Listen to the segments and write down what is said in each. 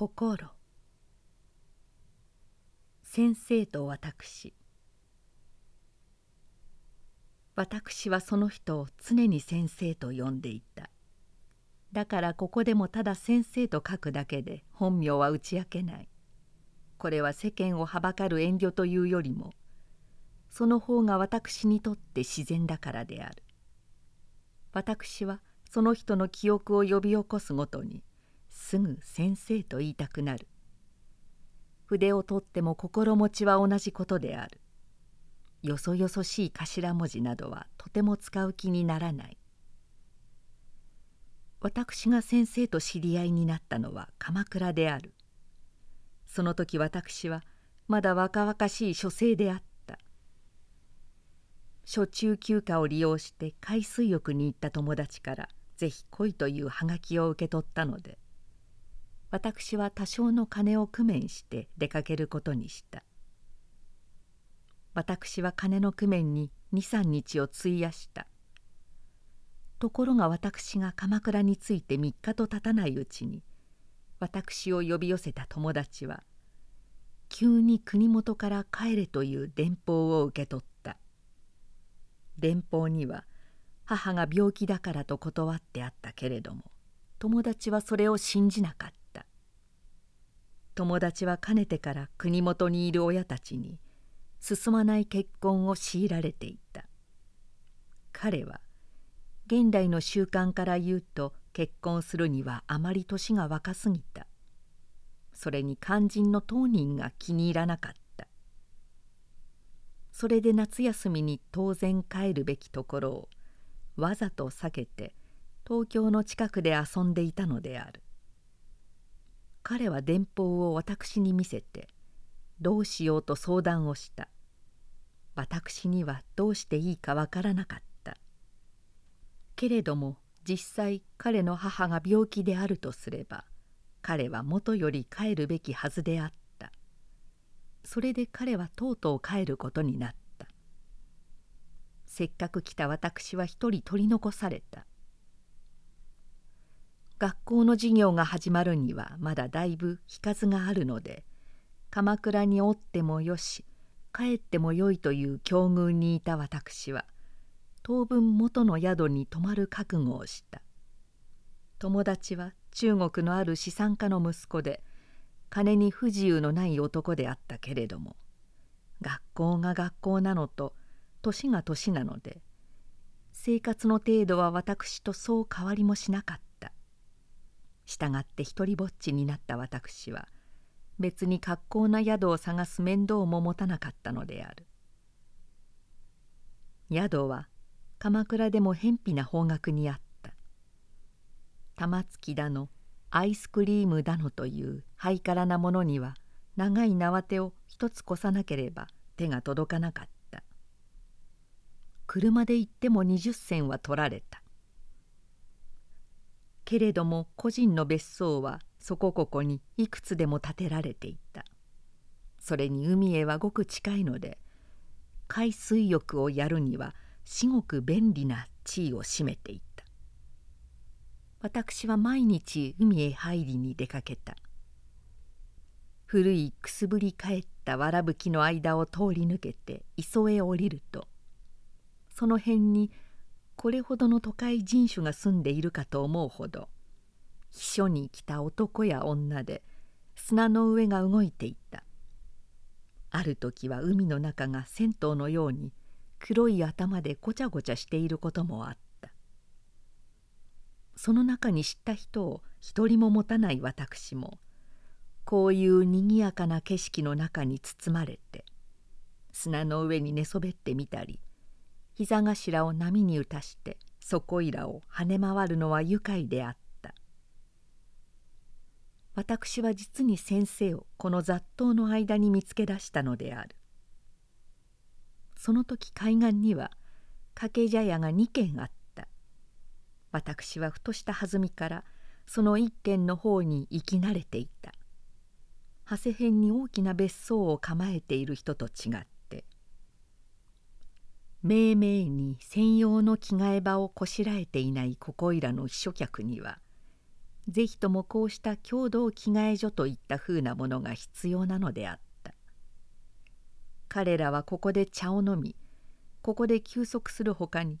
心。先生と私。私はその人を常に先生と呼んでいた。だからここでもただ先生と書くだけで本名は打ち明けない。これは世間をはばかる遠慮というよりもその方が私にとって自然だからである。私はその人の記憶を呼び起こすごとにすぐ先生と言いたくなる。筆を取っても心持ちは同じことである。よそよそしい頭文字などはとても使う気にならない。私が先生と知り合いになったのは鎌倉である。その時私はまだ若々しい書生であった。初中休暇を利用して海水浴に行った友達からぜひ来いというはがきを受け取ったので私は多少の金を工面して出かけることにした。私は金の工面に23日を費やした。ところが私が鎌倉に着いて3日と経たないうちに私を呼び寄せた友達は急に国元から帰れという電報を受け取った。電報には母が病気だからと断ってあったけれども友達はそれを信じなかった。友達はかねてから国元にいる親たちに進まない結婚を強いられていた。彼は現代の習慣から言うと結婚するにはあまり年が若すぎた。それに肝心の当人が気に入らなかった。それで夏休みに当然帰るべきところをわざと避けて東京の近くで遊んでいたのである。彼は電報を私に見せてどうしようと相談をした。私にはどうしていいかわからなかった。けれども実際彼の母が病気であるとすれば彼は元より帰るべきはずであった。それで彼はとうとう帰ることになった。せっかく来た私は一人取り残された。学校の授業が始まるにはまだだいぶ日数があるので鎌倉におってもよし帰ってもよいという境遇にいた私は当分元の宿に泊まる覚悟をした。友達は中国のある資産家の息子で金に不自由のない男であったけれども学校が学校なのと年が年なので生活の程度は私とそう変わりもしなかった。したがって一りぼっちになった私は別に格好な宿を探す面倒も持たなかったのである。宿は鎌倉でも偏僻な方角にあった。玉突きだのアイスクリームだのというハイカラなものには長い縄手を一つ越さなければ手が届かなかった。車で行っても20銭は取られた。けれども個人の別荘はそこここにいくつでも建てられていた。それに海へはごく近いので海水浴をやるには至極便利な地位を占めていた。私は毎日海へ入りに出かけた。古いくすぶり返ったわらぶきの間を通り抜けて磯へ降りるとその辺にこれほどの都会人種が住んでいるかと思うほど秘書に来た男や女で砂の上が動いていた。ある時は海の中が銭湯のように黒い頭でごちゃごちゃしていることもあった。その中に知った人を一人も持たない私もこういうにぎやかな景色の中に包まれて砂の上に寝そべってみたり膝頭を波に打たしてそこいらを跳ね回るのは愉快であった。私は実に先生をこの雑踏の間に見つけ出したのである。その時海岸には掛け茶屋が2軒あった。私はふとした弾みからその一軒の方に行き慣れていた。長谷辺に大きな別荘を構えている人と違って命名に専用の着替え場をこしらえていないここいらの秘書客には是非ともこうした共同着替え所といったふうなものが必要なのであった。彼らはここで茶を飲みここで休息するほかに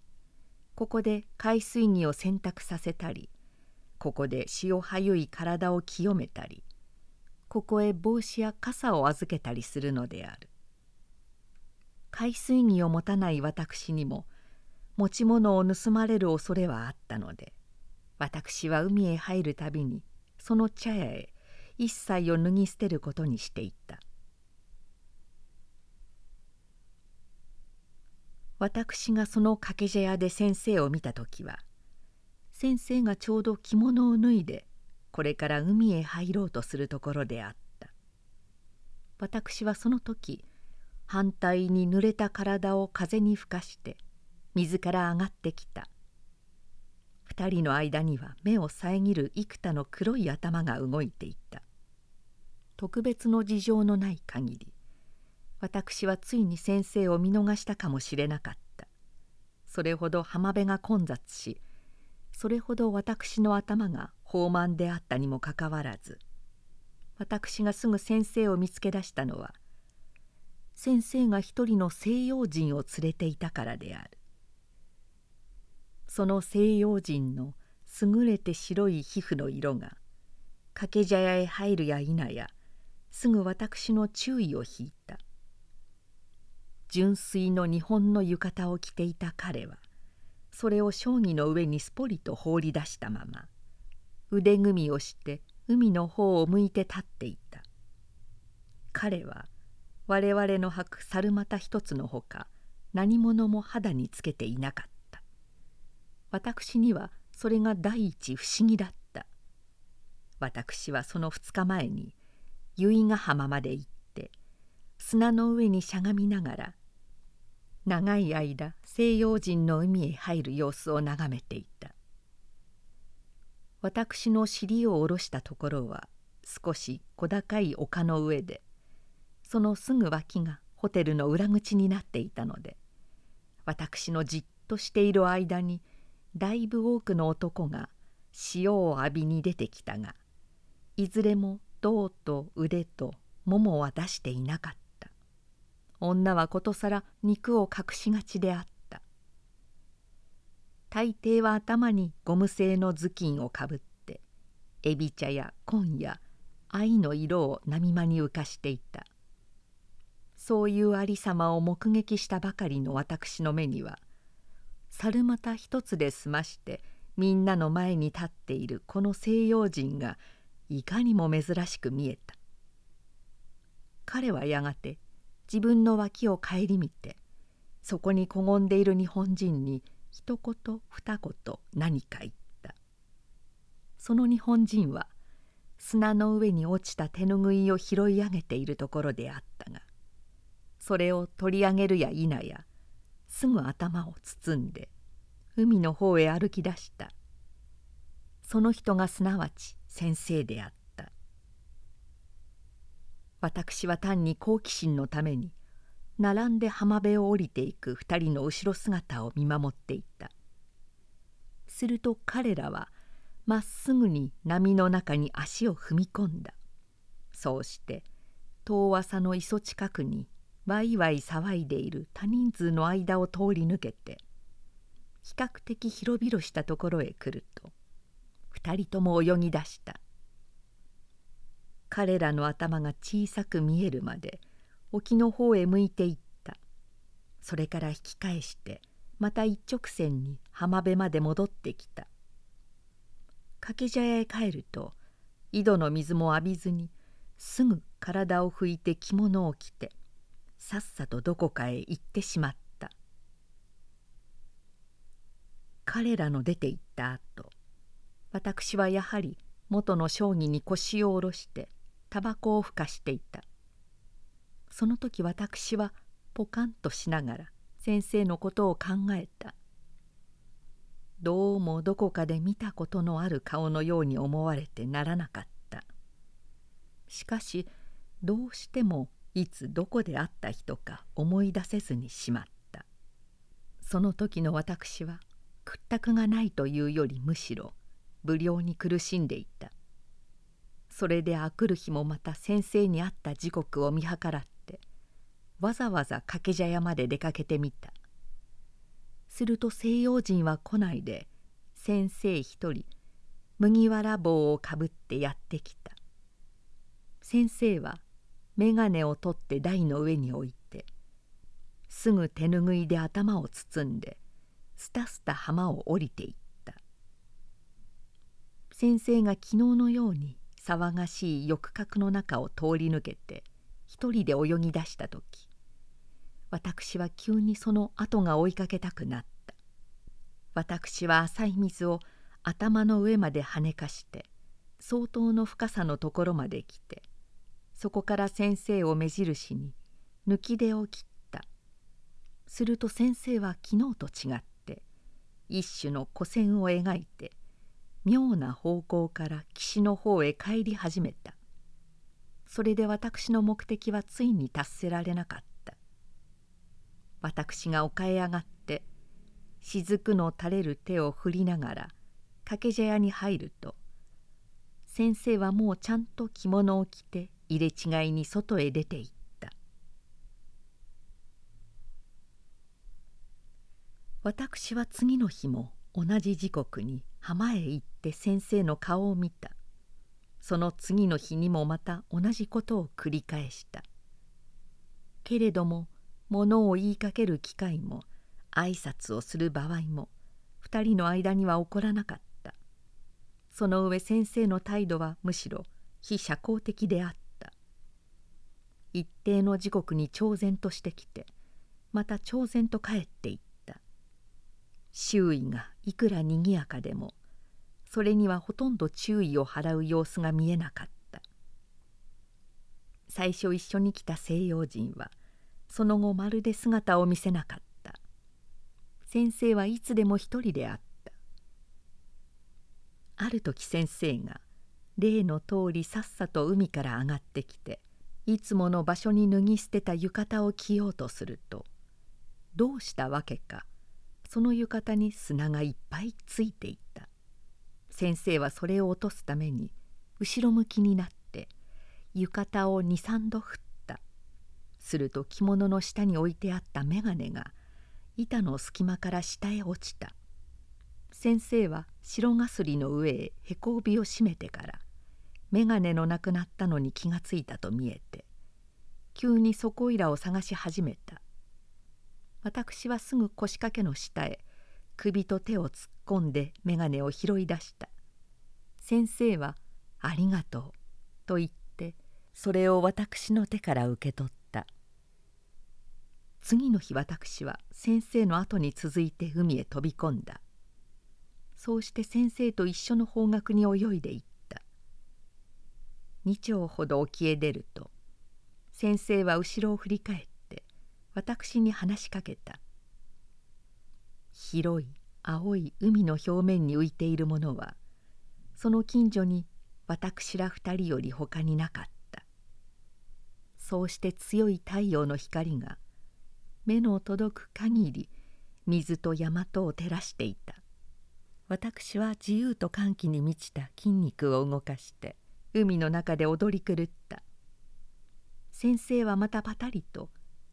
ここで海水着を洗濯させたりここで潮はゆい体を清めたりここへ帽子や傘を預けたりするのである。海水着を持たない私にも持ち物を盗まれる恐れはあったので私は海へ入るたびにその茶屋へ一切を脱ぎ捨てることにしていった。私がその掛け茶屋で先生を見た時は先生がちょうど着物を脱いでこれから海へ入ろうとするところであった。私はその時反対に濡れた体を風に吹かして水から上がってきた。二人の間には目を遮る幾多の黒い頭が動いていた。特別の事情のない限り私はついに先生を見逃したかもしれなかった。それほど浜辺が混雑しそれほど私の頭が豊満であったにもかかわらず私がすぐ先生を見つけ出したのは先生が一人の西洋人を連れていたからである。その西洋人の優れて白い皮膚の色が掛け茶屋へ入るや否やすぐ私の注意を引いた。純粋の日本の浴衣を着ていた彼はそれを将棋の上にすぽりと放り出したまま腕組みをして海の方を向いて立っていた。彼は我々の履く猿股一つのほか何者も肌につけていなかった。私にはそれが第一不思議だった。私はその2日前に由比ヶ浜まで行って砂の上にしゃがみながら長い間西洋人の海へ入る様子を眺めていた。私の尻を下ろしたところは少し小高い丘の上でそのすぐ脇がホテルの裏口になっていたので私のじっとしている間にだいぶ多くの男が塩を浴びに出てきたがいずれも胴と腕とももは出していなかった。女はことさら肉を隠しがちであった。大抵は頭にゴム製の頭巾をかぶってエビ茶や紺や愛の色を波間に浮かしていた。そういうありさまを目撃したばかりの私の目には猿股一つで済ましてみんなの前に立っているこの西洋人がいかにも珍しく見えた。彼はやがて自分の脇を顧みてそこにこごんでいる日本人に一言二言何か言った。その日本人は砂の上に落ちた手ぬぐいを拾い上げているところであったがそれを取り上げるや否やすぐ頭を包んで海の方へ歩き出した。その人がすなわち先生であった。私は単に好奇心のために並んで浜辺を降りていく二人の後ろ姿を見守っていた。すると彼らはまっすぐに波の中に足を踏み込んだ。そうして遠浅の磯近くにわいわい騒いでいる多人数の間を通り抜けて比較的広々したところへ来ると二人とも泳ぎ出した。彼らの頭が小さく見えるまで沖の方へ向いていった。それから引き返してまた一直線に浜辺まで戻ってきた。掛け茶屋へ帰ると井戸の水も浴びずにすぐ体を拭いて着物を着てさっさとどこかへ行ってしまった。彼らの出て行った後私はやはり元の将棋に腰を下ろしてタバコをふかしていた。その時私はポカンとしながら先生のことを考えた。どうもどこかで見たことのある顔のように思われてならなかった。しかしどうしてもいつどこで会った人か思い出せずにしまった。その時の私は屈託がないというよりむしろ不良に苦しんでいた。それであくる日もまた先生に会った時刻を見計らってわざわざ掛け茶屋まで出かけてみた。すると西洋人は来ないで先生一人麦わら帽をかぶってやってきた。先生は眼鏡を取って台の上に置いてすぐ手ぬぐいで頭を包んでスタスタ浜を降りていった。先生が昨日のように騒がしい翼角の中を通り抜けて一人で泳ぎ出した時私は急にその後が追いかけたくなった。私は浅い水を頭の上まで跳ねかして相当の深さのところまで来てそこから先生を目印に抜き出を切った。すると先生は昨日と違って一種の古線を描いて妙な方向から岸の方へ帰り始めた。それで私の目的はついに達せられなかった。私が丘へ上がって雫の垂れる手を振りながら掛け茶屋に入ると先生はもうちゃんと着物を着て入れ違いに外へ出て行った。私は次の日も同じ時刻に浜へ行って先生の顔を見た。その次の日にもまた同じことを繰り返した。けれども物を言いかける機会も挨拶をする場合も2人の間には起こらなかった。その上先生の態度はむしろ非社交的であった。一定の時刻に挑然としてきてまた挑然と帰っていった。周囲がいくらにぎやかでもそれにはほとんど注意を払う様子が見えなかった。最初一緒に来た西洋人はその後まるで姿を見せなかった。先生はいつでも一人であった。ある時先生が例の通りさっさと海から上がってきていつもの場所に脱ぎ捨てた浴衣を着ようとするとどうしたわけかその浴衣に砂がいっぱいついていた。先生はそれを落とすために後ろ向きになって浴衣を23度振った。すると着物の下に置いてあった眼鏡が板の隙間から下へ落ちた。先生は白がすりの上へへこ帯を締めてから眼鏡のなくなったのに気がついたと見えて急にそこいらを探し始めた。私はすぐ腰掛けの下へ首と手を突っ込んで眼鏡を拾い出した。先生は「ありがとう」と言ってそれを私の手から受け取った。次の日私は先生の後に続いて海へ飛び込んだ。そうして先生と一緒の方角に泳いでいた。2丁ほど沖へ出ると先生は後ろを振り返って私に話しかけた。広い青い海の表面に浮いているものはその近所に私ら二人より他になかった。そうして強い太陽の光が目の届く限り水と山とを照らしていた。私は自由と歓喜に満ちた筋肉を動かして海の中で踊り狂った。先生はまたパタリと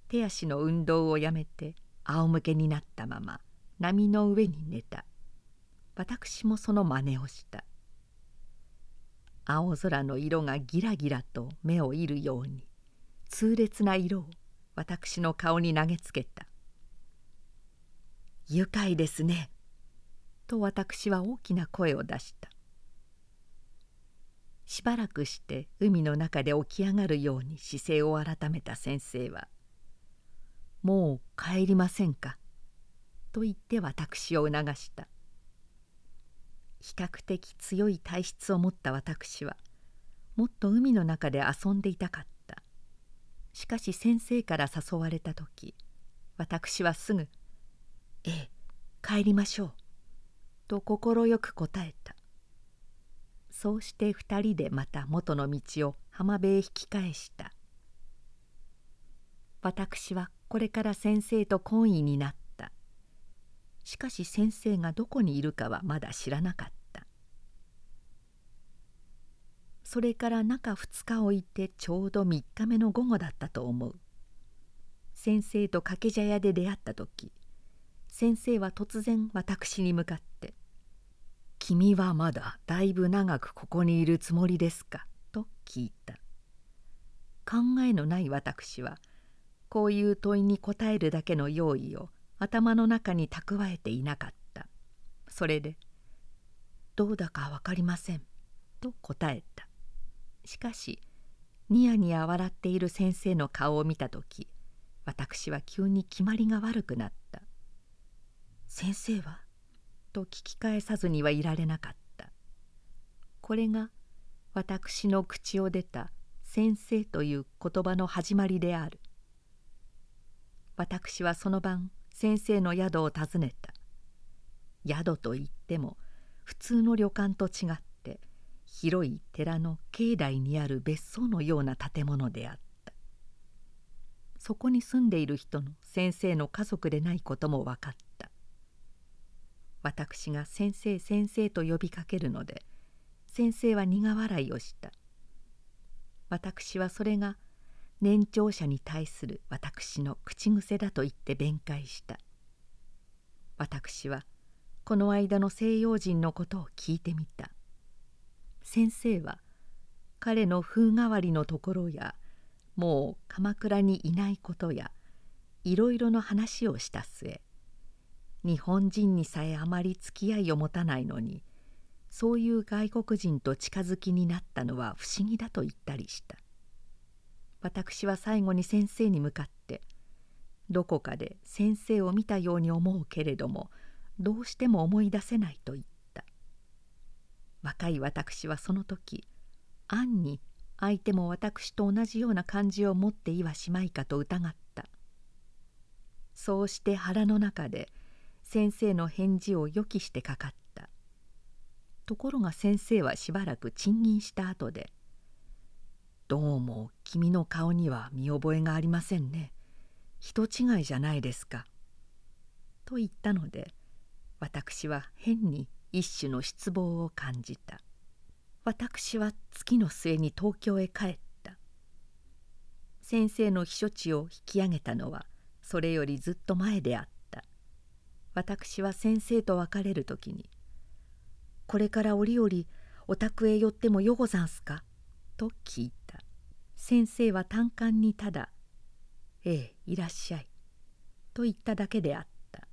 手足の運動をやめて仰向けになったまま波の上に寝た。私もその真似をした。青空の色がギラギラと目をいるように痛烈な色を私の顔に投げつけた「愉快ですね」と私は大きな声を出した。しばらくして海の中で起き上がるように姿勢を改めた先生は「もう帰りませんか?」と言って私を促した比較的強い体質を持った私はもっと海の中で遊んでいたかったしかし先生から誘われた時私はすぐ「ええ帰りましょう」と快く答えたそうして二人でまた元の道を浜辺へ引き返した。私はこれから先生と懇意になった。しかし先生がどこにいるかはまだ知らなかった。それから中2日置いてちょうど3日目の午後だったと思う。先生と掛け茶屋で出会った時先生は突然私に向かって「君はまだだいぶ長くここにいるつもりですか?」と聞いた。考えのない私はこういう問いに答えるだけの用意を頭の中に蓄えていなかった。それで「どうだか分かりません」と答えた。しかしニヤニヤ笑っている先生の顔を見た時私は急に決まりが悪くなった「先生は?」と聞き返さずにはいられなかった。これが私の口を出た「先生」という言葉の始まりである。私はその晩先生の宿を訪ねた。宿といっても普通の旅館と違って広い寺の境内にある別荘のような建物であった。そこに住んでいる人の先生の家族でないことも分かった。私が「先生先生」と呼びかけるので先生は苦笑いをした。私はそれが年長者に対する私の口癖だと言って弁解した。私はこの間の西洋人のことを聞いてみた。先生は彼の風変わりのところやもう鎌倉にいないことやいろいろの話をした末日本人にさえあまり付き合いを持たないのにそういう外国人と近づきになったのは不思議だと言ったりした。私は最後に先生に向かってどこかで先生を見たように思うけれどもどうしても思い出せないと言った。若い私はその時暗に相手も私と同じような感じを持っていはしまいかと疑った。そうして腹の中で先生の返事を予期してかかった。ところが先生はしばらく沈吟した後で「どうも君の顔には見覚えがありませんね。人違いじゃないですか」と言ったので私は変に一種の失望を感じた。私は月の末に東京へ帰った。先生の避暑地を引き上げたのはそれよりずっと前であった。私は先生と別れる時に「これから折々お宅へ寄ってもよござんすか?」と聞いた。先生は単管にただ「ええいらっしゃい」と言っただけであった。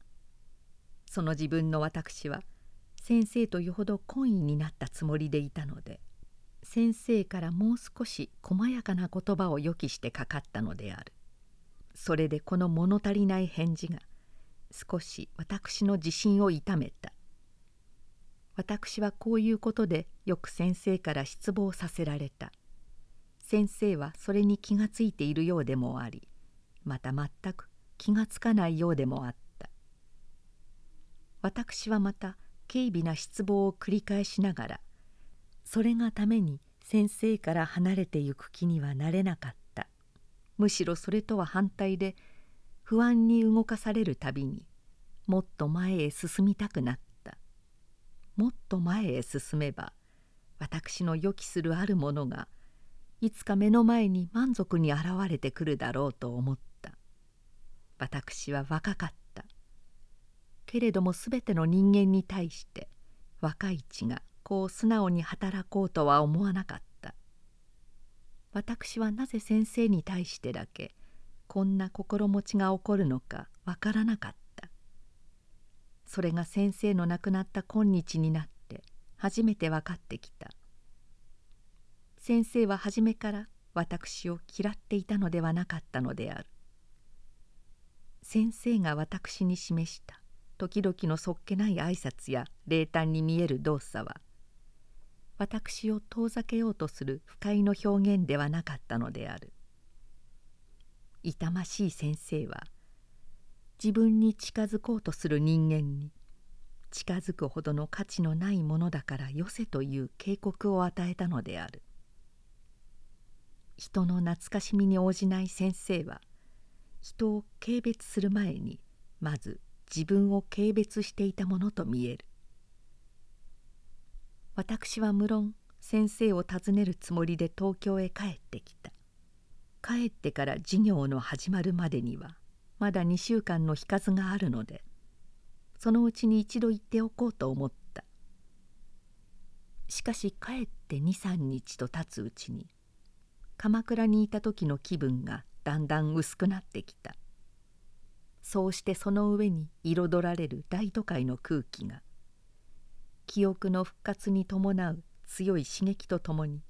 その自分の私は先生とよほど懇意になったつもりでいたので先生からもう少し細やかな言葉を予期してかかったのである。それでこの物足りない返事が少し私の自信を痛めた。私はこういうことでよく先生から失望させられた。先生はそれに気がついているようでもありまた全く気がつかないようでもあった。私はまた軽微な失望を繰り返しながらそれがために先生から離れてゆく気にはなれなかった。むしろそれとは反対で不安に動かされるたびにもっと前へ進みたくなった。もっと前へ進めば私の予期するあるものがいつか目の前に満足に現れてくるだろうと思った。私は若かった。けれども全ての人間に対して若い血がこう素直に働こうとは思わなかった。私はなぜ先生に対してだけこんな心持ちが起こるのかわからなかった。それが先生の亡くなった今日になって初めて分かってきた。先生は初めから私を嫌っていたのではなかったのである。先生が私に示した時々のそっけない挨拶や冷淡に見える動作は私を遠ざけようとする不快の表現ではなかったのである。痛ましい先生は自分に近づこうとする人間に近づくほどの価値のないものだからよせという警告を与えたのである。人の懐かしみに応じない先生は人を軽蔑する前にまず自分を軽蔑していたものと見える。私は無論先生を訪ねるつもりで東京へ帰ってきた。帰ってから授業の始まるまでにはまだ2週間の日数があるのでそのうちに一度行っておこうと思った。しかし帰って23日と経つうちに鎌倉にいた時の気分がだんだん薄くなってきた。そうしてその上に彩られる大都会の空気が記憶の復活に伴う強い刺激とともに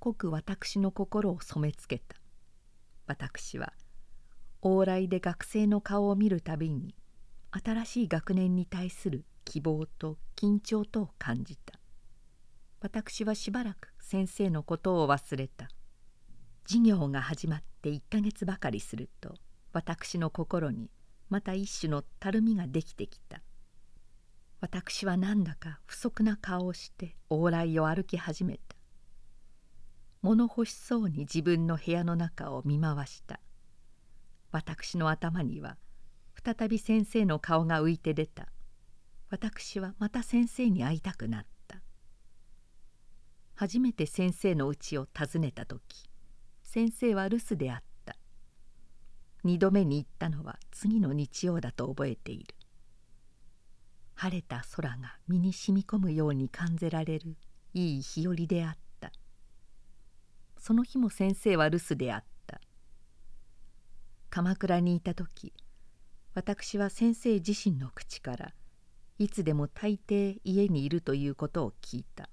濃く私の心を染めつけた。私は往来で学生の顔を見るたびに新しい学年に対する希望と緊張とを感じた。私はしばらく先生のことを忘れた。授業が始まって1ヶ月ばかりすると私の心にまた一種のたるみができてきた。私はなんだか不足な顔をして往来を歩き始めた。物欲しそうに自分の部屋の中を見回した。私の頭には再び先生の顔が浮いて出た。私はまた先生に会いたくなった。初めて先生の家を訪ねた時先生は留守であった。二度目に行ったのは次の日曜だと覚えている。晴れた空が身に染み込むように感じられるいい日和であった。その日も先生は留守であった。鎌倉にいた時私は先生自身の口からいつでも大抵家にいるということを聞いた。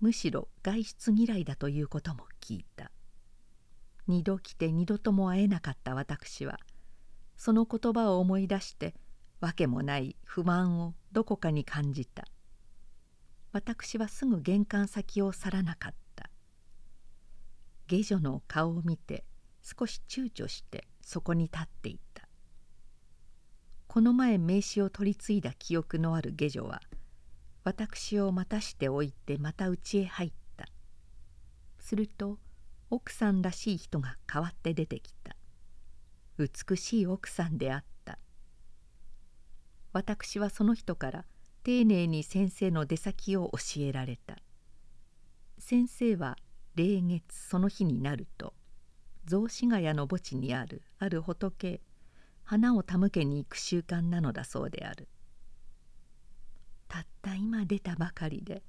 むしろ外出嫌いだということも聞いた。二度来て二度とも会えなかった私はその言葉を思い出してわけもない不満をどこかに感じた。私はすぐ玄関先を去らなかった。下女の顔を見て少し躊躇してそこに立っていた。この前名刺を取り継いだ記憶のある下女は私を待たしておいてまた家へ入った。すると奥さんらしい人が代わって出てきた。美しい奥さんであった。私はその人から丁寧に先生の出先を教えられた。先生は霊月その日になると雑司ヶ谷の墓地にあるある仏花を手向けに行く習慣なのだそうである。たった今出たばかりで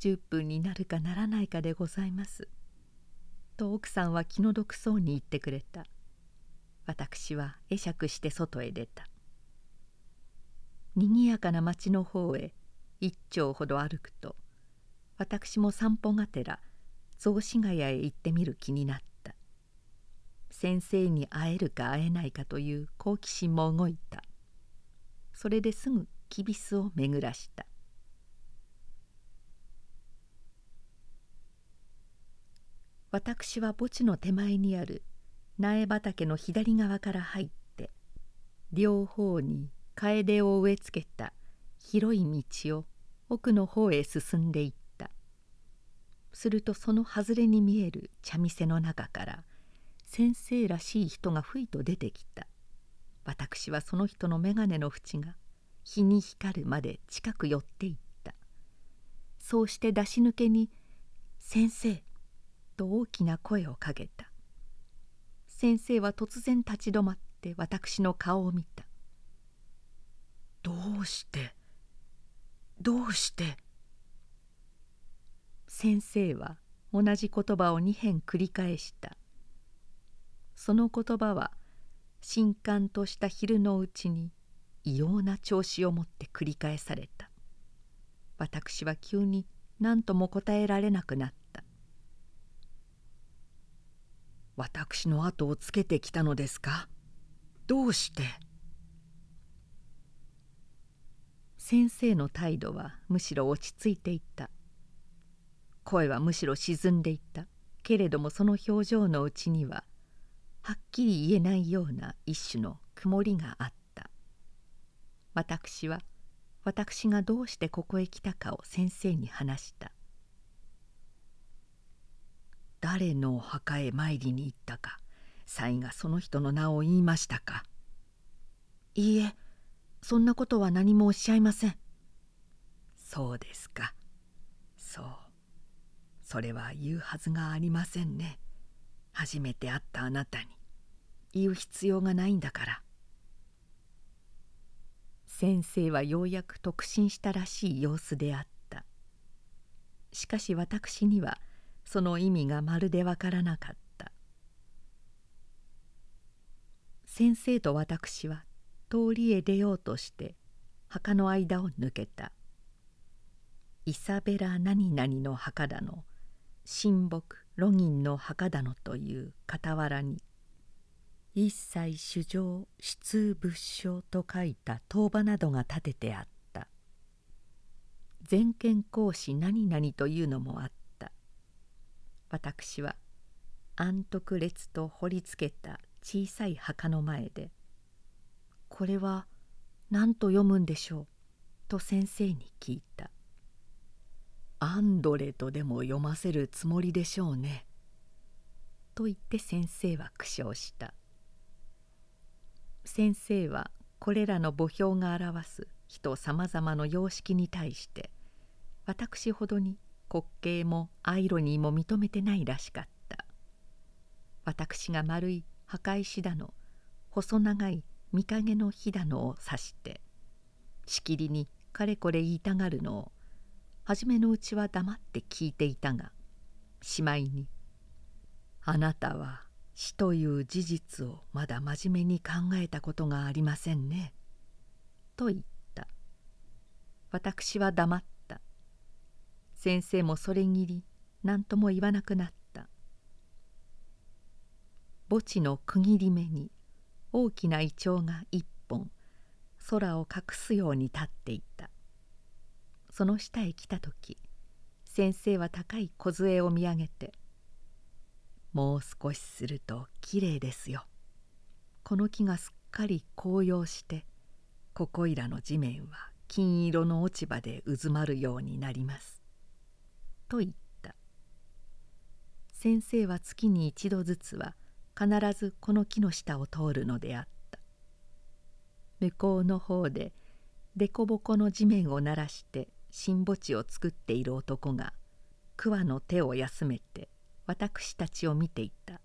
10分になるかならないかでございます」と奥さんは気の毒そうに言ってくれた。私は会釈して外へ出た。にぎやかな町の方へ一丁ほど歩くと私も散歩がてら雑司ヶ谷へ行ってみる気になった。先生に会えるか会えないかという好奇心も動いた。それですぐきびすを巡らした。私は墓地の手前にある苗畑の左側から入って両方に楓を植え付けた広い道を奥の方へ進んでいった。するとその外れに見える茶店の中から先生らしい人がふいと出てきた。私はその人の眼鏡の縁が日に光るまで近く寄っていった。そうして出し抜けに「先生」と大きな声をかけた。先生は突然立ち止まって私の顔を見た。どうして？どうして？先生は同じ言葉を二遍繰り返した。その言葉は新刊とした昼のうちに異様な調子を持って繰り返された。私は急に何とも答えられなくなった。私の後をつけてきたのですか？どうして？先生の態度はむしろ落ち着いていた。声はむしろ沈んでいった。けれどもその表情のうちにははっきり言えないような一種の曇りがあった。私は私がどうしてここへ来たかを先生に話した。誰のお墓へ参りに行ったか才がその人の名を言いましたか。いいえそんなことは何もおっしゃいません。そうですか。そう。それは言うはずがありませんね。初めて会ったあなたに。言う必要がないんだから。先生はようやく特進したらしい様子であった。しかし私にはその意味がまるでわからなかった。先生と私は通りへ出ようとして墓の間を抜けたイサベラ何々の墓だの。神木ロギンの墓だのという傍らに一切主上出仏書と書いた塔場などが立ててあった全権講師何々というのもあった私は安徳列と掘りつけた小さい墓の前で「これは何と読むんでしょう?」と先生に聞いた「アンドレとでも読ませるつもりでしょうね」と言って先生は苦笑した。先生はこれらの墓標が表す人さまざまの様式に対して私ほどに滑稽もアイロニーも認めてないらしかった。私が丸い墓石だの細長い御影の火だのを指してしきりにかれこれ言いたがるのを初めのうちは黙って聞いていたがしまいに「あなたは死という事実をまだ真面目に考えたことがありませんね」と言った。私は黙った。先生もそれぎり何とも言わなくなった。墓地の区切り目に大きなイチョウが一本空を隠すように立っていた。その下へ来た時先生は高い梢を見上げてもう少しするときれいですよ。この木がすっかり紅葉してここいらの地面は金色の落ち葉でうずまるようになります。と言った先生は月に一度ずつは必ずこの木の下を通るのであった向こうの方で凸凹の地面を鳴らして新墓地を作っている男が桑の手を休めて私たちを見ていた。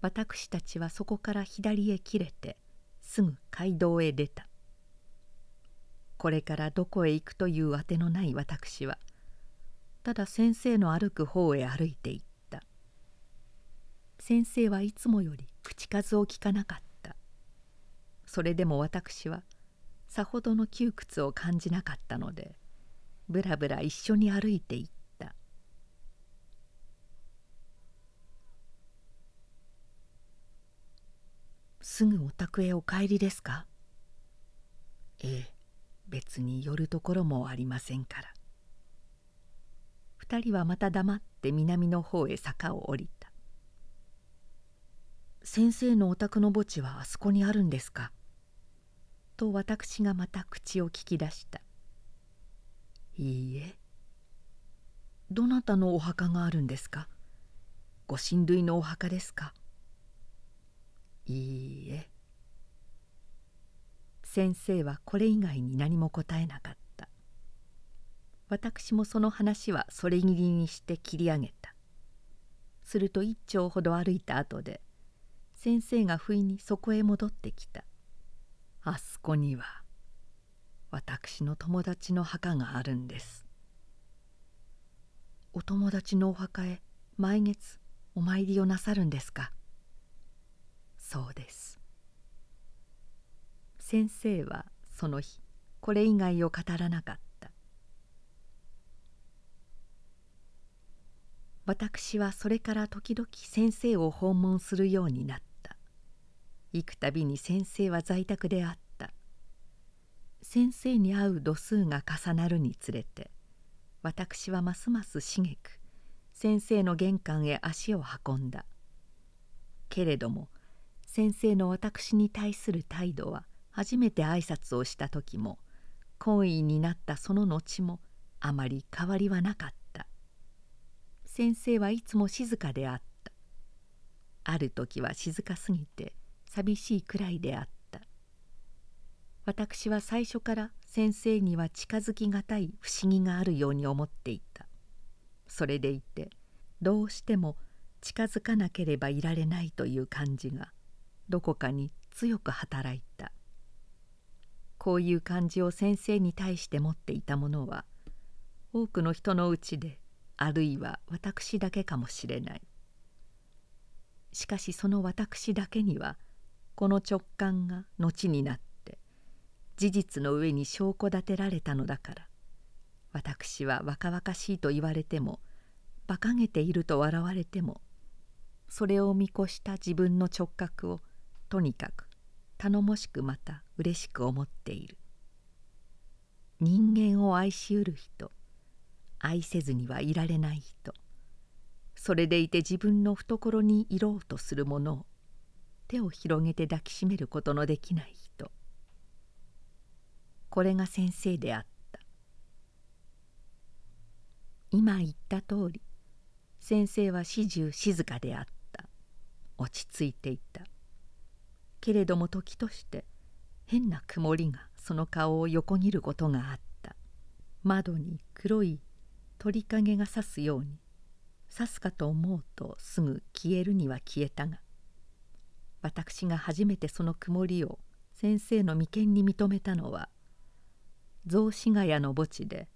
私たちはそこから左へ切れてすぐ街道へ出た。これからどこへ行くというあてのない私はただ先生の歩く方へ歩いていった。先生はいつもより口数を聞かなかった。それでも私はさほどの窮屈を感じなかったのでぶらぶら一緒に歩いていった。すぐお宅へお帰りですか？ええ別に寄るところもありませんから。二人はまた黙って南の方へ坂を降りた。先生のお宅の墓地はあそこにあるんですか？と私がまた口を聞き出した。いいえ。どなたのお墓があるんですか？ご親類のお墓ですか？いいえ。先生はこれ以外に何も答えなかった。私もその話はそれぎりにして切り上げた。すると一丁ほど歩いた後で先生が不意にそこへ戻ってきた。あそこには。私の友達の墓があるんです。お友達のお墓へ毎月お参りをなさるんですか？そうです。先生はその日これ以外を語らなかった。私はそれから時々先生を訪問するようになった。行くたびに先生は在宅であった。先生に会う度数が重なるにつれて私はますますしげく先生の玄関へ足を運んだ。けれども先生の私に対する態度は初めて挨拶をした時も懇意になったその後もあまり変わりはなかった。先生はいつも静かであった。ある時は静かすぎて寂しいくらいであった。私は最初から先生には近づきがたい不思議があるように思っていた。それでいてどうしても近づかなければいられないという感じがどこかに強く働いた。こういう感じを先生に対して持っていた者は多くの人のうちであるいは私だけかもしれない。しかしその私だけにはこの直感が後になって事実の上に証拠立てられたのだから。私は若々しいと言われても馬鹿げていると笑われてもそれを見越した自分の直角をとにかく頼もしくまた嬉しく思っている。人間を愛しうる人愛せずにはいられない人それでいて自分の懐にいろうとする者を手を広げて抱きしめることのできないこれが先生であった。今言った通り先生は始終静かであった。落ち着いていた。けれども時として変な曇りがその顔を横切ることがあった。窓に黒い鳥影がさすように刺すかと思うとすぐ消えるには消えたが私が初めてその曇りを先生の眉間に認めたのは雑司ヶ谷の墓地で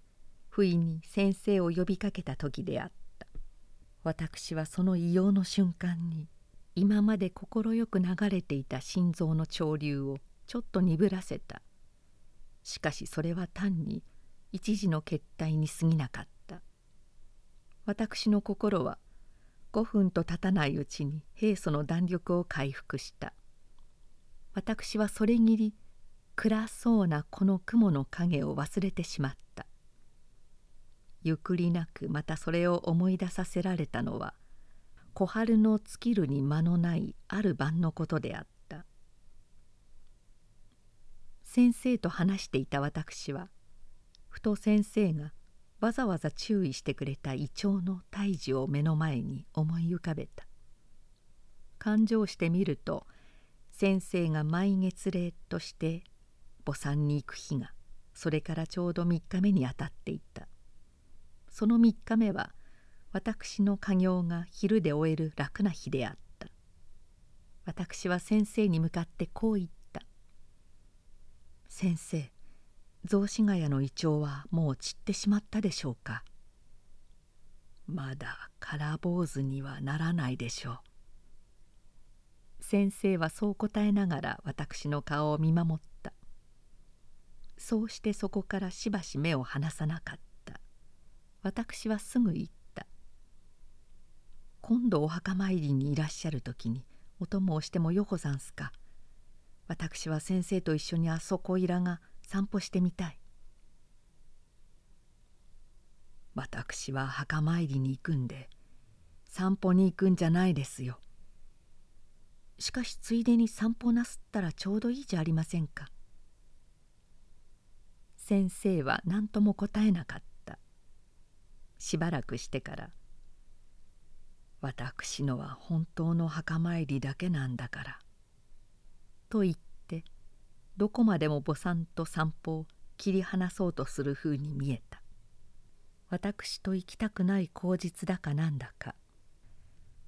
不意に先生を呼びかけた時であった。私はその異様の瞬間に今まで快く流れていた心臓の潮流をちょっと鈍らせた。しかしそれは単に一時の決体に過ぎなかった。私の心は5分と経たないうちに平素の弾力を回復した。私はそれぎり暗そうなこの雲の影を忘れてしまった。ゆくりなくまたそれを思い出させられたのは小春の尽きるに間のないある晩のことであった。先生と話していた私はふと先生がわざわざ注意してくれたイチョウの胎児を目の前に思い浮かべた。勘定してみると先生が毎月礼として墓参に行く日がそれからちょうど3日目にあたっていた。その3日目は私の家業が昼で終える楽な日であった。私は先生に向かってこう言った「先生雑司ヶ谷のイチョウはもう散ってしまったでしょうか。まだ空坊主にはならないでしょう。先生はそう答えながら私の顔を見守った。そうしてそこからしばし目を離さなかった。私はすぐ言った。今度お墓参りにいらっしゃる時にお供をしてもよござんすか。私は先生と一緒にあそこいらが散歩してみたい。私は墓参りに行くんで散歩に行くんじゃないですよ。しかしついでに散歩なすったらちょうどいいじゃありませんか。先生は何とも答えなかった。しばらくしてから「私のは本当の墓参りだけなんだから」と言ってどこまでも母さんと散歩を切り離そうとするふうに見えた。私と行きたくない口実だかなんだか。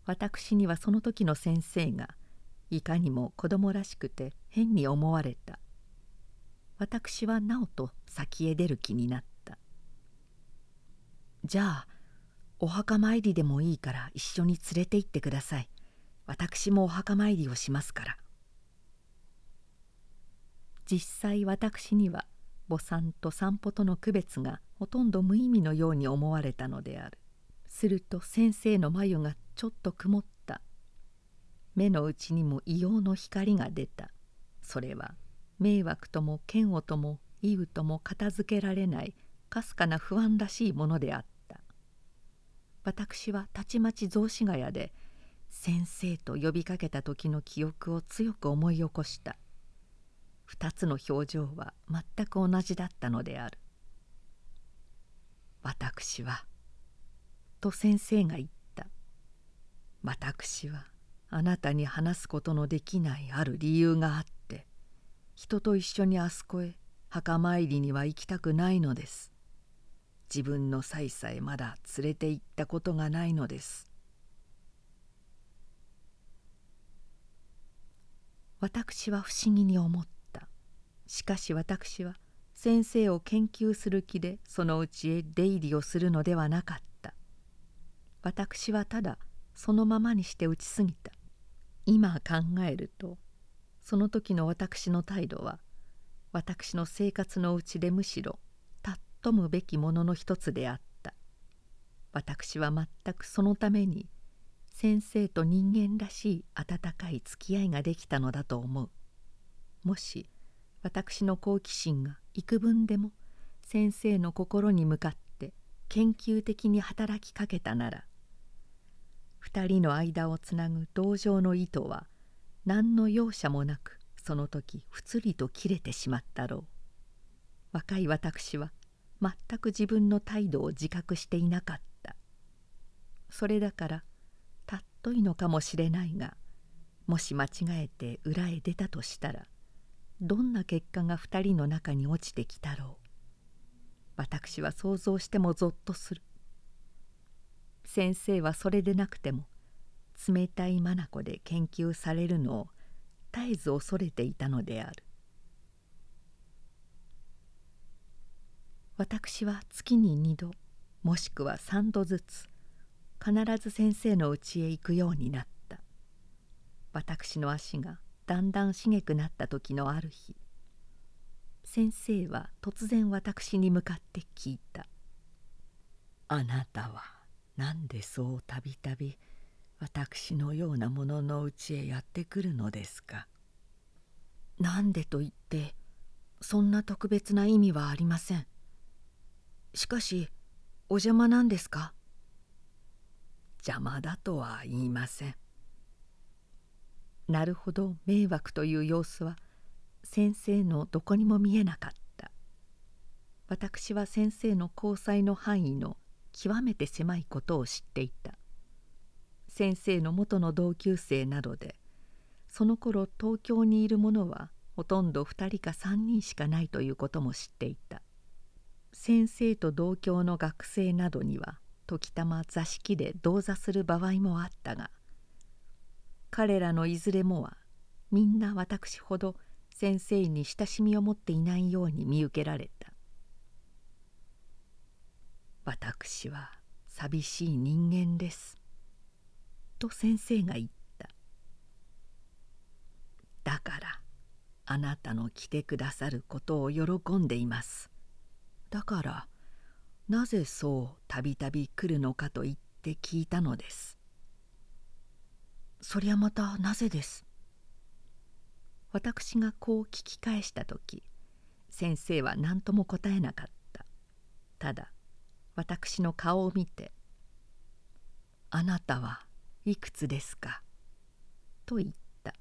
私にはその時の先生がいかにも子供らしくて変に思われた。私はなおと先へ出る気になった。じゃあお墓参りでもいいから一緒に連れて行ってください。私もお墓参りをしますから。実際私には母さんと散歩との区別がほとんど無意味のように思われたのである。すると先生の眉がちょっと曇った。目の内にも異様の光が出た。それは迷惑とも嫌悪とも意雨とも片付けられないかすかな不安らしいものであった。私はたちまち雑司ヶ谷で先生と呼びかけた時の記憶を強く思い起こした。二つの表情は全く同じだったのである。私はと先生が言った。私はあなたに話すことのできないある理由があって。人と一緒にあそこへ墓参りには行きたくないのです。自分の妻さえまだ連れて行ったことがないのです。私は不思議に思った。しかし私は先生を研究する気でそのうちへ出入りをするのではなかった。私はただそのままにして打ち過ぎた。今考えるとその時の私の態度は私の生活のうちでむしろ尊むべきものの一つであった。私は全くそのために先生と人間らしい温かい付き合いができたのだと思う。もし私の好奇心が幾分でも先生の心に向かって研究的に働きかけたなら二人の間をつなぐ同情の糸は何の容赦もなくその時ふつりと切れてしまったろう。若い私は全く自分の態度を自覚していなかった。それだからたっといのかもしれないがもし間違えて裏へ出たとしたらどんな結果が二人の中に落ちてきたろう。私は想像してもぞっとする。先生はそれでなくても冷たい眼で研究されるのを絶えず恐れていたのである。私は月に2度もしくは3度ずつ必ず先生の家へ行くようになった。私の足がだんだん茂くなった時のある日先生は突然私に向かって聞いた「あなたは何でそうたびたび私のようなもののうちへやってくるのですか?」なんでと言ってそんな特別な意味はありません。しかしお邪魔なんですか？邪魔だとは言いません。なるほど迷惑という様子は先生のどこにも見えなかった。私は先生の交際の範囲の極めて狭いことを知っていた先生の元の同級生などでその頃東京にいる者はほとんど2人か3人しかないということも知っていた。先生と同郷の学生などには時たま座敷で同座する場合もあったが彼らのいずれもはみんな私ほど先生に親しみを持っていないように見受けられた。私は寂しい人間です」と先生が言った「だからあなたの来てくださることを喜んでいます」だからなぜそうたびたび来るのかと言って聞いたのです。そりゃまたなぜです。私がこう聞き返した時先生は何とも答えなかった。ただ私の顔を見て「あなたはいくつですか?」と言った。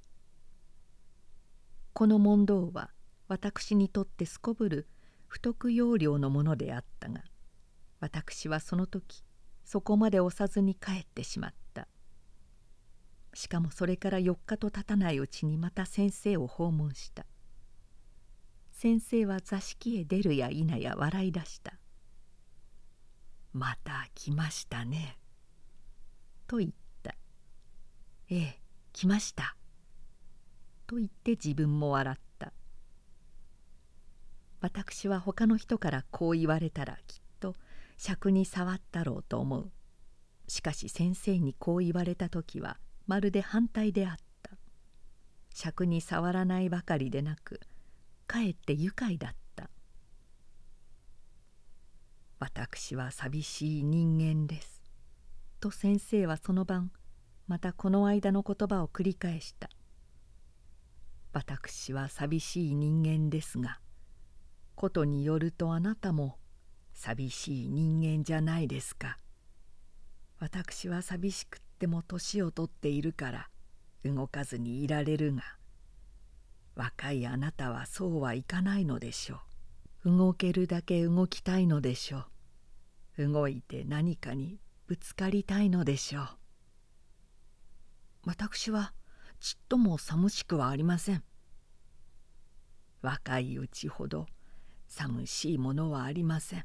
この問答は私にとってすこぶる不得要領のものであったが私はその時そこまで押さずに帰ってしまった。しかもそれから4日と経たないうちにまた先生を訪問した。先生は座敷へ出るや否や笑い出した「また来ましたね」と言った「ええ来ました」と言って自分も笑った。私は他の人からこう言われたらきっと尺に触ったろうと思う。しかし先生にこう言われた時はまるで反対であった。尺に触らないばかりでなくかえって愉快だった。私は寂しい人間です。と先生はその晩またこの間の言葉を繰り返した私は寂しい人間ですがことによるとあなたも寂しい人間じゃないですか。私は寂しくっても年をとっているから動かずにいられるが若いあなたはそうはいかないのでしょう。動けるだけ動きたいのでしょう。動いて何かにぶつかりたいのでしょう。私はちっとも寂しくはありません。若いうちほど寂しいものはありません。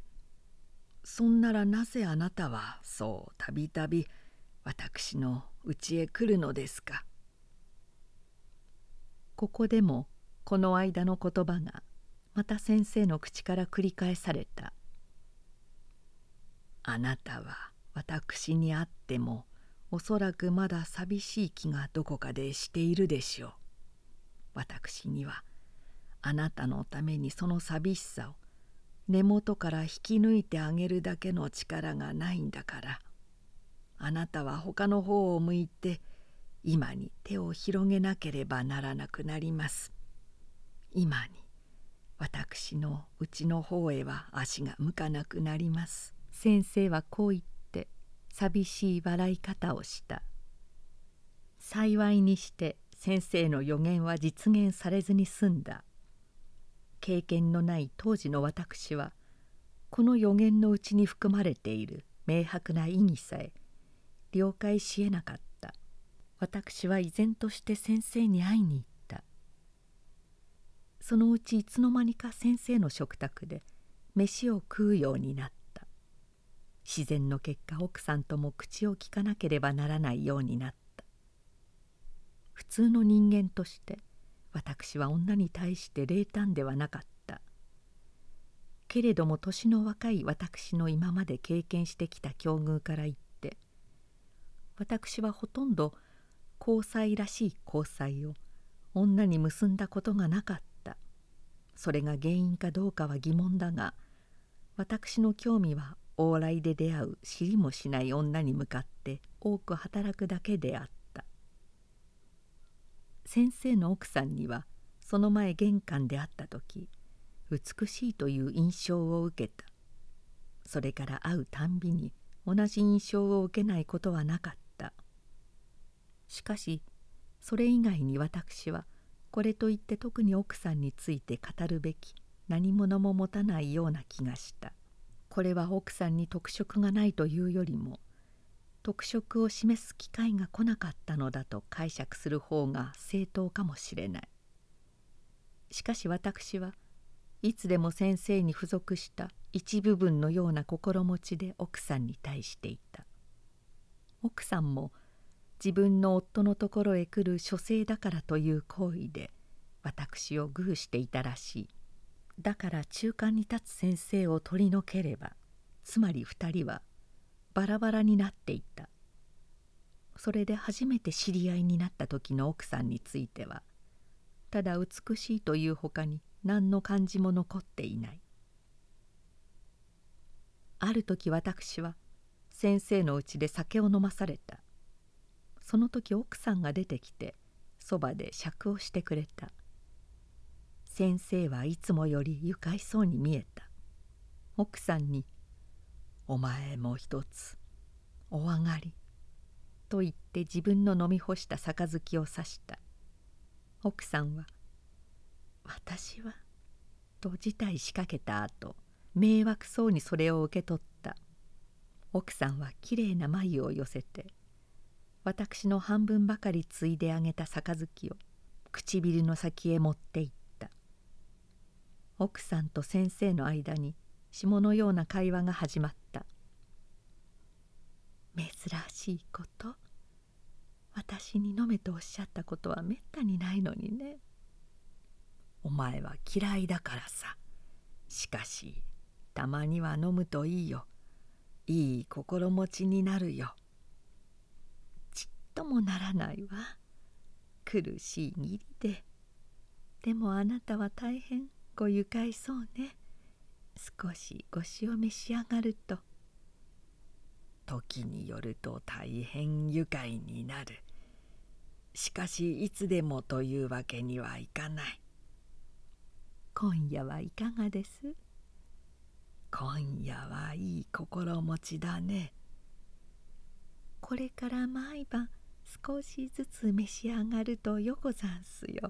そんならなぜあなたはそうたびたび私の家へ来るのですか。ここでもこの間の言葉がまた先生の口から繰り返された「あなたは私に会ってもおそらくまだ寂しい気がどこかでしているでしょう。私にはあなたのためにその寂しさを根元から引き抜いてあげるだけの力がないんだから。あなたは他の方を向いて今に手を広げなければならなくなります。今に私のうちの方へは足が向かなくなります。先生はこう言って寂しい笑い方をした。幸いにして先生の予言は実現されずに済んだ。経験のない当時の私はこの予言のうちに含まれている明白な意義さえ了解しえなかった。私は依然として先生に会いに行った。そのうちいつの間にか先生の食卓で飯を食うようになった。自然の結果奥さんとも口をきかなければならないようになった。普通の人間として私は女に対して冷淡ではなかった。けれども年の若い私の今まで経験してきた境遇から言って私はほとんど交際らしい交際を女に結んだことがなかった。それが原因かどうかは疑問だが私の興味は往来で出会う知りもしない女に向かって多く働くだけであった。先生の奥さんにはその前玄関で会った時美しいという印象を受けた。それから会うたんびに同じ印象を受けないことはなかった。しかしそれ以外に私はこれといって特に奥さんについて語るべき何者も持たないような気がした。これは奥さんに特色がないというよりも特色を示す機会が来なかったのだと解釈する方が正当かもしれない。しかし私はいつでも先生に付属した一部分のような心持ちで奥さんに対していた。奥さんも自分の夫のところへ来る書生だからという行為で私を偶していたらしい。だから中間に立つ先生を取り除ければつまり2人はバラバラになっていった。それで初めて知り合いになった時の奥さんについてはただ美しいというほかに何の感じも残っていない。ある時私は先生のうちで酒を飲まされた。その時奥さんが出てきてそばで酌をしてくれた。先生はいつもより愉快そうに見えた。奥さんに「お前も一つお上がり」と言って自分の飲み干した杯を指した。奥さんは「私は?」と辞退しかけた後迷惑そうにそれを受け取った。奥さんはきれいな眉を寄せて私の半分ばかりついであげた杯を唇の先へ持っていった。奥さんと先生の間に下のような会話が始まった珍しいこと。私に飲めとおっしゃったことはめったにないのにね。お前は嫌いだからさ。しかしたまには飲むといいよ。いい心持ちになるよ。ちっともならないわ。苦しい義理で。でもあなたは大変。ご愉快そうね。少しごしを召し上がると。時によると大変愉快になる。しかしいつでもというわけにはいかない。今夜はいかがです？今夜はいい心持ちだね。これから毎晩少しずつ召し上がるとよござんすよ。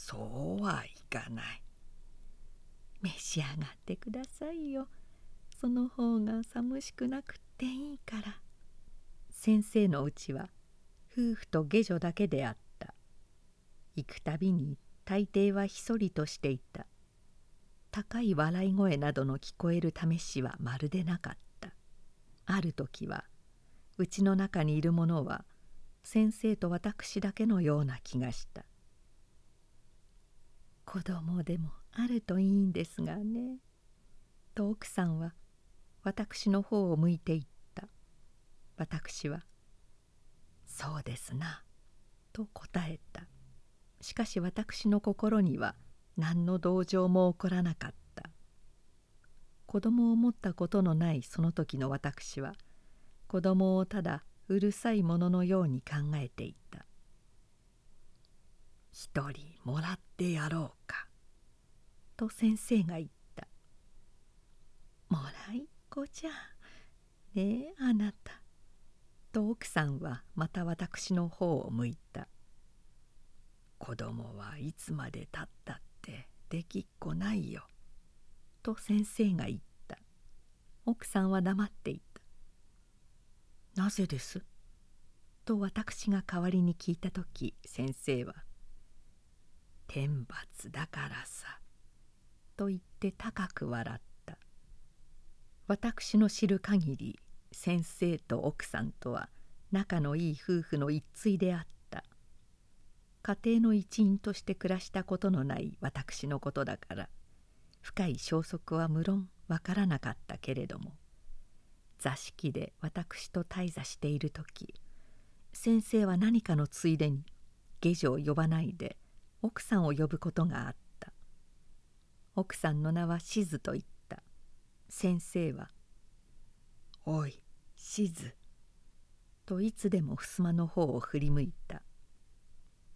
そうはいかない。召し上がってくださいよ。その方が寂しくなくっていいから。先生のうちは夫婦と下女だけであった。行くたびに大抵はひそりとしていた。高い笑い声などの聞こえる試しはまるでなかった。ある時はうちの中にいる者は先生と私だけのような気がした。子供でもあるといいんですがね。と奥さんは私の方を向いていった。私は「そうですな」と答えた。しかし私の心には何の同情も起こらなかった。子供を持ったことのないその時の私は子供をただうるさいもののように考えていた「一人もらってやろうか」と先生が言った「もらいっ子じゃねえあなた」と奥さんはまた私の方を向いた「子供はいつまでたったってできっこないよ」と先生が言った。奥さんは黙っていた「なぜです?」と私が代わりに聞いた時先生は「天罰だからさ」と言って高く笑った。私の知る限り先生と奥さんとは仲のいい夫婦の一対であった。家庭の一員として暮らしたことのない私のことだから深い消息は無論わからなかったけれども座敷で私と滞座している時先生は何かのついでに下女を呼ばないで奥さんを呼ぶことがあった。奥さんの名はしずと言った。先生は「おいしず」といつでも襖の方を振り向いた。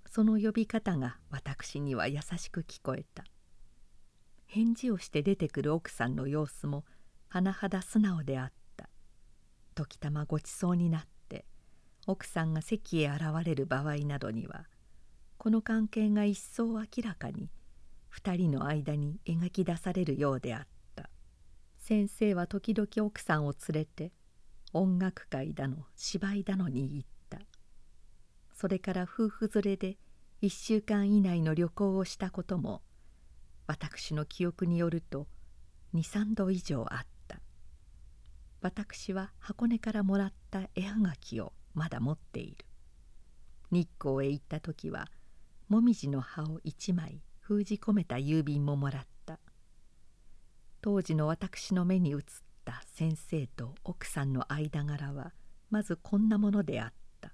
その呼び方が私には優しく聞こえた。返事をして出てくる奥さんの様子も甚だ素直であった。時たまごちそうになって奥さんが席へ現れる場合などにはこの関係が一層明らかに2人の間に描き出されるようであった。先生は時々奥さんを連れて音楽会だの芝居だのに行った。それから夫婦連れで1週間以内の旅行をしたことも私の記憶によると23度以上あった。私は箱根からもらった絵はがきをまだ持っている。日光へ行った時はもみじの葉を1枚封じ込めた郵便ももらった。当時の私の目に映った先生と奥さんの間柄はまずこんなものであった。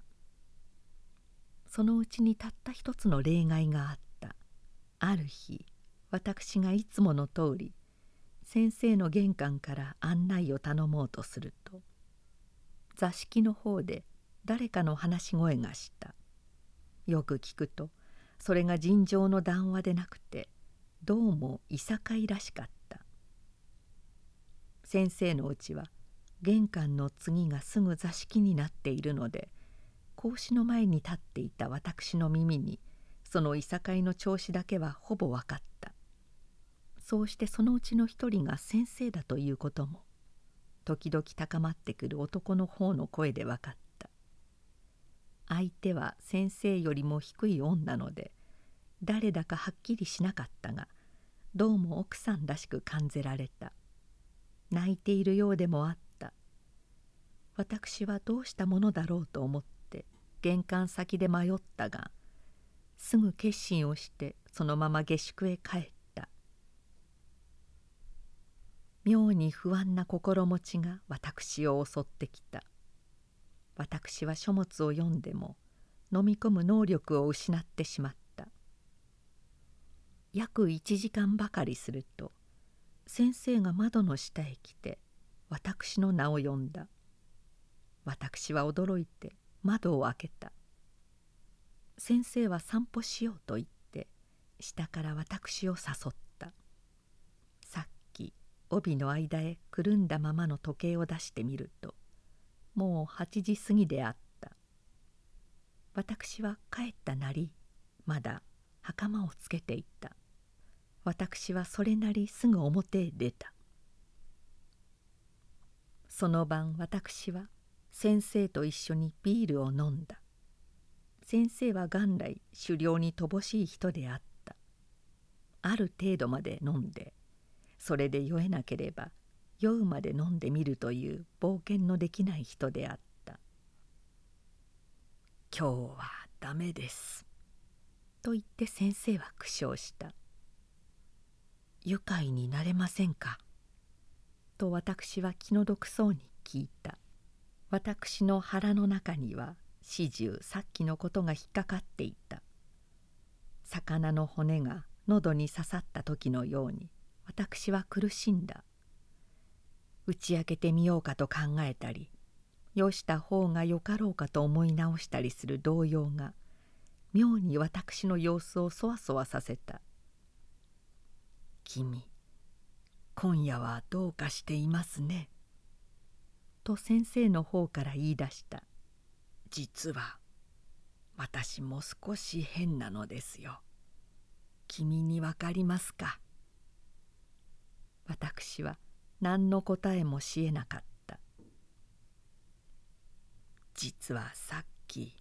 そのうちにたった一つの例外があった。ある日私がいつもの通り先生の玄関から案内を頼もうとすると座敷の方で誰かの話し声がした。よく聞くとそれが尋常の談話でなくてどうもいさかいらしかった。先生のうちは玄関の次がすぐ座敷になっているので格子の前に立っていた私の耳にそのいさかいの調子だけはほぼ分かった。そうしてそのうちの一人が先生だということも時々高まってくる男の方の声で分かった。相手は先生よりも低い女ので誰だかはっきりしなかったがどうも奥さんらしく感じられた。泣いているようでもあった。私はどうしたものだろうと思って玄関先で迷ったがすぐ決心をしてそのまま下宿へ帰った。妙に不安な心持ちが私を襲ってきた。私は書物を読んでも飲み込む能力を失ってしまった。約1時間ばかりすると先生が窓の下へ来て私の名を呼んだ。私は驚いて窓を開けた。先生は散歩しようと言って下から私を誘った。さっき帯の間へくるんだままの時計を出してみるともう8時過ぎであった。私は帰ったなりまだ袴をつけていた。私はそれなりすぐ表へ出た。その晩私は先生と一緒にビールを飲んだ。先生は元来狩猟に乏しい人であった。ある程度まで飲んでそれで酔えなければ酔うまで飲んでみるという冒険のできない人であった「今日はダメです」と言って先生は苦笑した「愉快になれませんか?」と私は気の毒そうに聞いた。私の腹の中には始終さっきのことが引っかかっていた。魚の骨が喉に刺さった時のように私は苦しんだ。打ち明けてみようかと考えたりよした方がよかろうかと思い直したりする動揺が妙に私の様子をそわそわさせた「君今夜はどうかしていますね。と先生の方から言い出した「実は私も少し変なのですよ。君にわかりますか?」私は何の答えもしえなかった。実はさっき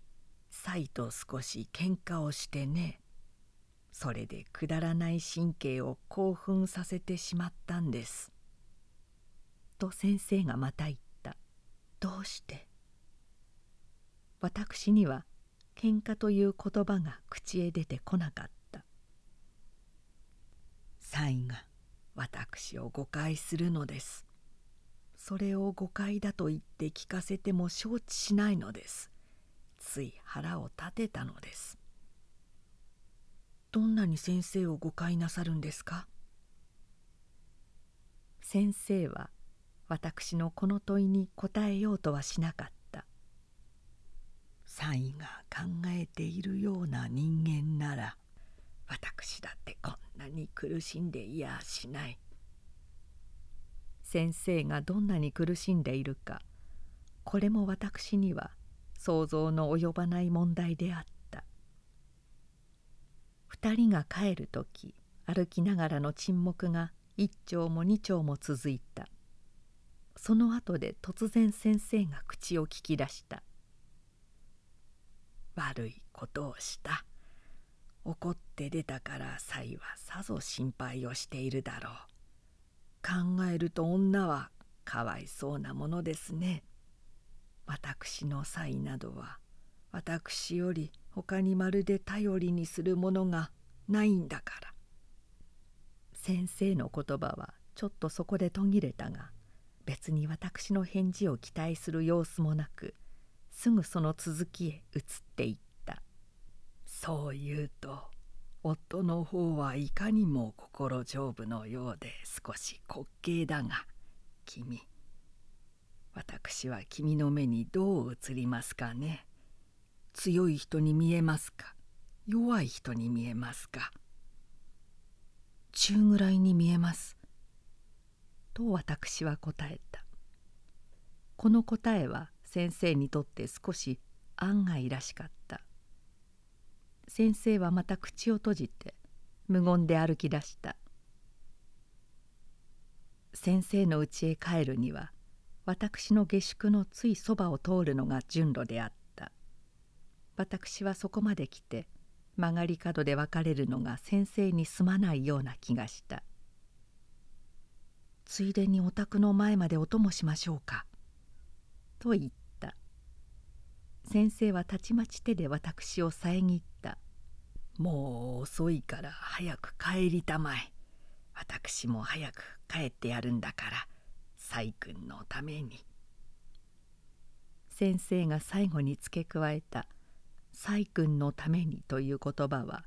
サイと少し喧嘩をしてねそれでくだらない神経を興奮させてしまったんです」と先生がまた言った「どうして?」私には喧嘩という言葉が口へ出てこなかった「サイが私を誤解するのです」それを誤解だと言って聞かせても承知しないのです。つい腹を立てたのです。どんなに先生を誤解なさるんですか？先生は私のこの問いに答えようとはしなかった。サイが考えているような人間なら私だってこんなに苦しんでいやしない。先生がどんなに苦しんでいるかこれも私には想像の及ばない問題であった。2人が帰る時歩きながらの沈黙が一丁も二丁も続いた。その後で突然先生が口を聞き出した「悪いことをした。怒って出たからサイはさぞ心配をしているだろう。考えると女はかわいそうなものですね。私のサイなどは私より他にまるで頼りにするものがないんだから。先生の言葉はちょっとそこで途切れたが別に私の返事を期待する様子もなくすぐその続きへ移っていった。そう言うと夫の方はいかにも心丈夫のようで少し滑稽だが君私は君の目にどう映りますかね？強い人に見えますか？弱い人に見えますか？中ぐらいに見えます」と私は答えた。この答えは先生にとって少し案外らしかった。先生はまた口を閉じて無言で歩き出した。先生の家へ帰るには私の下宿のついそばを通るのが順路であった。私はそこまで来て曲がり角で別れるのが先生にすまないような気がした。ついでにお宅の前までお供しましょうか」と言った。先生はたちまち手で私を遮った「もう遅いから早く帰りたまえ。私も早く帰ってやるんだから。細君のために」先生が最後に付け加えた「細君のために」という言葉は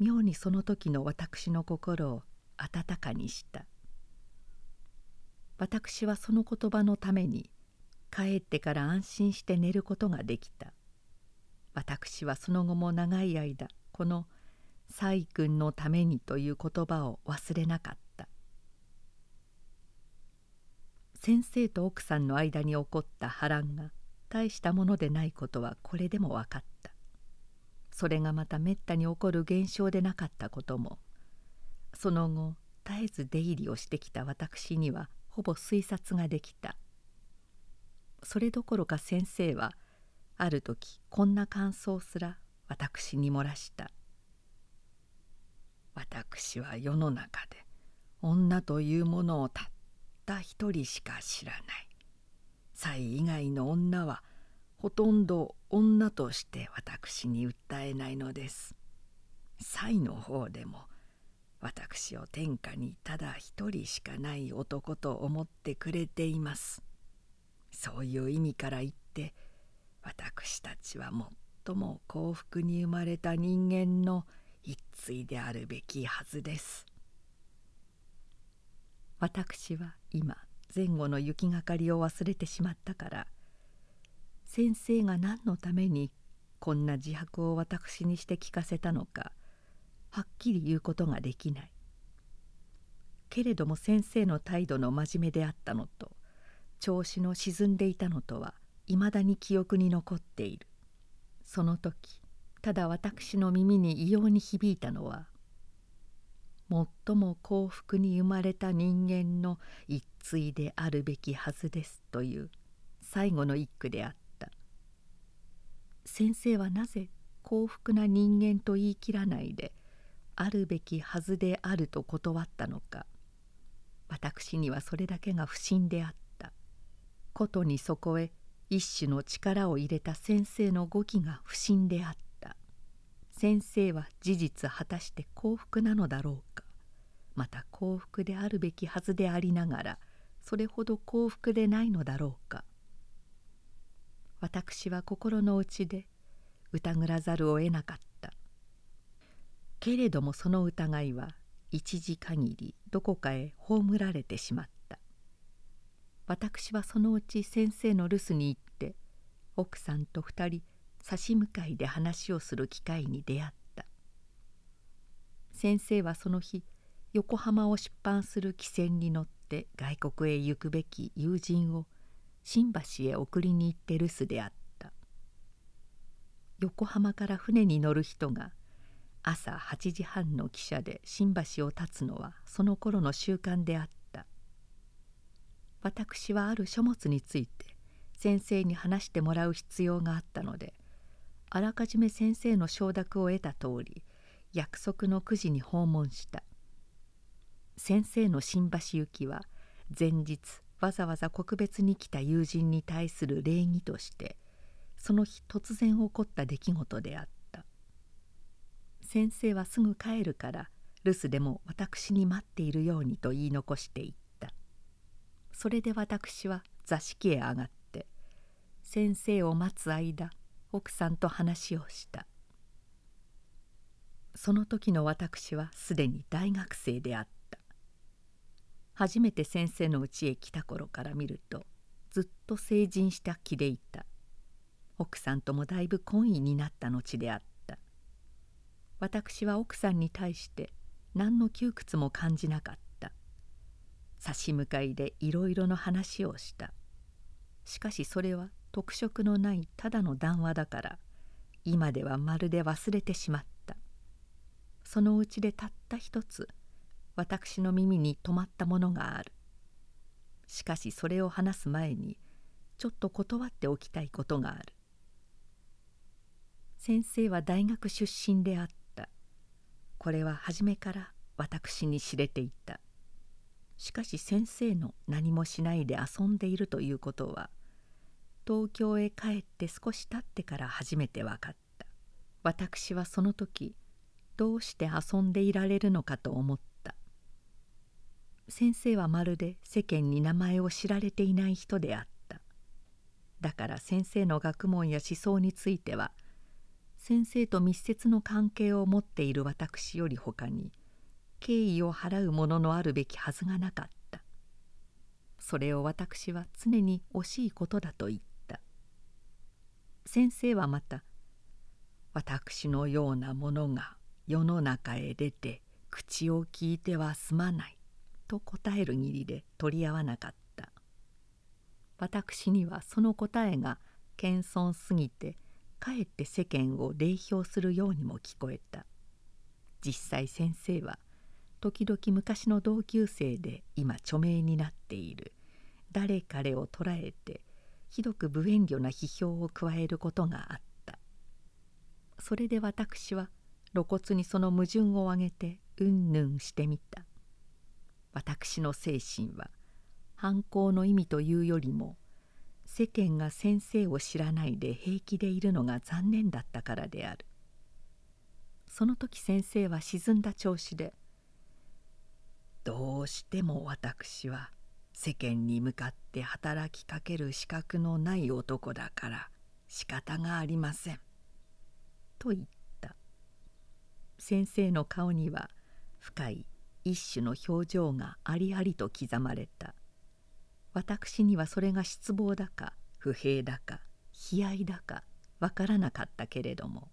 妙にその時の私の心を温かにした。私はその言葉のために帰ってから安心して寝ることができた。私はその後も長い間この「細君のために」という言葉を忘れなかった。先生と奥さんの間に起こった波乱が大したものでないことはこれでも分かった。それがまためったに起こる現象でなかったこともその後絶えず出入りをしてきた私にはほぼ推察ができた。それどころか先生はある時こんな感想すら私に漏らした。私は世の中で女というものをたった一人しか知らない。妻以外の女はほとんど女として私に訴えないのです。妻の方でも私を天下にただ一人しかない男と思ってくれています。そういう意味から言って私たちは最も幸福に生まれた人間の一対であるべきはずです。私は今前後の行きがかりを忘れてしまったから先生が何のためにこんな自白を私にして聞かせたのかはっきり言うことができない。けれども先生の態度の真面目であったのと調子の沈んでいたのとはいまだに記憶に残っている。その時ただ私の耳に異様に響いたのは最も幸福に生まれた人間の一対であるべきはずですという最後の一句であった。先生はなぜ幸福な人間と言い切らないであるべきはずであると断ったのか私にはそれだけが不審であった。ことにそこへ一種の力を入れた先生の語気が不審であった。先生は事実果たして幸福なのだろうか。また幸福であるべきはずでありながらそれほど幸福でないのだろうか。私は心の内で疑らざるを得なかった。けれどもその疑いは一時限りどこかへ葬られてしまった。私はそのうち先生の留守に行って奥さんと二人差し向かいで話をする機会に出会った。先生はその日横浜を出版する汽船に乗って外国へ行くべき友人を新橋へ送りに行って留守であった。横浜から船に乗る人が朝8時半の汽車で新橋を立つのはその頃の習慣であった。私はある書物について先生に話してもらう必要があったのであらかじめ先生の承諾を得た通り約束の9時に訪問した。先生の新橋行きは前日わざわざ告別に来た友人に対する礼儀としてその日突然起こった出来事であった。先生はすぐ帰るから留守でも私に待っているようにと言い残していた。それで私は座敷へ上がって先生を待つ間奥さんと話をした。その時の私はすでに大学生であった。初めて先生の家へ来た頃から見るとずっと成人した気でいた。奥さんともだいぶ懇意になった後であった。私は奥さんに対して何の窮屈も感じなかった。差し向かいでいろいろの話をした。しかしそれは特色のないただの談話だから今ではまるで忘れてしまった。そのうちでたった一つ私の耳に止まったものがある。しかしそれを話す前にちょっと断っておきたいことがある。先生は大学出身であった。これは初めから私に知れていた。しかし先生の何もしないで遊んでいるということは東京へ帰って少し経ってから初めて分かった。私はその時どうして遊んでいられるのかと思った。先生はまるで世間に名前を知られていない人であった。だから先生の学問や思想については先生と密接の関係を持っている私よりほかに敬意を払うもののあるべきはずがなかった。それを私は常に惜しいことだと言った。先生はまた私のようなものが世の中へ出て口を聞いてはすまないと答える義理で取り合わなかった。私にはその答えが謙遜すぎてかえって世間を冷氷するようにも聞こえた。実際先生は時々昔の同級生で今著名になっている。誰彼を捉えてひどく無遠慮な批評を加えることがあった。それで私は露骨にその矛盾を挙げてうんぬんしてみた。私の精神は犯行の意味というよりも世間が先生を知らないで平気でいるのが残念だったからである。その時先生は沈んだ調子で「どうしても私は世間に向かって働きかける資格のない男だから仕方がありません」と言った。先生の顔には深い一種の表情がありありと刻まれた。私にはそれが失望だか不平だか悲哀だかわからなかったけれども。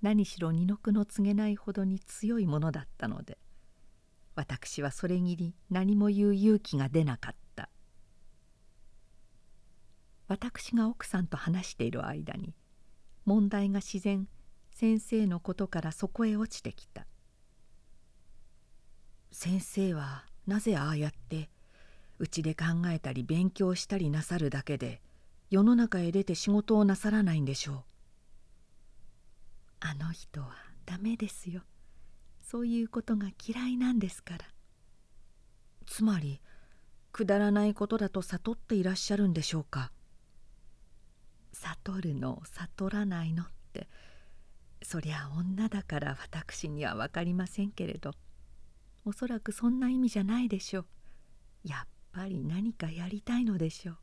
何しろ二の句の告げないほどに強いものだったので。私はそれぎり何も言う勇気が出なかった。私が奥さんと話している間に問題が自然先生のことからそこへ落ちてきた。先生はなぜああやってうちで考えたり勉強したりなさるだけで世の中へ出て仕事をなさらないんでしょう。あの人はダメですよ。そういうことが嫌いなんですから。つまりくだらないことだと悟っていらっしゃるんでしょうか？悟るの悟らないのってそりゃ女だから私には分かりませんけれど。おそらくそんな意味じゃないでしょう。やっぱり何かやりたいのでしょう。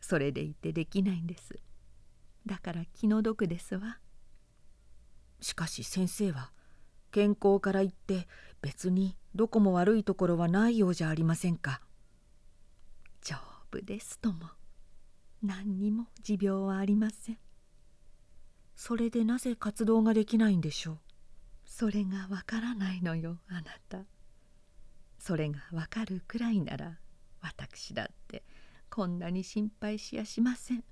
それでいてできないんです。だから気の毒ですわ。しかし先生は健康から言って別にどこも悪いところはないようじゃありませんか。丈夫ですとも。何にも持病はありません。それでなぜ活動ができないんでしょう。それがわからないのよあなた。それがわかるくらいなら私だってこんなに心配しやしません。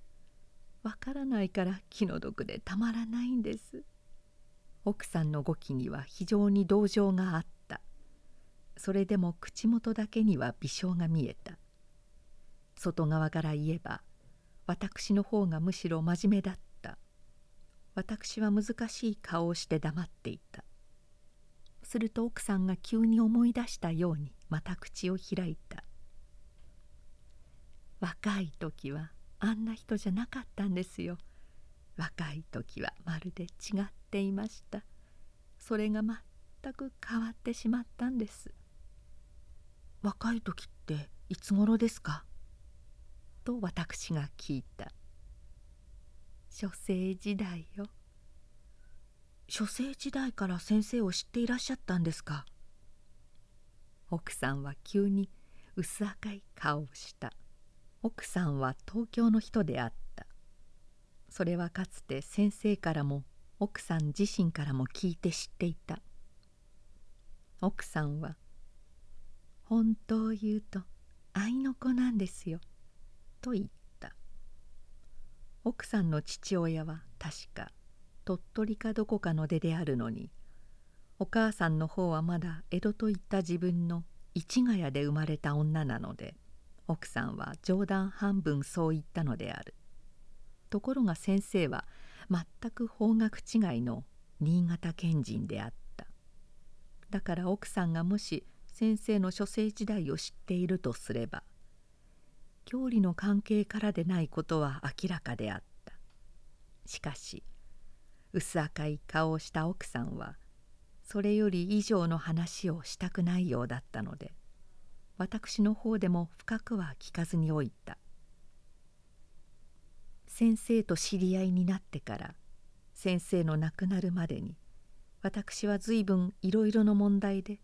わからないから気の毒でたまらないんです。奥さんの語気には非常に同情があった。それでも口元だけには微笑が見えた。外側から言えば私の方がむしろ真面目だった。私は難しい顔をして黙っていた。すると奥さんが急に思い出したようにまた口を開いた。若い時はあんな人じゃなかったんですよ。若い時はまるで違っていました。それが全く変わってしまったんです。若い時っていつ頃ですか？と私が聞いた。書生時代よ。書生時代から先生を知っていらっしゃったんですか？奥さんは急に薄赤い顔をした。奥さんは東京の人であったそれはかつて先生からも奥さん自身からも聞いて知っていた。奥さんは「本当を言うと愛の子なんですよ」と言った。奥さんの父親は確か鳥取かどこかの出であるのにお母さんの方はまだ江戸といった自分の市ヶ谷で生まれた女なので奥さんは冗談半分そう言ったのである。ところが先生は全く方角違いの新潟県人であった。だから奥さんがもし先生の書生時代を知っているとすれば郷里の関係からでないことは明らかであった。しかし薄赤い顔をした奥さんはそれより以上の話をしたくないようだったので私の方でも深くは聞かずにおいた。先生と知り合いになってから先生の亡くなるまでに私は随分いろいろな問題で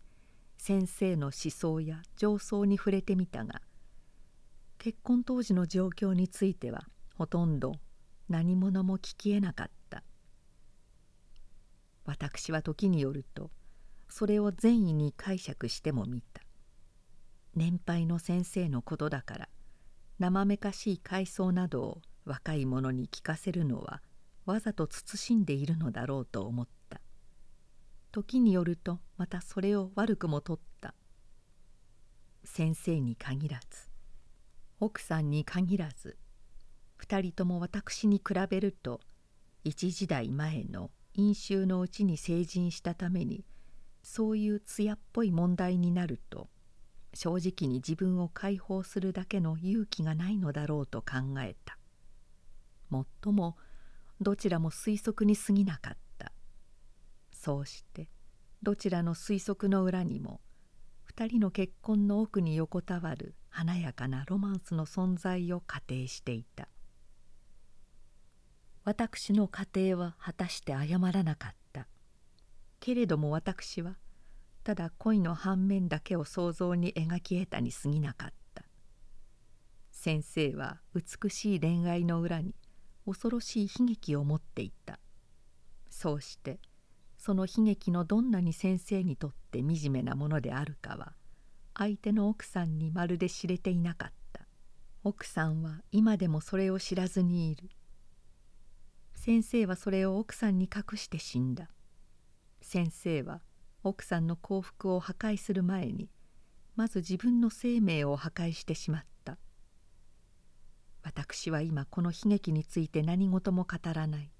先生の思想や情操に触れてみたが結婚当時の状況についてはほとんど何者も聞きえなかった。私は時によるとそれを善意に解釈してもみた。年配の先生のことだから生めかしい回想などを若い者に聞かせるのはわざと慎んでいるのだろうと思った。時によるとまたそれを悪くも取った。先生に限らず奥さんに限らず2人とも私に比べると一時代前の飲酒のうちに成人したためにそういう艶っぽい問題になると正直に自分を解放するだけの勇気がないのだろうと考えた。もっともどちらも推測に過ぎなかった。そうしてどちらの推測の裏にも2人の結婚の奥に横たわる華やかなロマンスの存在を仮定していた。私の家庭は果たして謝らなかった。けれども私はただ恋の反面だけを想像に描き得たに過ぎなかった。先生は美しい恋愛の裏に恐ろしい悲劇を持っていた。そうしてその悲劇のどんなに先生にとって惨めなものであるかは相手の奥さんにまるで知れていなかった。奥さんは今でもそれを知らずにいる。先生はそれを奥さんに隠して死んだ。先生は奥さんの幸福を破壊する前にまず自分の生命を破壊してしまった。私は今この悲劇について何事も語らない。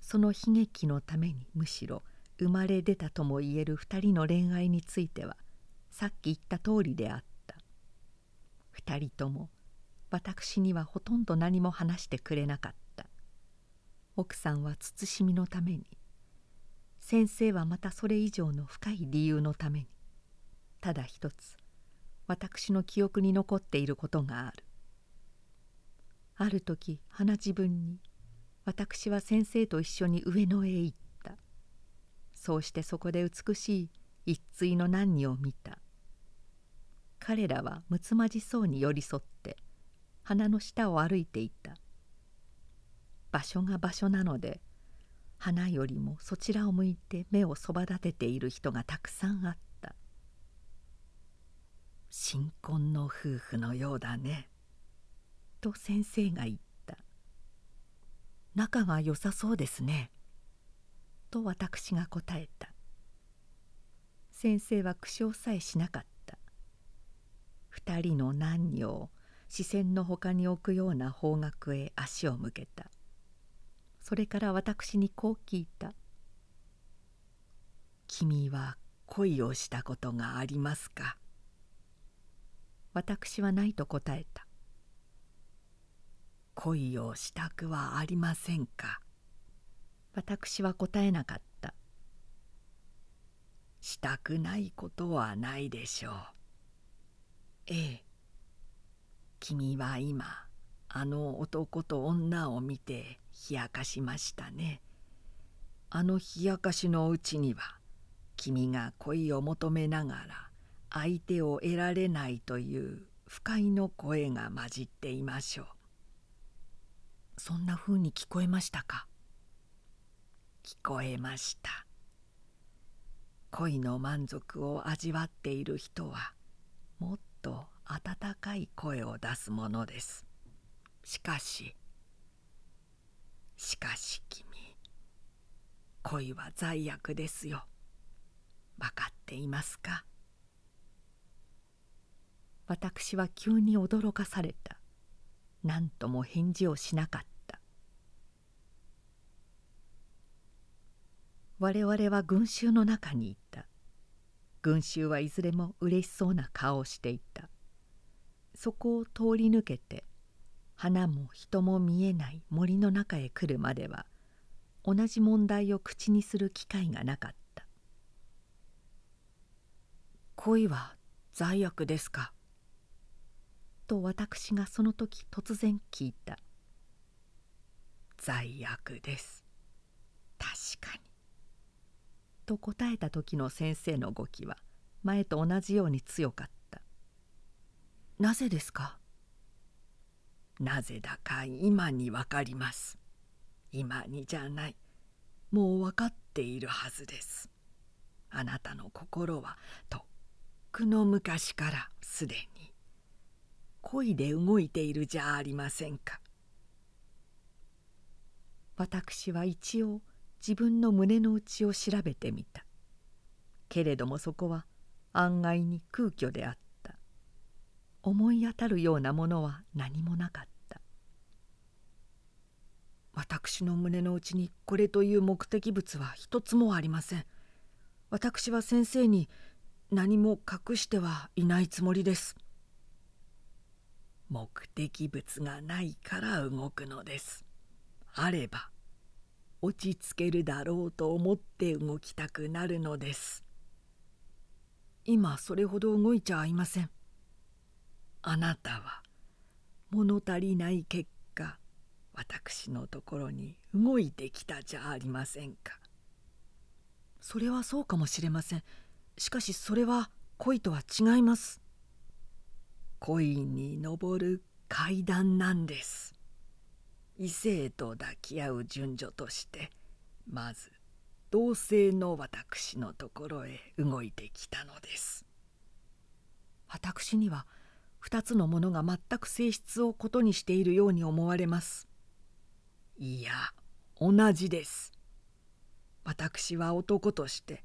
その悲劇のためにむしろ生まれ出たとも言える二人の恋愛についてはさっき言った通りであった。二人とも私にはほとんど何も話してくれなかった。奥さんは慎みのために先生はまたそれ以上の深い理由のためにただ一つ私の記憶に残っていることがある。ある時花自分に私は先生と一緒に上野へ行った。そうしてそこで美しい一対の男女を見た。彼らはむつまじそうに寄り添って花の下を歩いていた。場所が場所なので花よりもそちらを向いて目をそば立てている人がたくさんあった。新婚の夫婦のようだね。と先生が言った。仲が良さそうですね。と私が答えた。先生は苦笑さえしなかった。二人の男女を視線のほかに置くような方角へ足を向けた。それから私にこう聞いた「君は恋をしたことがありますか?」私はないと答えた「恋をしたくはありませんか?」私は答えなかった「したくないことはないでしょう」ええ。君は今あの男と女を見て冷やかしましたね。あの冷やかしのうちには君が恋を求めながら相手を得られないという不快の声が混じっていましょうそんなふうに聞こえましたか？聞こえました。恋の満足を味わっている人はもっと温かい声を出すものです。しかししかし君恋は罪悪ですよ。分かっていますか？私は急に驚かされた。何とも返事をしなかった我々は群衆の中にいた。群衆はいずれも嬉しそうな顔をしていた。そこを通り抜けて花も人も見えない森の中へ来るまでは同じ問題を口にする機会がなかった「恋は罪悪ですか?」と私がその時突然聞いた「罪悪です。確かに」と答えた時の先生の語気は前と同じように強かった「なぜですか?」なぜだか今にわかります。今にじゃない。もう分かっているはずです。あなたの心はとっくの昔からすでに。恋で動いているじゃありませんか。私は一応自分の胸の内を調べてみた。けれどもそこは案外に空虚であった。思い当たるようなものは何もなかった。私の胸の内にこれという目的物は一つもありません。私は先生に何も隠してはいないつもりです。目的物がないから動くのです。あれば落ち着けるだろうと思って動きたくなるのです。今それほど動いちゃいません。あなたは物足りない結果私のところに動いてきたじゃありませんか。それはそうかもしれません。しかしそれは恋とは違います。恋に登る階段なんです。異性と抱き合う順序としてまず同性の私のところへ動いてきたのです。私には2つのものが全く性質をことにしているように思われます。いや同じです。私は男として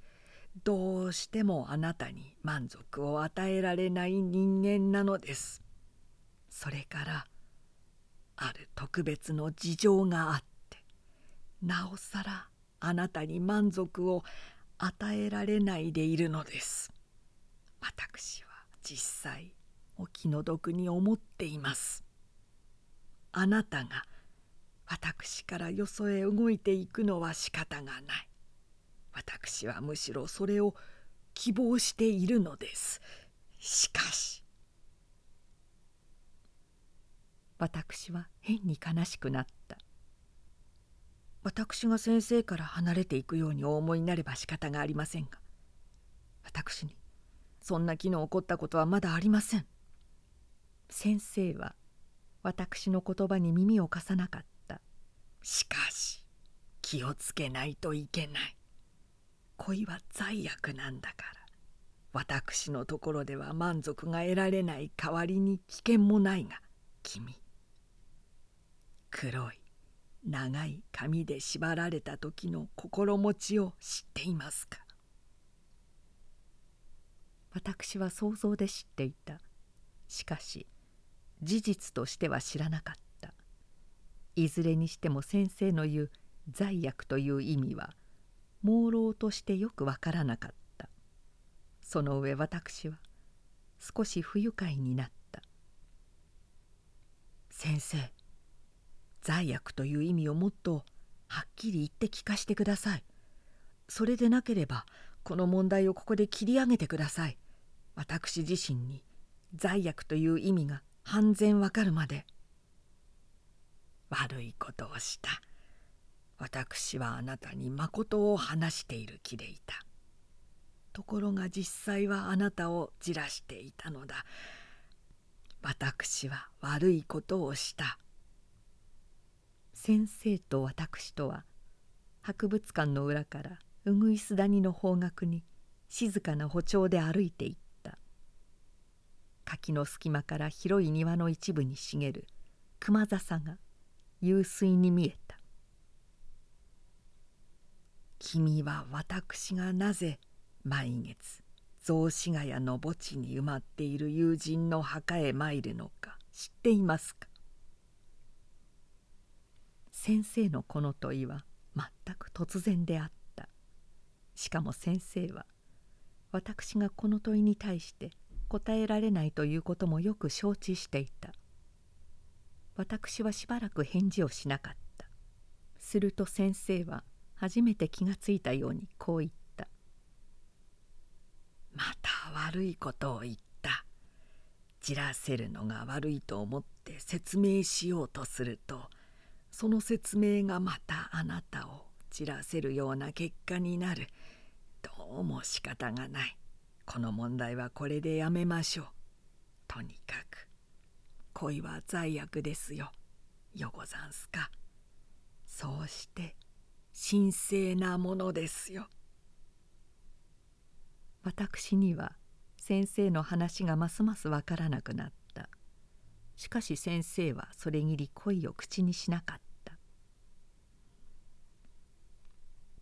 どうしてもあなたに満足を与えられない人間なのです。それからある特別の事情があってなおさらあなたに満足を与えられないでいるのです。私は実際お気の毒に思っています。あなたが私からよそへ動いていくのは仕方がない。私はむしろそれを希望しているのです。しかし私は変に悲しくなった。私が先生から離れていくようにお思いになれば仕方がありませんが私にそんな気の起こったことはまだありません。先生は私の言葉に耳を貸さなかった。しかし気をつけないといけない。恋は罪悪なんだから。私のところでは満足が得られない代わりに危険もないが君黒い長い髪で縛られた時の心持ちを知っていますか？私は想像で知っていた。しかし事実としては知らなかった。いずれにしても先生の言う罪悪という意味は朦朧としてよくわからなかった。その上私は少し不愉快になった。先生罪悪という意味をもっとはっきり言って聞かしてください。それでなければこの問題をここで切り上げてください。私自身に罪悪という意味が半然わかるまで。悪いことをした。私はあなたにまことを話している気でいた。ところが実際はあなたをじらしていたのだ。私は悪いことをした。先生と私とは博物館の裏からうぐいす谷の方角に静かな歩調で歩いていった。柿の隙間から広い庭の一部に茂る熊笹が湧水に見えた。君は私がなぜ毎月雑司ヶ谷の墓地に埋まっている友人の墓へ参るのか知っていますか？先生のこの問いは全く突然であった。しかも先生は私がこの問いに対して答えられないということもよく承知していた。私はしばらく返事をしなかった。すると先生は初めて気がついたようにこう言った「また悪いことを言った」じらせるのが悪いと思って説明しようとするとその説明がまたあなたを散らせるような結果になる。どうも仕方がない。この問題はこれでやめましょう。とにかく恋は罪悪ですよ。よござんすか。そうして神聖なものですよ。私には先生の話がますますわからなくなった。しかし先生はそれぎり恋を口にしなかった。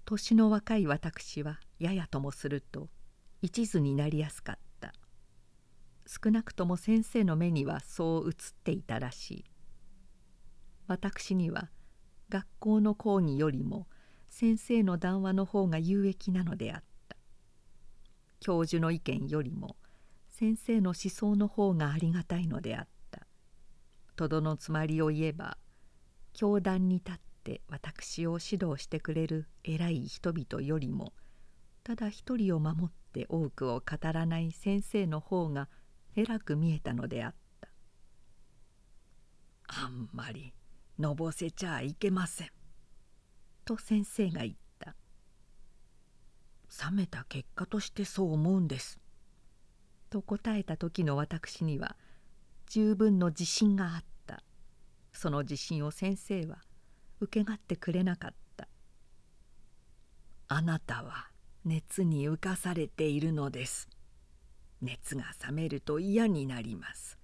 年の若い私はややともすると一途になりやすかった。少なくとも先生の目にはそう映っていたらしい。私には学校の講義よりも先生の談話の方が有益なのであった。教授の意見よりも先生の思想の方がありがたいのであった。とどのつまりを言えば教団に立って私を指導してくれる偉い人々よりもただ一人を守って多くを語らない先生の方が偉く見えたのであった。あんまりのぼせちゃいけません。と先生が言った。冷めた結果としてそう思うんです。と答えた時の私には十分の自信があった。その自信を先生は受けがってくれなかった。あなたは熱に浮かされているのです。熱が冷めると嫌になります。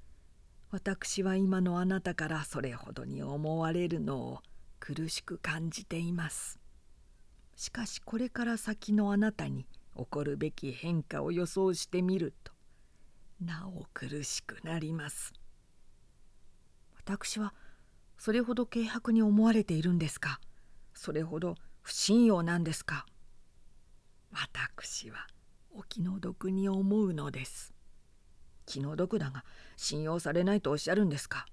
私は今のあなたからそれほどに思われるのを苦しく感じています。しかしこれから先のあなたに起こるべき変化を予想してみるとなお苦しくなります。私はそれほど軽薄に思われているんですか？それほど不信用なんですか？私はお気の毒に思うのです。気の毒だが信用されないとおっしゃるんですか？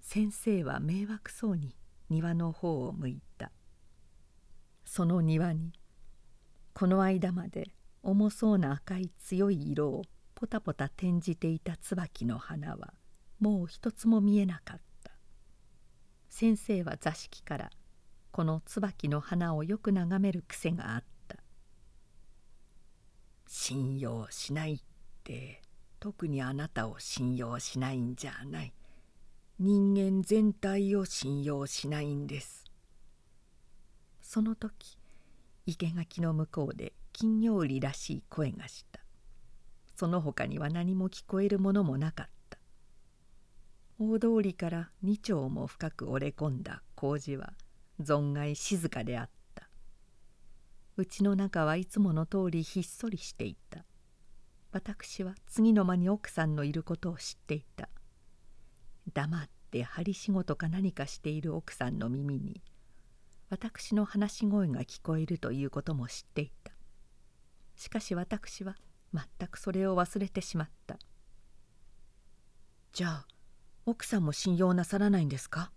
先生は迷惑そうに庭の方を向いた。その庭にこの間まで重そうな赤い強い色をポタポタ転じていた椿の花はもう一つも見えなかった。先生は座敷からこの椿の花をよく眺める癖があった。信用しないって特にあなたを信用しないんじゃない。人間全体を信用しないんです。その時生垣の向こうで金魚売りらしい声がした。その他には何も聞こえるものもなかった。大通りから二丁も深く折れ込んだ麹は存外静かであった。うちの中はいつもの通りひっそりしていた。私は次の間に奥さんのいることを知っていた。黙って針仕事か何かしている奥さんの耳に私の話し声が聞こえるということも知っていた。しかし私は全くそれを忘れてしまった。じゃあ奥さんも信用なさらないんですか？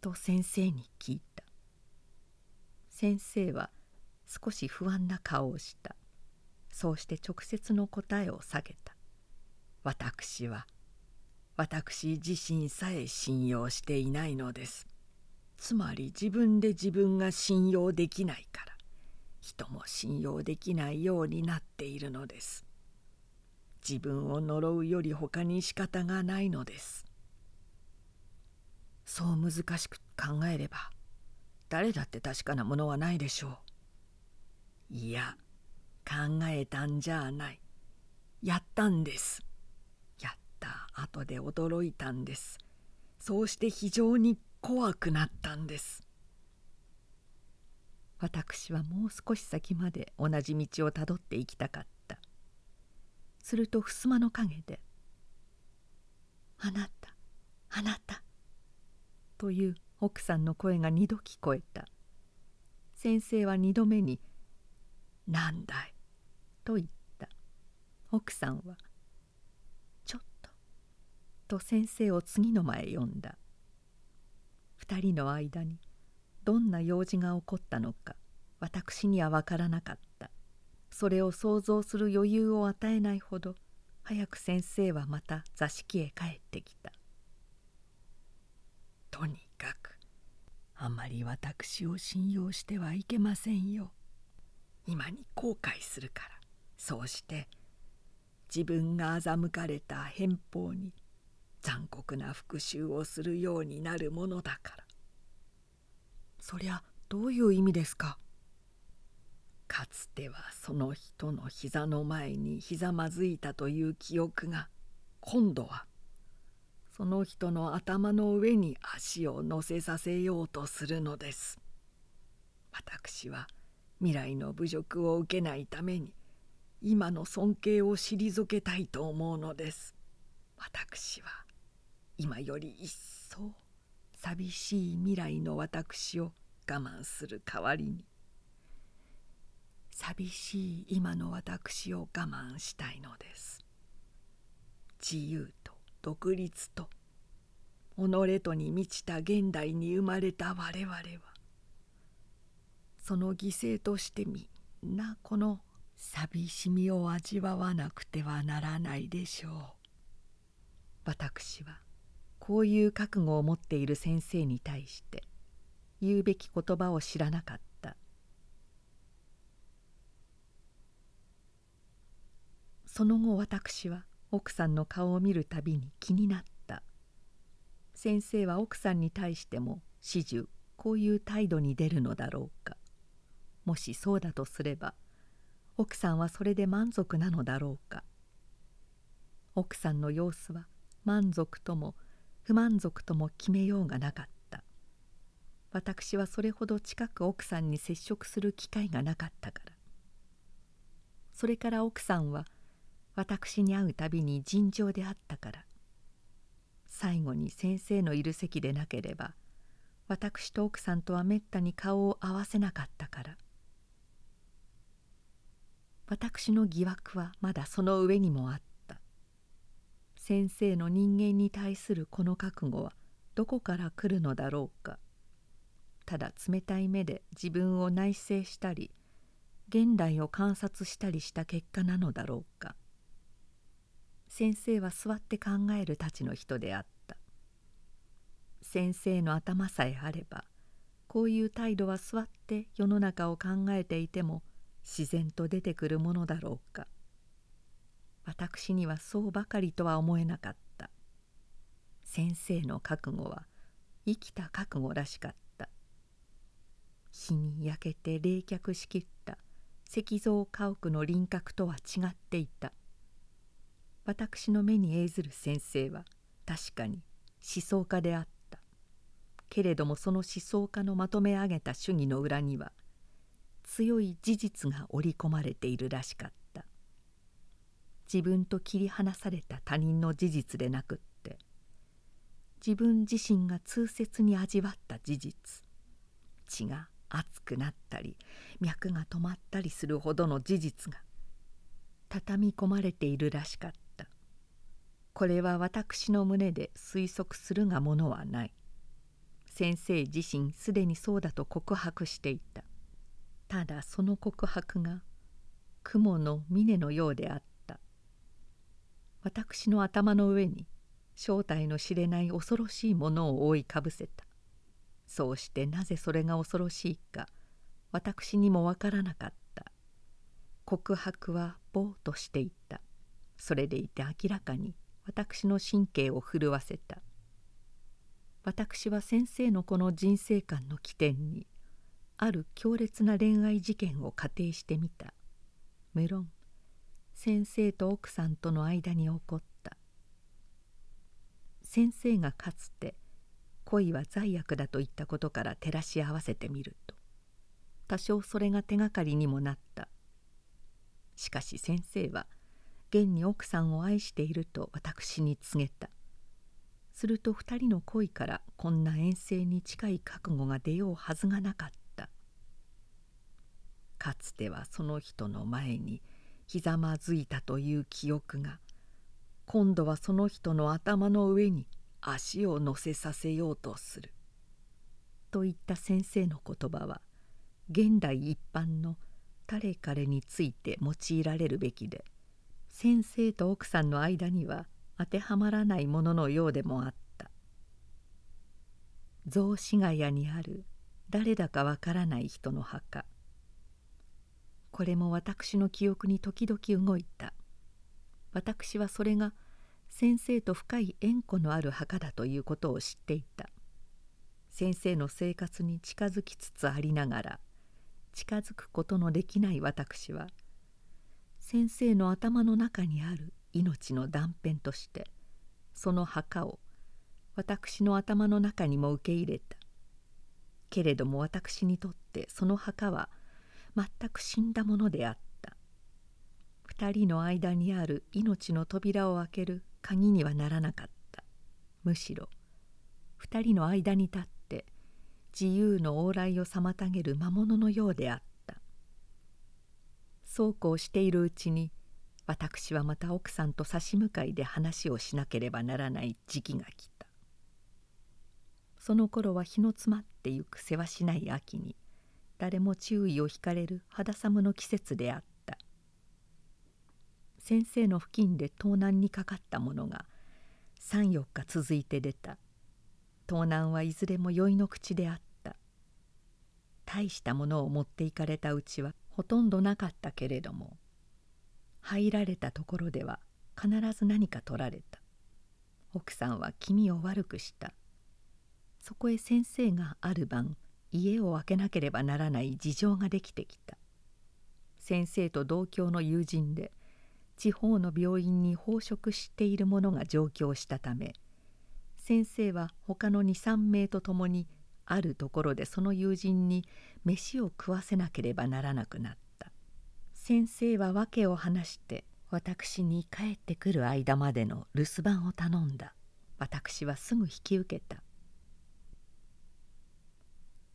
と先生に聞いた。先生は少し不安な顔をした。そうして直接の答えを下げた。私は私自身さえ信用していないのです。つまり自分で自分が信用できないから。人も信用できないようになっているのです。自分を呪うより他に仕方がないのです。そう難しく考えれば誰だって確かなものはないでしょう。いや考えたんじゃない。やったんです。やった後で驚いたんです。そうして非常に怖くなったんです。私はもう少し先まで同じ道をたどっていきたかった。すると襖の陰で「あなたあなた」という奥さんの声が二度聞こえた。先生は二度目に「何だい?」と言った。奥さんは「ちょっと」と先生を次の間へ呼んだ。二人の間にどんな用事が起こったのか私には分からなかった。それを想像する余裕を与えないほど早く先生はまた座敷へ帰ってきた。とにかくあまり私を信用してはいけませんよ。今に後悔するから。そうして自分が欺かれた偏方に残酷な復讐をするようになるものだから。そりゃどういう意味ですか？かつてはその人の膝の前にひざまずいたという記憶が今度はその人の頭の上に足を乗せさせようとするのです。私は未来の侮辱を受けないために今の尊敬を退けたいと思うのです。私は今より一層寂しい未来の私を我慢する代わりに。寂しい今の私を我慢したいのです。自由と独立と己とに満ちた現代に生まれた我々はその犠牲としてみんなこの寂しみを味わわなくてはならないでしょう。私はこういう覚悟を持っている先生に対して言うべき言葉を知らなかった。その後私は奥さんの顔を見るたびに気になった。先生は奥さんに対しても始終こういう態度に出るのだろうか。もしそうだとすれば奥さんはそれで満足なのだろうか。奥さんの様子は満足とも不満足とも決めようがなかった。私はそれほど近く奥さんに接触する機会がなかったから。それから奥さんは私に会うたびに尋常であったから。最後に先生のいる席でなければ私と奥さんとはめったに顔を合わせなかったから。私の疑惑はまだその上にもあった。先生の人間に対するこの覚悟はどこから来るのだろうか。ただ冷たい目で自分を内省したり現代を観察したりした結果なのだろうか。先生は座って考えるたちの人であった。先生の頭さえあればこういう態度は座って世の中を考えていても自然と出てくるものだろうか。私にはそうばかりとは思えなかった。先生の覚悟は生きた覚悟らしかった。日に焼けて冷却しきった。石像家屋の輪郭とは違っていた。私の目に映ずる先生は確かに思想家であった。けれどもその思想家のまとめ上げた主義の裏には強い事実が織り込まれているらしかった。自分と切り離された他人の事実でなくって自分自身が痛切に味わった事実血が熱くなったり脈が止まったりするほどの事実が畳み込まれているらしかった。これは私の胸で推測するがものはない。先生自身すでにそうだと告白していた。ただその告白が雲の峰のようであった。私の頭の上に正体の知れない恐ろしいものを覆いかぶせた。そうしてなぜそれが恐ろしいか私にもわからなかった。告白はぼうとしていた。それでいて明らかに私の神経を震わせた。私は先生のこの人生観の起点にある強烈な恋愛事件を仮定してみた。無論先生と奥さんとの間に起こった。先生がかつて恋は罪悪だと言ったことから照らし合わせてみると多少それが手がかりにもなった。しかし先生は「現に奥さんを愛していると私に告げた。すると二人の恋からこんな遠征に近い覚悟が出ようはずがなかった。かつてはその人の前にひざまずいたという記憶が今度はその人の頭の上に足を乗せさせようとする。といった先生の言葉は現代一般の誰彼について用いられるべきで先生と奥さんの間には当てはまらないもののようでもあった。雑司ヶ谷にある誰だかわからない人の墓。これも私の記憶に時々動いた。私はそれが先生と深い縁故のある墓だということを知っていた。先生の生活に近づきつつありながら近づくことのできない私は先生の頭の中にある命の断片としてその墓を私の頭の中にも受け入れた。けれども私にとってその墓は全く死んだものであった。二人の間にある命の扉を開ける鍵にはならなかった。むしろ二人の間に立って自由の往来を妨げる魔物のようであった。そうこうしているうちに私はまた奥さんと差し向かいで話をしなければならない時期が来た。その頃は日の詰まってゆくせわしない秋に誰も注意を引かれる肌寒の季節であった。先生の付近で盗難にかかったものが34日続いて出た。盗難はいずれも酔いの口であった。大したものを持っていかれたうちはほとんどなかったけれども入られたところでは必ず何か取られた。奥さんは気味を悪くした。そこへ先生がある晩家を空けなければならない事情ができてきた。先生と同郷の友人で地方の病院に奉職している者が上京したため先生は他の23名と共にあるところでその友人に飯を食わせなければならなくなった。先生は訳を話して私に帰ってくる間までの留守番を頼んだ。私はすぐ引き受けた。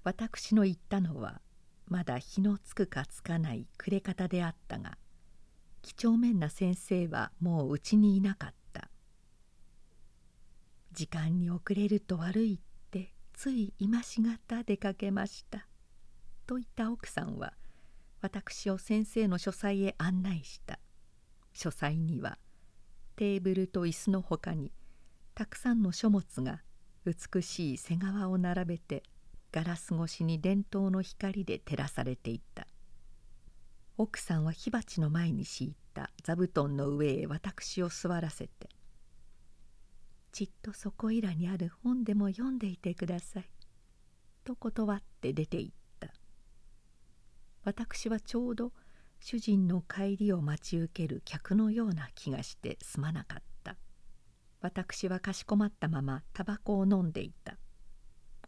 私の言ったのはまだ日のつくかつかない暮れ方であったが几帳面な先生はもううちにいなかった。時間に遅れると悪いってつい今しがた出かけました。と言った奥さんは私を先生の書斎へ案内した。書斎にはテーブルと椅子のほかにたくさんの書物が美しい背側を並べてガラス越しに伝統の光で照らされていた。奥さんは火鉢の前に敷いた座布団の上へ私を座らせて「ちっとそこいらにある本でも読んでいてください」と断って出て行った。私はちょうど主人の帰りを待ち受ける客のような気がしてすまなかった。私はかしこまったままタバコを飲んでいた。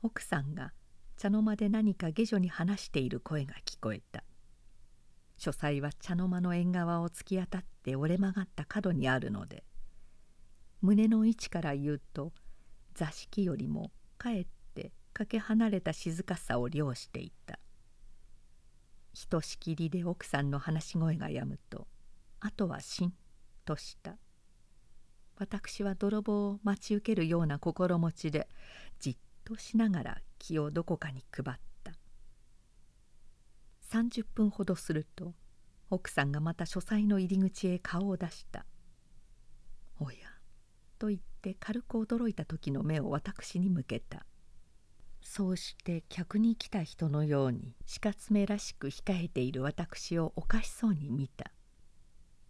奥さんが茶の間で何か下女に話している声が聞こえた。書斎は茶の間の縁側を突き当たって折れ曲がった角にあるので胸の位置から言うと座敷よりもかえってかけ離れた静かさを凌していた。ひとしきりで奥さんの話し声がやむとあとはしんとした。私は泥棒を待ち受けるような心持ちでじっとしながら気をどこかに配った。30分ほどすると奥さんがまた書斎の入り口へ顔を出した「おや」と言って軽く驚いた時の目を私に向けた。そうして客に来た人のように死活目らしく控えている私をおかしそうに見た。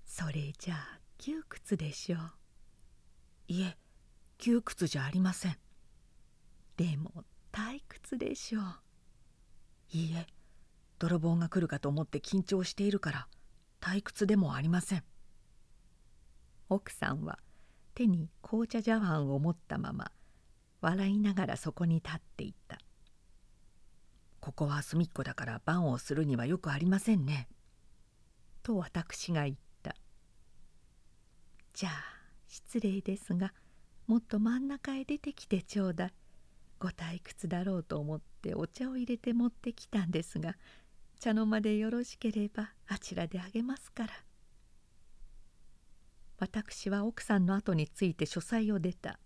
それじゃあ窮屈でしょう。いえ窮屈じゃありません。でも退屈でしょう。いいえ泥棒が来るかと思って緊張しているから退屈でもありません。奥さんは手に紅茶茶碗を持ったまま笑いながらそこに立っていた。ここは隅っこだから番をするにはよくありませんね。と私が言った。じゃあ失礼ですがもっと真ん中へ出てきてちょうだい。ご退屈だろうと思ってお茶を入れて持ってきたんですが茶の間でよろしければあちらであげますから。私は奥さんの後について書斎を出た。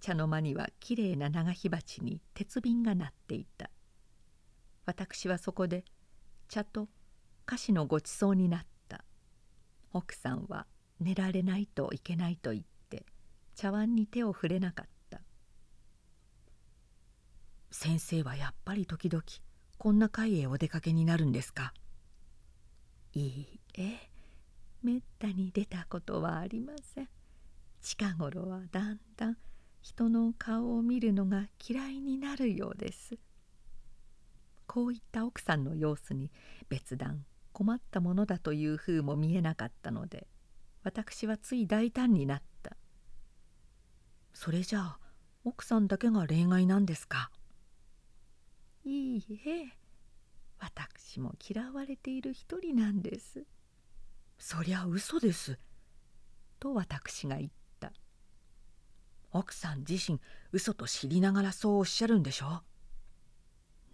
茶の間にはきれいな長火鉢に鉄瓶が鳴っていた。私はそこで茶と菓子のごちそうになった。奥さんは寝られないといけないと言って茶碗に手を触れなかった。先生はやっぱり時々こんな会へお出かけになるんですか？いいえめったに出たことはありません。近頃はだんだん人の顔を見るのが嫌いになるようです。こういった奥さんの様子に別段困ったものだというふうも見えなかったので私はつい大胆になった。それじゃあ奥さんだけが例外なんですか？いいえ。私も嫌われている一人なんです。そりゃ嘘です。と私が言った。奥さん自身嘘と知りながらそうおっしゃるんでしょ？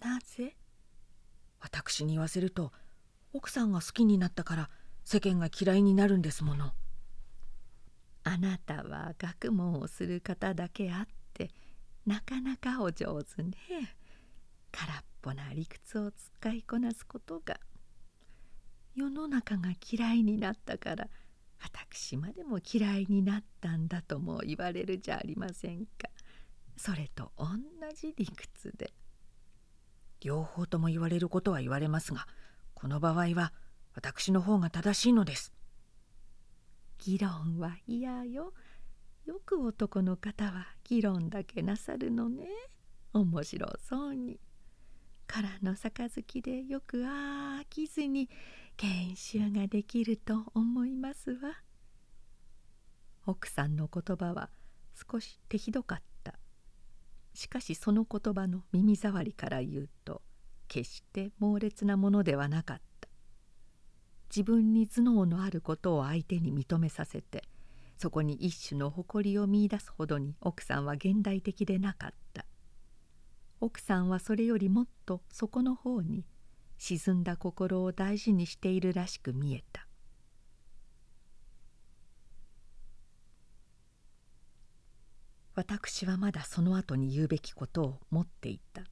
なぜ？私に言わせると奥さんが好きになったから世間が嫌いになるんですもの。あなたは学問をする方だけあってなかなかお上手ね。空っぽな理屈を使いこなすことが世の中が嫌いになったから私までも嫌いになったんだとも言われるじゃありませんか。それと同じ理屈で両方とも言われることは言われますがこの場合は私の方が正しいのです。議論は嫌よ。よく男の方は議論だけなさるのね。面白そうに。からの杯でよく飽きずに研修ができると思いますわ。奥さんの言葉は少し手ひどかった。しかしその言葉の耳障りから言うと決して猛烈なものではなかった。自分に頭脳のあることを相手に認めさせてそこに一種の誇りを見いだすほどに奥さんは現代的でなかった。奥さんはそれよりもっとそこの方に沈んだ心を大事にしているらしく見えた。私はまだその後に言うべきことを持っていた。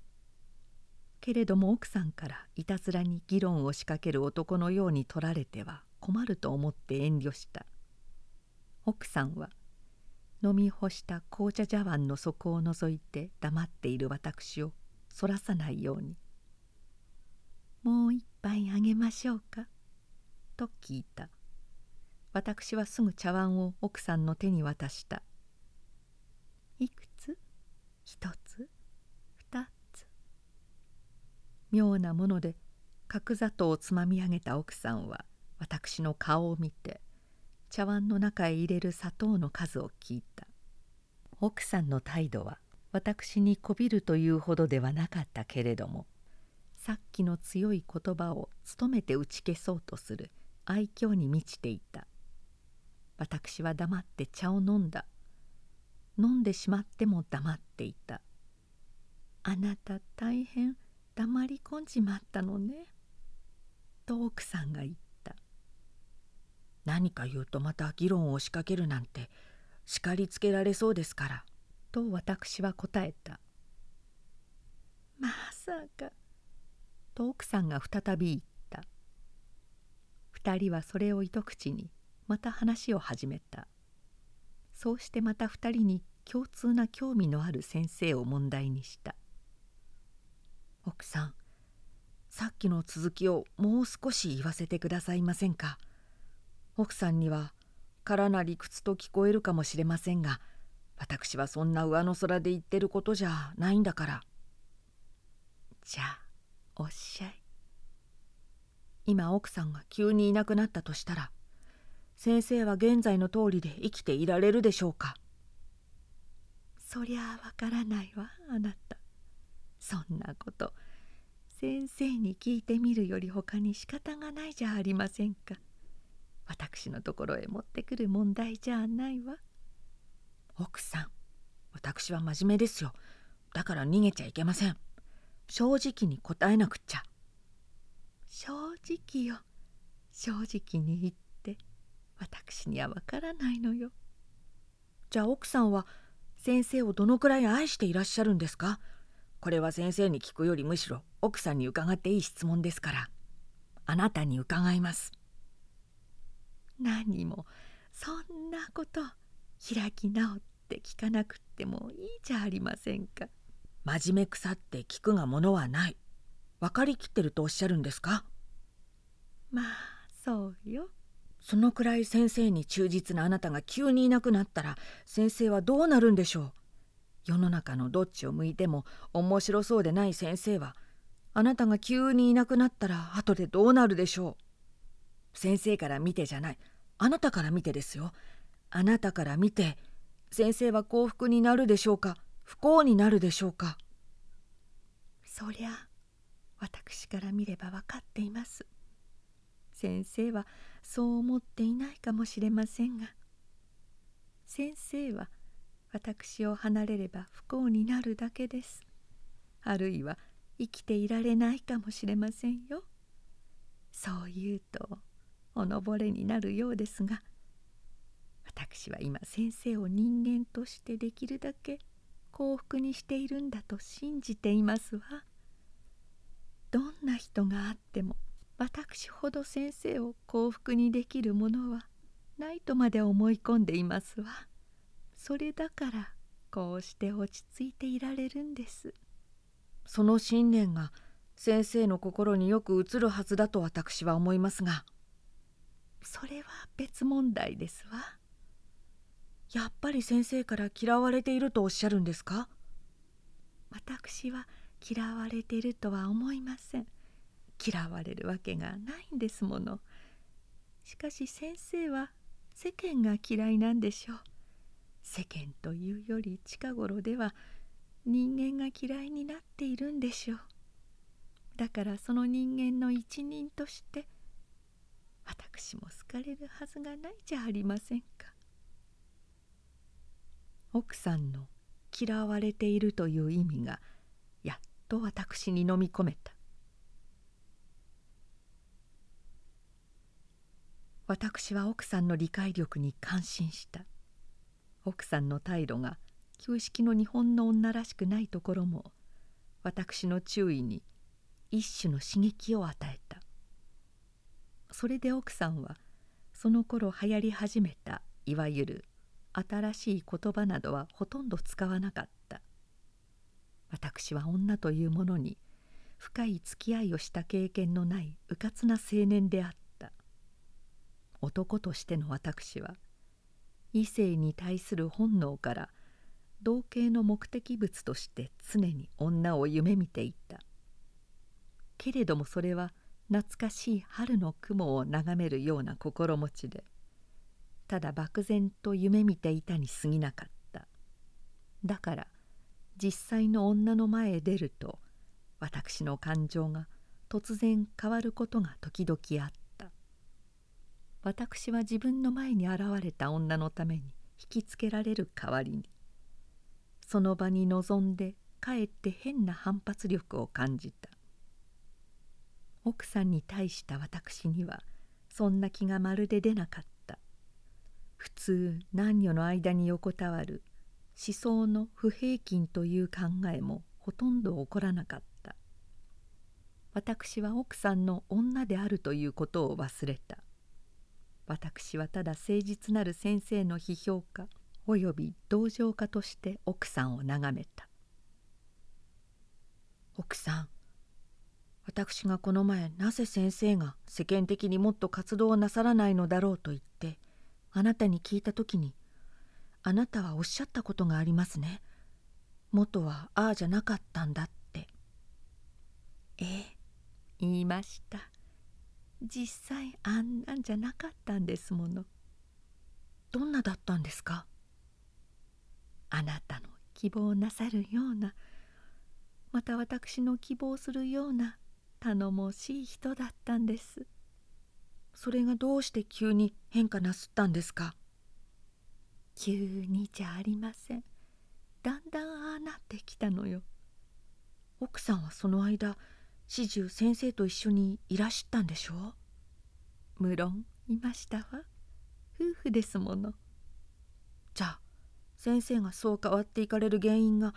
けれども奥さんからいたずらに議論を仕掛ける男のように取られては困ると思って遠慮した。奥さんは飲み干した紅茶茶碗の底を覗いて黙っている私をそらさないように。もう一杯あげましょうか」と聞いた。私はすぐ茶碗を奥さんの手に渡した「いくつ？一つ？二つ」妙なもので角砂糖をつまみ上げた奥さんは私の顔を見て茶碗の中へ入れる砂糖の数を聞いた。奥さんの態度は私にこびるというほどではなかったけれどもさっきの強い言葉を努めて打ち消そうとする愛嬌に満ちていた。私は黙って茶を飲んだ。飲んでしまっても黙っていた。あなた大変黙り込んじまったのね。と奥さんが言った。何か言うとまた議論を仕掛けるなんて叱りつけられそうですから。と私は答えた。まさか。と奥さんが再び言った。2人はそれを糸口にまた話を始めた。そうしてまた2人に共通な興味のある先生を問題にした。奥さんさっきの続きをもう少し言わせてくださいませんか？奥さんには空な理屈と聞こえるかもしれませんが私はそんな上の空で言ってることじゃないんだから。じゃあおっしゃい。今奥さんが急にいなくなったとしたら先生は現在の通りで生きていられるでしょうか。そりゃあわからないわあなた。そんなこと先生に聞いてみるより他に仕方がないじゃありませんか。私のところへ持ってくる問題じゃないわ。奥さん私は真面目ですよ。だから逃げちゃいけません。正直に答えなくっちゃ。正直よ。正直に言って。私にはわからないのよ。じゃあ奥さんは先生をどのくらい愛していらっしゃるんですか？これは先生に聞くよりむしろ奥さんに伺っていい質問ですから。あなたに伺います。何もそんなこと開き直って聞かなくってもいいじゃありませんか。真面目腐って聞くがものはない。分かりきってるとおっしゃるんですか？まあそうよ。そのくらい先生に忠実なあなたが急にいなくなったら先生はどうなるんでしょう？世の中のどっちを向いても面白そうでない先生はあなたが急にいなくなったら後でどうなるでしょう？先生から見てじゃない。あなたから見てですよ。あなたから見て先生は幸福になるでしょうか？不幸になるでしょうか？そりゃ私から見れば分かっています。先生はそう思っていないかもしれませんが。先生は私を離れれば不幸になるだけです。あるいは生きていられないかもしれませんよ。そう言うとおのぼれになるようですが私は今先生を人間としてできるだけ幸福にしているんだと信じていますわ。どんな人があっても私ほど先生を幸福にできるものはないとまで思い込んでいますわ。それだからこうして落ち着いていられるんです。その信念が先生の心によく映るはずだと私は思いますがそれは別問題ですわ。やっぱり先生から嫌われているとおっしゃるんですか？私は嫌われているとは思いません。嫌われるわけがないんですもの。しかし先生は世間が嫌いなんでしょう。世間というより近頃では人間が嫌いになっているんでしょう。だからその人間の一人として私も好かれるはずがないじゃありませんか。奥さんの嫌われているという意味がやっと私に飲み込めた。私は奥さんの理解力に感心した。奥さんの態度が旧式の日本の女らしくないところも私の注意に一種の刺激を与えた。それで奥さんはその頃流行り始めたいわゆる新しい言葉などはほとんど使わなかった。私は女というものに深い付き合いをした経験のないうかつな青年であった。男としての私は異性に対する本能から同型の目的物として常に女を夢見ていた。けれどもそれは懐かしい春の雲を眺めるような心持ちでただ漠然と夢見ていたに過ぎなかった。だから実際の女の前へ出ると私の感情が突然変わることが時々あった。私は自分の前に現れた女のために引きつけられる代わりにその場に臨んでかえって変な反発力を感じた。奥さんに対した私にはそんな気がまるで出なかった。普通男女の間に横たわる思想の不平均という考えもほとんど起こらなかった。私は奥さんの女であるということを忘れた。私はただ誠実なる先生の批評家および同情家として奥さんを眺めた。奥さん私がこの前なぜ先生が世間的にもっと活動をなさらないのだろうと言ってあなたに聞いた時にあなたはおっしゃったことがありますね。元はああじゃなかったんだって。ええ言いました。実際あんなんじゃなかったんですもの。どんなだったんですか？あなたの希望なさるようなまた私の希望するような頼もしい人だったんです。それがどうして急に変化なすったんですか？急にじゃありません。だんだんああなってきたのよ。奥さんはその間始終先生と一緒にいらしたんでしょ？う無論いましたわ。夫婦ですもの。じゃあ先生がそう変わっていかれる原因が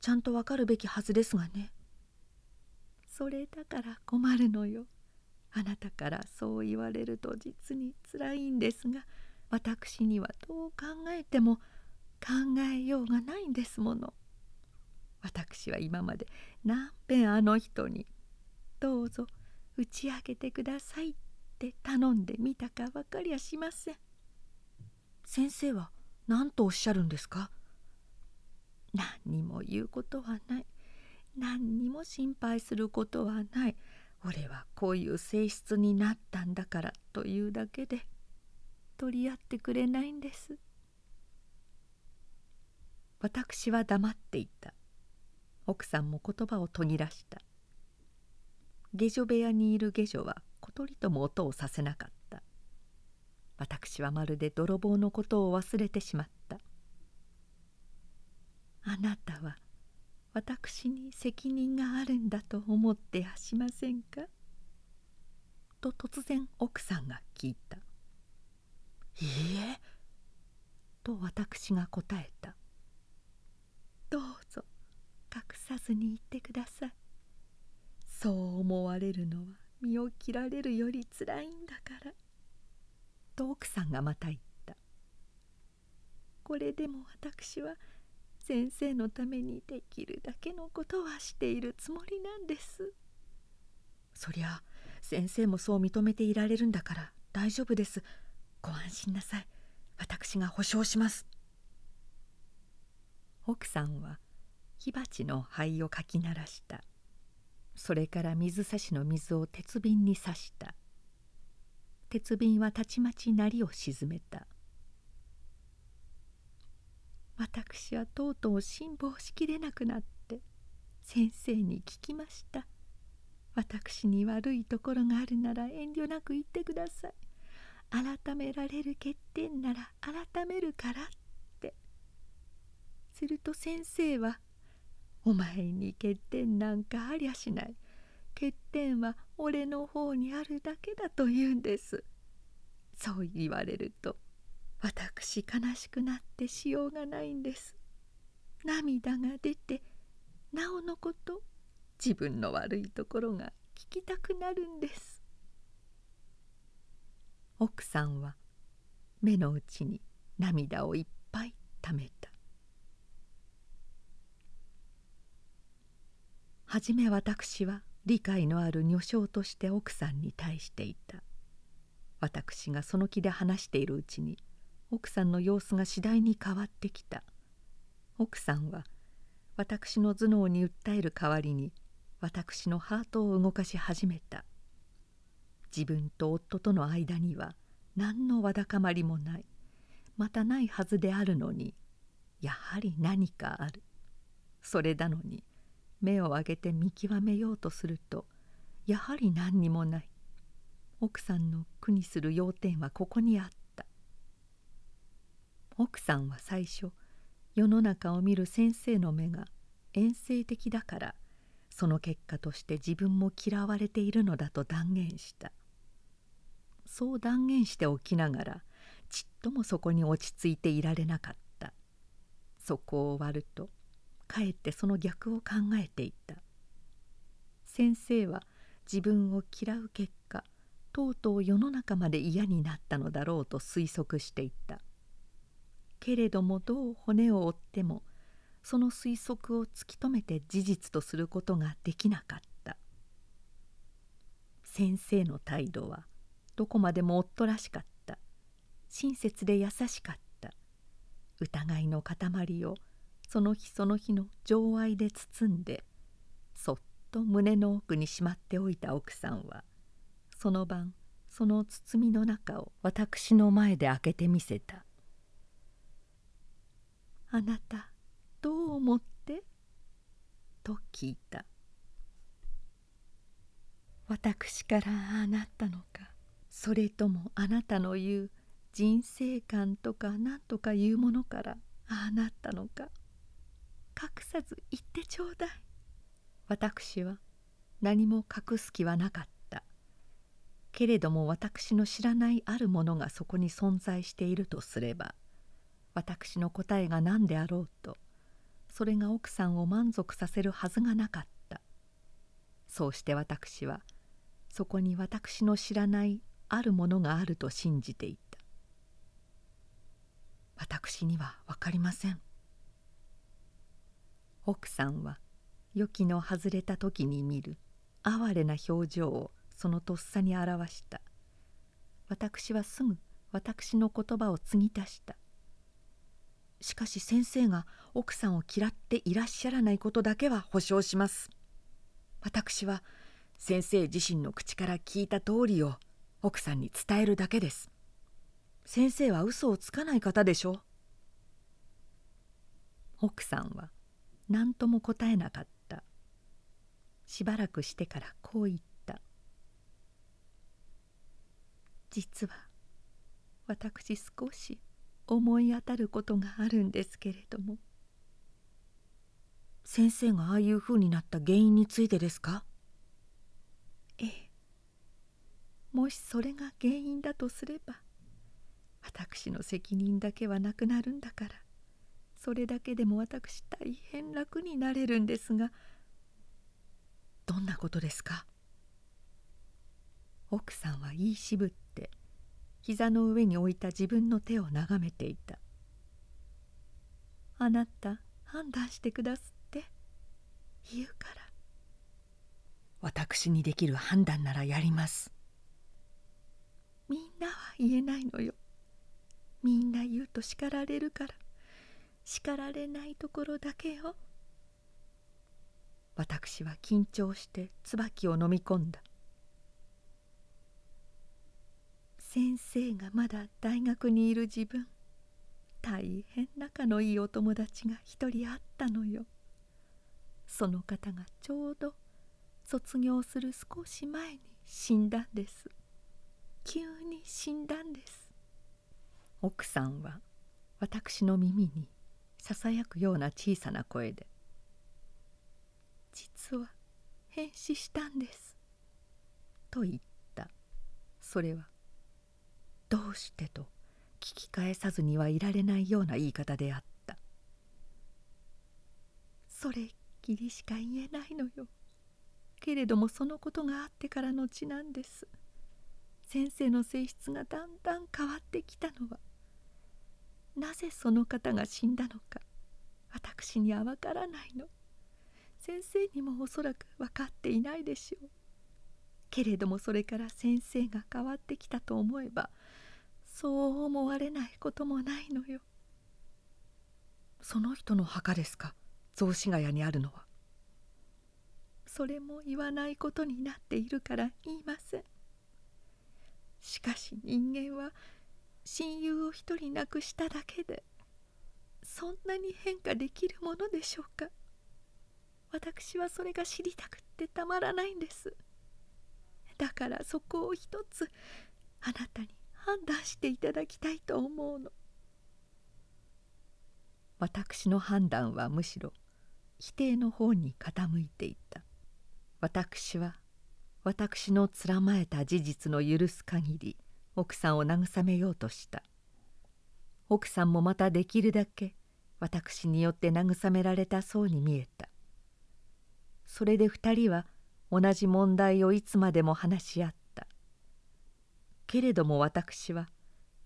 ちゃんとわかるべきはずですがね。それだから困るのよ。あなたからそう言われると実につらいんですが私にはどう考えても考えようがないんですもの。私は今まで何べんあの人に「どうぞ打ち明けてください」って頼んでみたか分かりゃしません。先生は何とおっしゃるんですか？何にも言うことはない。何にも心配することはない。俺はこういう性質になったんだからというだけで取り合ってくれないんです。私は黙っていた。奥さんも言葉を途切らした。下女部屋にいる下女は小鳥とも音をさせなかった。私はまるで泥棒のことを忘れてしまった。あなたは私に責任があるんだと思ってやしませんか？と突然奥さんが聞いた「いいえ」と私が答えた「どうぞ隠さずに言ってください。そう思われるのは身を切られるよりつらいんだから」と奥さんがまた言った「これでも私は先生のためにできるだけのことはしているつもりなんです」そりゃ先生もそう認めていられるんだから大丈夫です。ご安心なさい。私が保証します。奥さんは火鉢の灰をかき鳴らした。それから水差しの水を鉄瓶に刺した。鉄瓶はたちまち鳴りを沈めた。私はとうとう辛抱しきれなくなって先生に聞きました。私に悪いところがあるなら遠慮なく言ってください。改められる欠点なら改めるからって。すると先生は「お前に欠点なんかありゃしない。欠点は俺の方にあるだけだと言うんです。そう言われると私悲しくなってしようがないんです。涙が出てなおのこと自分の悪いところが聞きたくなるんです。奥さんは目の内に涙をいっぱいためた。はじめ私は理解のある女性として奥さんに対していた。私がその気で話しているうちに奥さんの様子が次第に変わってきた。奥さんは私の頭脳に訴える代わりに私のハートを動かし始めた。自分と夫との間には何のわだかまりもない。またないはずであるのにやはり何かある。それなのに目を上げて見極めようとするとやはり何にもない。奥さんの苦にする要点はここにあった。奥さんは最初世の中を見る先生の目が遠征的だからその結果として自分も嫌われているのだと断言した。そう断言しておきながらちっともそこに落ち着いていられなかった。そこを割るとかえってその逆を考えていた。先生は自分を嫌う結果とうとう世の中まで嫌になったのだろうと推測していた。けれどもどう骨を折ってもその推測を突き止めて事実とすることができなかった。先生の態度はどこまでも夫らしかった。親切で優しかった。疑いの塊をその日その日の情愛で包んでそっと胸の奥にしまっておいた奥さんはその晩その包みの中を私の前で開けてみせた「あなたどう思って?」と聞いた。私からああなったのかそれともあなたの言う人生観とか何とかいうものからああなったのか隠さず言ってちょうだい。私は何も隠す気はなかった。けれども私の知らないあるものがそこに存在しているとすれば私の答えが何であろうとそれが奥さんを満足させるはずがなかった。そうして私はそこに私の知らないあるものがあると信じていた。私には分かりません。奥さんは予期の外れた時に見る哀れな表情をそのとっさに表した。私はすぐ私の言葉を継ぎ足した。しかし先生が奥さんを嫌っていらっしゃらないことだけは保証します。私は先生自身の口から聞いた通りを奥さんに伝えるだけです。先生は嘘をつかない方でしょ奥さんは何とも答えなかった。しばらくしてからこう言った。実は私少し思い当たることがあるんですけれども。先生がああいうふうになった原因についてですか？ええ。もしそれが原因だとすれば私の責任だけはなくなるんだからそれだけでも私大変楽になれるんですがどんなことですか？奥さんは言い渋って膝の上に置いた自分の手を眺めていた「あなた判断してくだすって言うから」私にできる判断ならやります。みんなは言えないのよ。みんな言うと叱られるから。叱られないところだけよ。私は緊張して椿を飲み込んだ先生がまだ大学にいる自分。大変仲のいいお友達が一人あったのよ。その方がちょうど卒業する少し前に死んだんです。急に死んだんです。奥さんは私の耳にささやくような小さな声で「実は変死したんです」と言った。それは「どうして?」と聞き返さずにはいられないような言い方であった。それっきりしか言えないのよ。けれどもそのことがあってからのちなんです。先生の性質がだんだん変わってきたのは。なぜその方が死んだのか私にはわからないの。先生にもおそらく分かっていないでしょう。けれどもそれから先生が変わってきたと思えばそう思われないこともないのよ。その人の墓ですか？雑司ヶ谷にあるのは。それも言わないことになっているから言いません。しかし人間は親友を一人亡くしただけでそんなに変化できるものでしょうか？私はそれが知りたくってたまらないんです。だからそこを一つあなたに判断していただきたいと思うの。私の判断はむしろ否定の方に傾いていた。私は私のつまえた事実の許す限り奥さんを慰めようとした。奥さんもまたできるだけ私によって慰められたそうに見えた。それで二人は同じ問題をいつまでも話し合ったけれども私は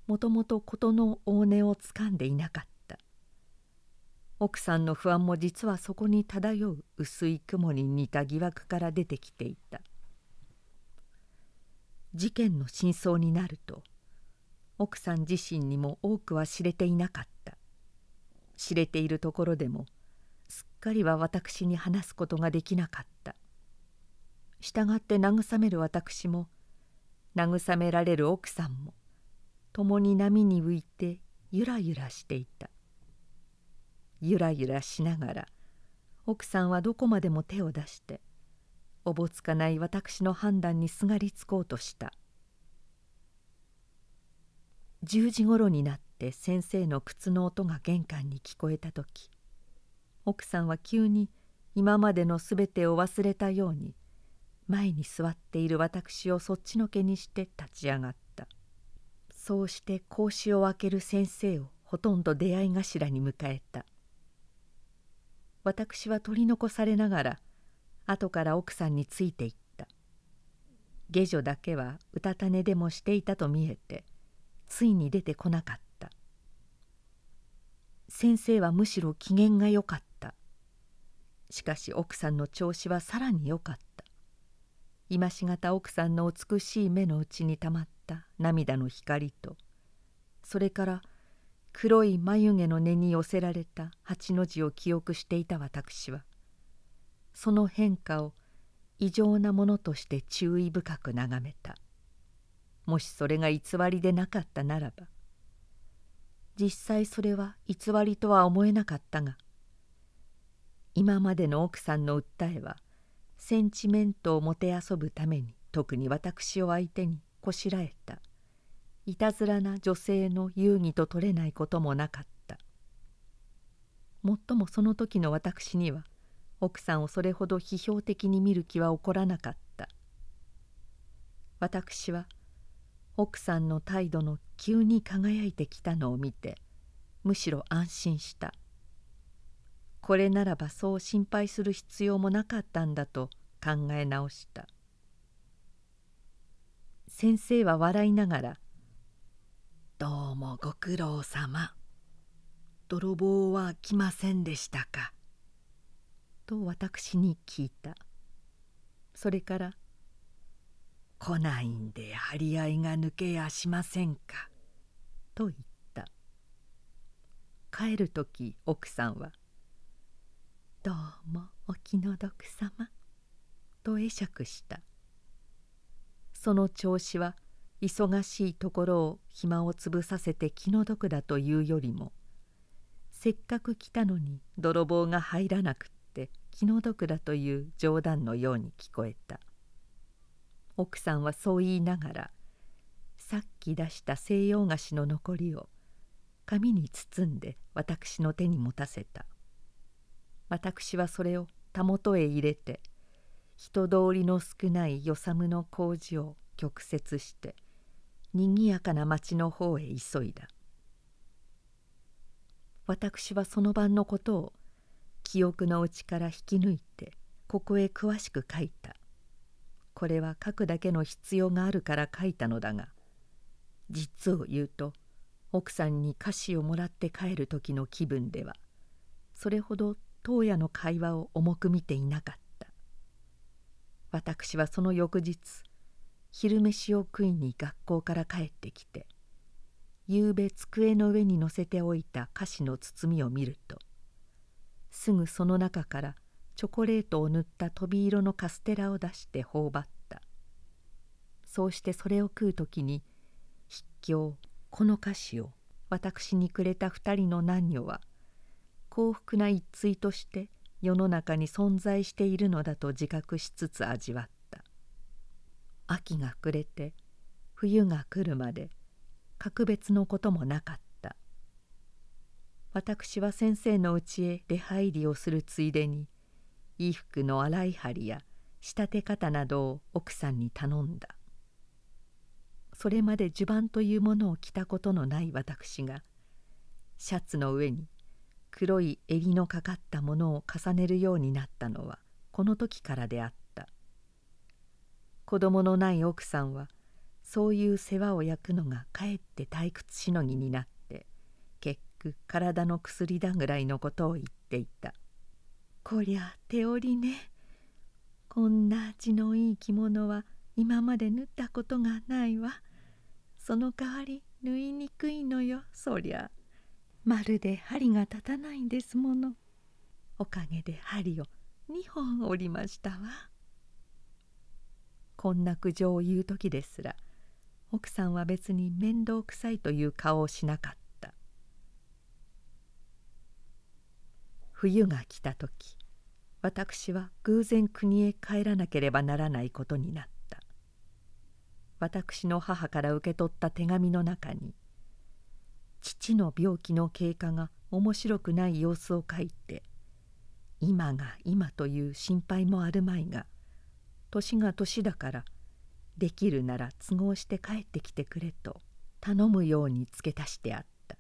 もともと事の大根をつかんでいなかった。奥さんの不安も実はそこに漂う薄い雲に似た疑惑から出てきていた。事件の真相になると奥さん自身にも多くは知れていなかった。知れているところでもすっかりは私に話すことができなかった。したがって慰める私も慰められる奥さんも共に波に浮いてゆらゆらしていた。ゆらゆらしながら奥さんはどこまでも手を出しておぼつかない私の判断にすがりつこうとした。10時ごろになって先生の靴の音が玄関に聞こえた時奥さんは急に今までのすべてを忘れたように前に座っている私をそっちのけにして立ち上がった。そうして格子を開ける先生をほとんど出会い頭に迎えた。私は取り残されながら後から奥さんについていった。下女だけはうたた寝でもしていたと見えてついに出てこなかった。先生はむしろ機嫌が良かった。しかし奥さんの調子はさらに良かった。今しがた奥さんの美しい目の内にたまった涙の光とそれから黒い眉毛の根に寄せられた八の字を記憶していた私はその変化を異常なものとして注意深く眺めた。もしそれが偽りでなかったならば実際それは偽りとは思えなかったが今までの奥さんの訴えはセンチメントをもてあそぶために特に私を相手にこしらえた。いたずらな女性の遊戯と取れないこともなかった。もっともその時の私には奥さんをそれほど批評的に見る気は起こらなかった。私は奥さんの態度の急に輝いてきたのを見てむしろ安心した。これならばそう心配する必要もなかったんだと考え直した。先生は笑いながら「どうもご苦労様。泥棒は来ませんでしたか?」と私に聞いた。それから「来ないんで張り合いが抜けやしませんか」と言った。帰る時奥さんは「どうもお気の毒様」と会釈した。その調子は忙しいところを暇をつぶさせて気の毒だというよりもせっかく来たのに泥棒が入らなくって気の毒だという冗談のように聞こえた。奥さんはそう言いながらさっき出した西洋菓子の残りを紙に包んで私の手に持たせた。私はそれをたもとへ入れて人通りの少ない与謝の工事を曲折してにぎやかな町の方へ急いだ。私はその晩のことを記憶の内から引き抜いてここへ詳しく書いた。これは書くだけの必要があるから書いたのだが実を言うと奥さんに菓子をもらって帰る時の気分ではそれほど当夜の会話を重く見ていなかった。私はその翌日昼飯を食いに学校から帰ってきてゆうべ机の上に乗せておいた菓子の包みを見るとすぐその中からチョコレートを塗った飛び色のカステラを出して頬張った。そうしてそれを食う時に筆境この菓子を私にくれた二人の男女は幸福な一対として世の中に存在しているのだと自覚しつつ味わった。秋が暮れて冬が来るまで格別のこともなかった。私は先生の家へ出入りをするついでに衣服の洗い張りや仕立て方などを奥さんに頼んだ。それまで襦袢というものを着たことのない私がシャツの上に黒い襟のかかったものを重ねるようになったのはこの時からであった。子供のない奥さんはそういう世話を焼くのがかえって退屈しのぎになって結局体の薬だぐらいのことを言っていた。こりゃ手織りね。こんな味のいい着物は今まで縫ったことがないわ。その代わり縫いにくいのよそりゃ。まるで針が立たないんですもの。おかげで針を2本折りましたわ。こんな苦情を言う時ですら奥さんは別に面倒くさいという顔をしなかった。冬が来た時私は偶然国へ帰らなければならないことになった。私の母から受け取った手紙の中に父の病気の経過が面白くない様子を書いて今が今という心配もあるまいが年が年だからできるなら都合して帰ってきてくれと頼むように付け足してあった。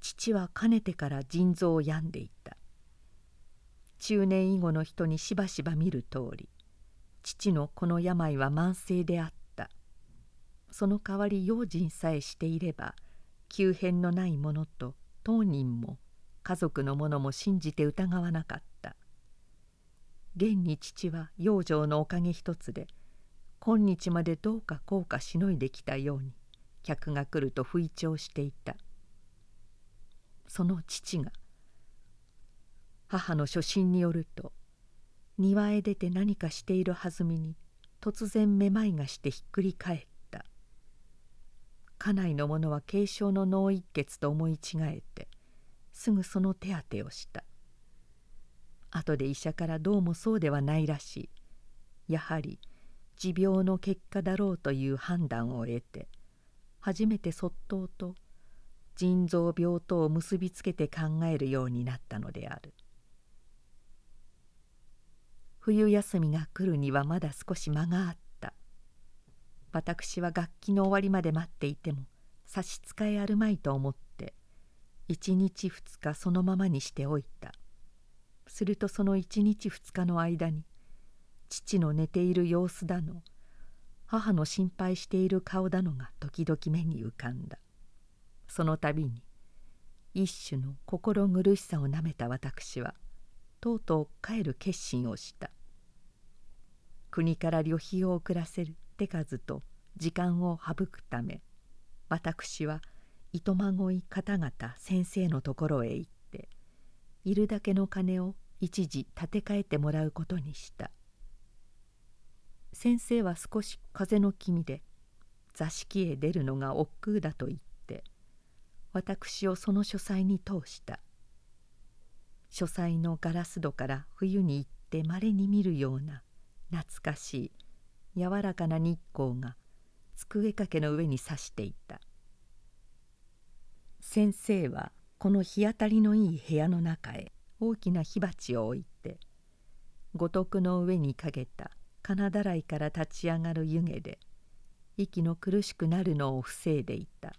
父はかねてから腎臓を病んでいた。中年以後の人にしばしば見る通り父のこの病は慢性であった。その代わり用心さえしていれば急変のないものと当人も家族の者も信じて疑わなかった。現に父は養生のおかげ一つで今日までどうかこうかしのいできたように客が来ると吹聴していた。その父が母の初心によると庭へ出て何かしているはずみに突然めまいがしてひっくり返った。家内の者は軽症の脳一血と思い違えてすぐその手当てをした。後で医者からどうもそうではないらしい。やはり持病の結果だろうという判断を得て初めてそっとと腎臓病とを結びつけて考えるようになったのである。冬休みが来るにはまだ少し間があった。私は楽器の終わりまで待っていても差し支えあるまいと思って一日二日そのままにしておいた。するとその一日二日の間に父の寝ている様子だの母の心配している顔だのが時々目に浮かんだ。その度に一種の心苦しさをなめた私はとうとう帰る決心をした。国から旅費を遅らせる。手数と時間を省くため私は糸まごい方々先生のところへ行っているだけの金を一時立て替えてもらうことにした。先生は少し風の気味で座敷へ出るのが億劫だと言って私をその書斎に通した。書斎のガラス戸から冬に行ってまれに見るような懐かしい柔らかな日光が机掛けの上にさしていた。先生はこの日当たりのいい部屋の中へ大きな火鉢を置いて五徳の上にかけた金だらいから立ち上がる湯気で息の苦しくなるのを防いでいた。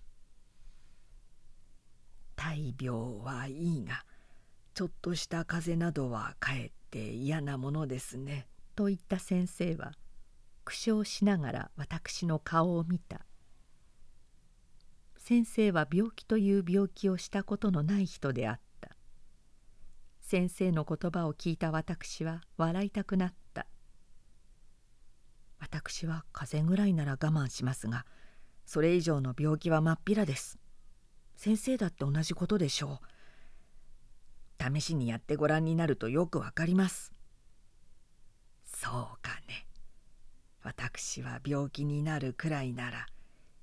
大病はいいがちょっとした風邪などはかえって嫌なものですね」と言った先生は苦笑しながら私の顔を見た。先生は病気という病気をしたことのない人であった。先生の言葉を聞いた私は笑いたくなった。私は風邪ぐらいなら我慢しますがそれ以上の病気はまっぴらです。先生だって同じことでしょう。試しにやってごらんになるとよくわかります。そうかね。私は病気になるくらいなら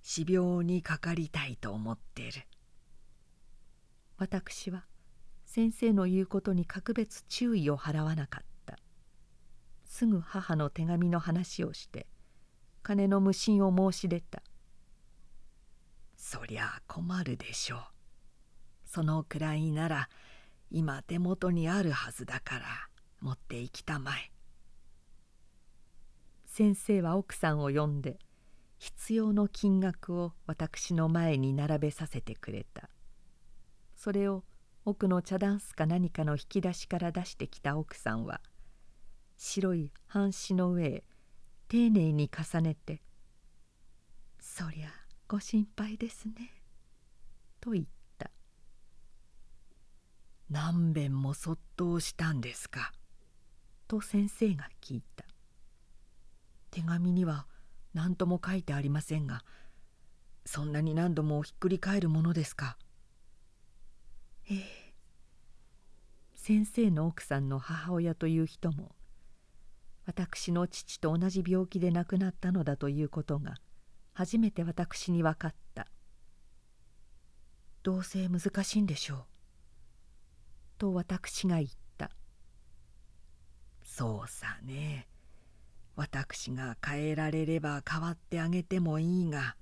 死病にかかりたいと思ってる。私は先生の言うことに格別注意を払わなかった。すぐ母の手紙の話をして金の無心を申し出た。そりゃ困るでしょう。そのくらいなら今手元にあるはずだから持って行きたまえ。先生は奥さんを呼んで必要の金額を私の前に並べさせてくれたそれを奥の茶ダンスか何かの引き出しから出してきた奥さんは白い半紙の上へ丁寧に重ねて「そりゃご心配ですね」と言った。何べんもそっとしたんですか?」と先生が聞いた手紙には何とも書いてありませんがそんなに何度もひっくり返るものですか？ええ。先生の奥さんの母親という人も私の父と同じ病気で亡くなったのだということが初めて私に分かった。どうせ難しいんでしょう。と私が言った。そうさね。私が変えられれば変わってあげてもいいが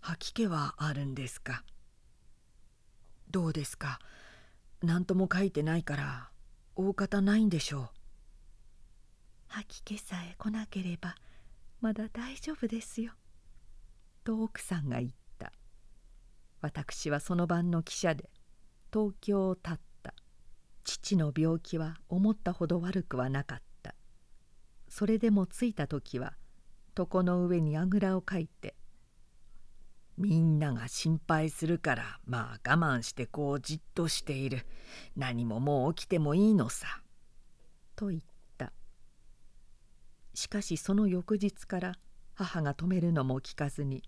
吐き気はあるんですか？どうですか？何とも書いてないから大方ないんでしょう。吐き気さえ来なければまだ大丈夫ですよ。と奥さんが言った。私はその晩の汽車で東京を立った。父の病気は思ったほど悪くはなかったそれでも着いた時は床の上にあぐらをかいて「みんなが心配するからまあ我慢してこうじっとしている。何ももう起きてもいいのさ」と言った。しかしその翌日から母が止めるのも聞かずに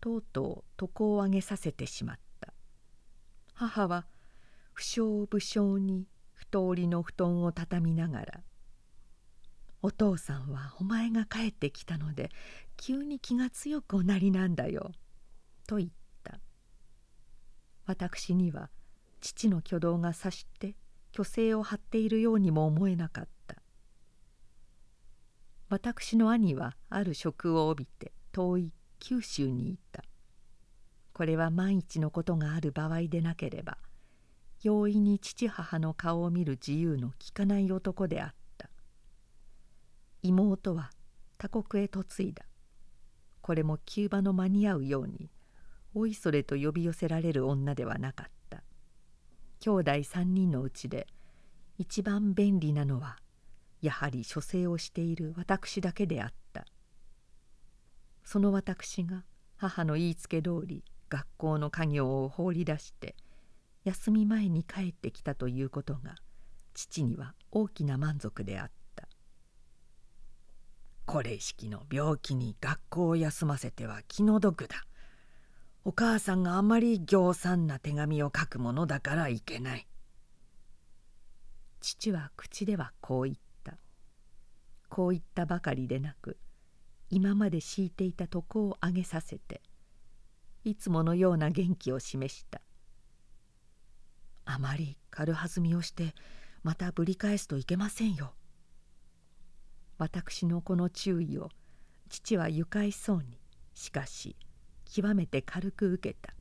とうとう床を上げさせてしまった。母は不詳不詳に太りの布団を畳みながら「お父さんはお前が帰ってきたので急に気が強くおなりなんだよ」と言った。私には父の挙動が察して虚勢を張っているようにも思えなかった。私の兄はある職を帯びて遠い九州にいた。これは万一のことがある場合でなければ容易に父母の顔を見る自由の利かない男であった。妹は他国へ嫁いだ。これも急場の間に合うようにおいそれと呼び寄せられる女ではなかった。兄弟3人のうちで一番便利なのはやはり書生をしている私だけであった。その私が母の言いつけ通り学校の家業を放り出して休み前に帰ってきたということが父には大きな満足であった。これ式の病気に学校を休ませては気の毒だ。お母さんがあまり行産な手紙を書くものだからいけない。父は口ではこう言った。こう言ったばかりでなく今まで敷いていた床を上げさせていつものような元気を示した。あまり軽はずみをしてまたぶり返すといけませんよ。私のこの注意を父は愉快そうにしかし極めて軽く受けた。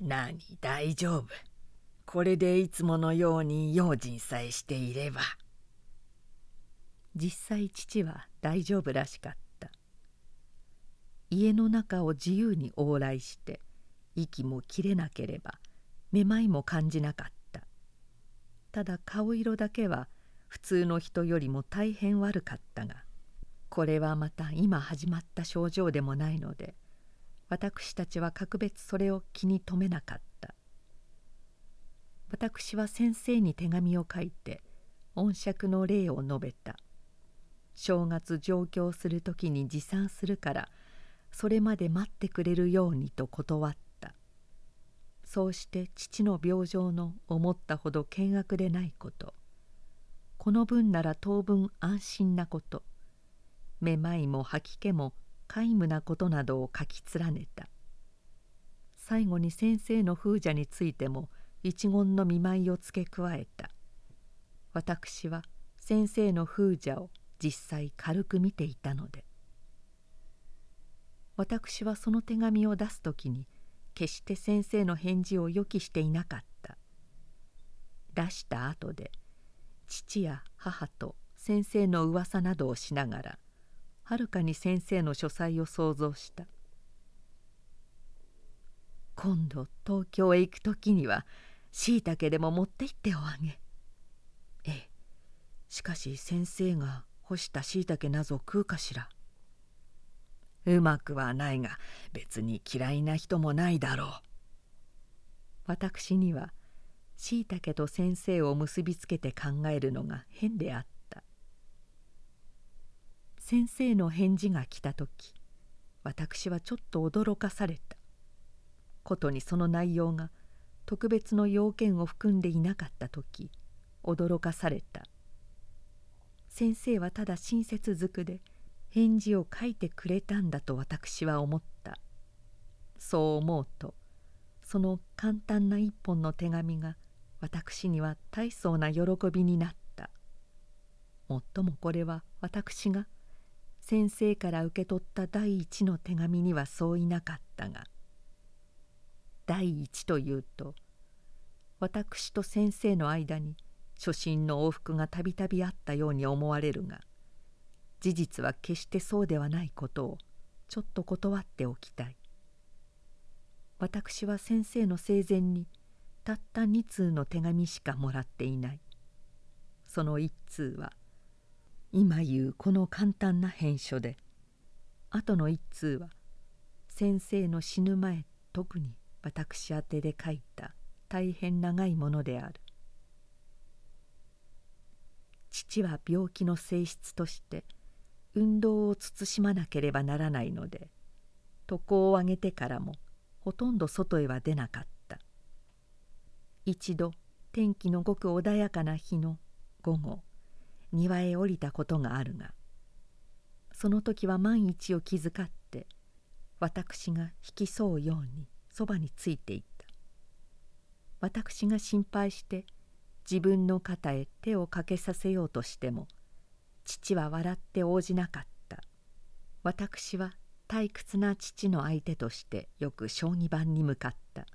何？大丈夫。これでいつものように用心さえしていれば。実際父は大丈夫らしかった。家の中を自由に往来して息も切れなければめまいも感じなかった。ただ顔色だけは普通の人よりも大変悪かったがこれはまた今始まった症状でもないので私たちは格別それを気に留めなかった。私は先生に手紙を書いて恩釈の礼を述べた。正月上京する時に持参するからそれまで待ってくれるようにと断った。そうして父の病状の思ったほど険悪でないこと。この分なら当分安心なこと。めまいも吐き気も皆無なことなどを書き連ねた。最後に先生の風邪についても一言の見舞いを付け加えた。私は先生の風邪を実際軽く見ていたので。私はその手紙を出す時に決して先生の返事を予期していなかった。出した後で父や母と先生の噂などをしながらはるかに先生の書斎を想像した。今度東京へ行く時にはしいたけでも持って行っておあげ。ええ。しかし先生が干したしいたけなぞ食うかしら。うまくはないが別に嫌いな人もないだろう。私にはしいたけと先生を結びつけて考えるのが変であった。先生の返事が来た時私はちょっと驚かされた。ことにその内容が特別の要件を含んでいなかった時驚かされた。先生はただ親切づくで返事を書いてくれたんだと私は思った。そう思うとその簡単な一本の手紙が私には大層な喜びになった。もっともこれは私が先生から受け取った第一の手紙にはそういなかったが第一というと私と先生の間に初心の往復がたびたびあったように思われるが事実は決してそうではないことをちょっと断っておきたい。私は先生の生前にたった2通の手紙しかもらっていない。その1通は今言うこの簡単な返書で。後の一通は先生の死ぬ前特に私宛てで書いた大変長いものである。父は病気の性質として運動を慎まなければならないので床を上げてからもほとんど外へは出なかった。一度天気のごく穏やかな日の午後庭へ降りたことがあるがその時は万一を気遣って私が引き添うようにそばについていった。私が心配して自分の肩へ手をかけさせようとしても父は笑って応じなかった。私は退屈な父の相手としてよく将棋盤に向かった。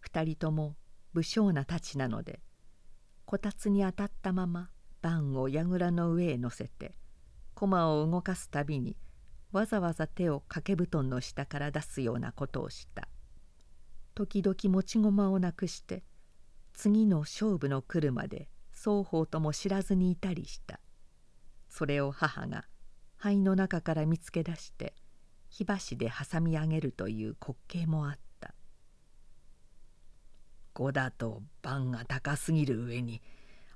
二人とも武将な太刀なのでこたつに当たったまま盤を櫓の上へ乗せて駒を動かすたびにわざわざ手を掛け布団の下から出すようなことをした。時々持ち駒をなくして次の勝負の来るまで双方とも知らずにいたりした。それを母が灰の中から見つけ出して火箸で挟み上げるという滑稽もあった「5だと番が高すぎる上に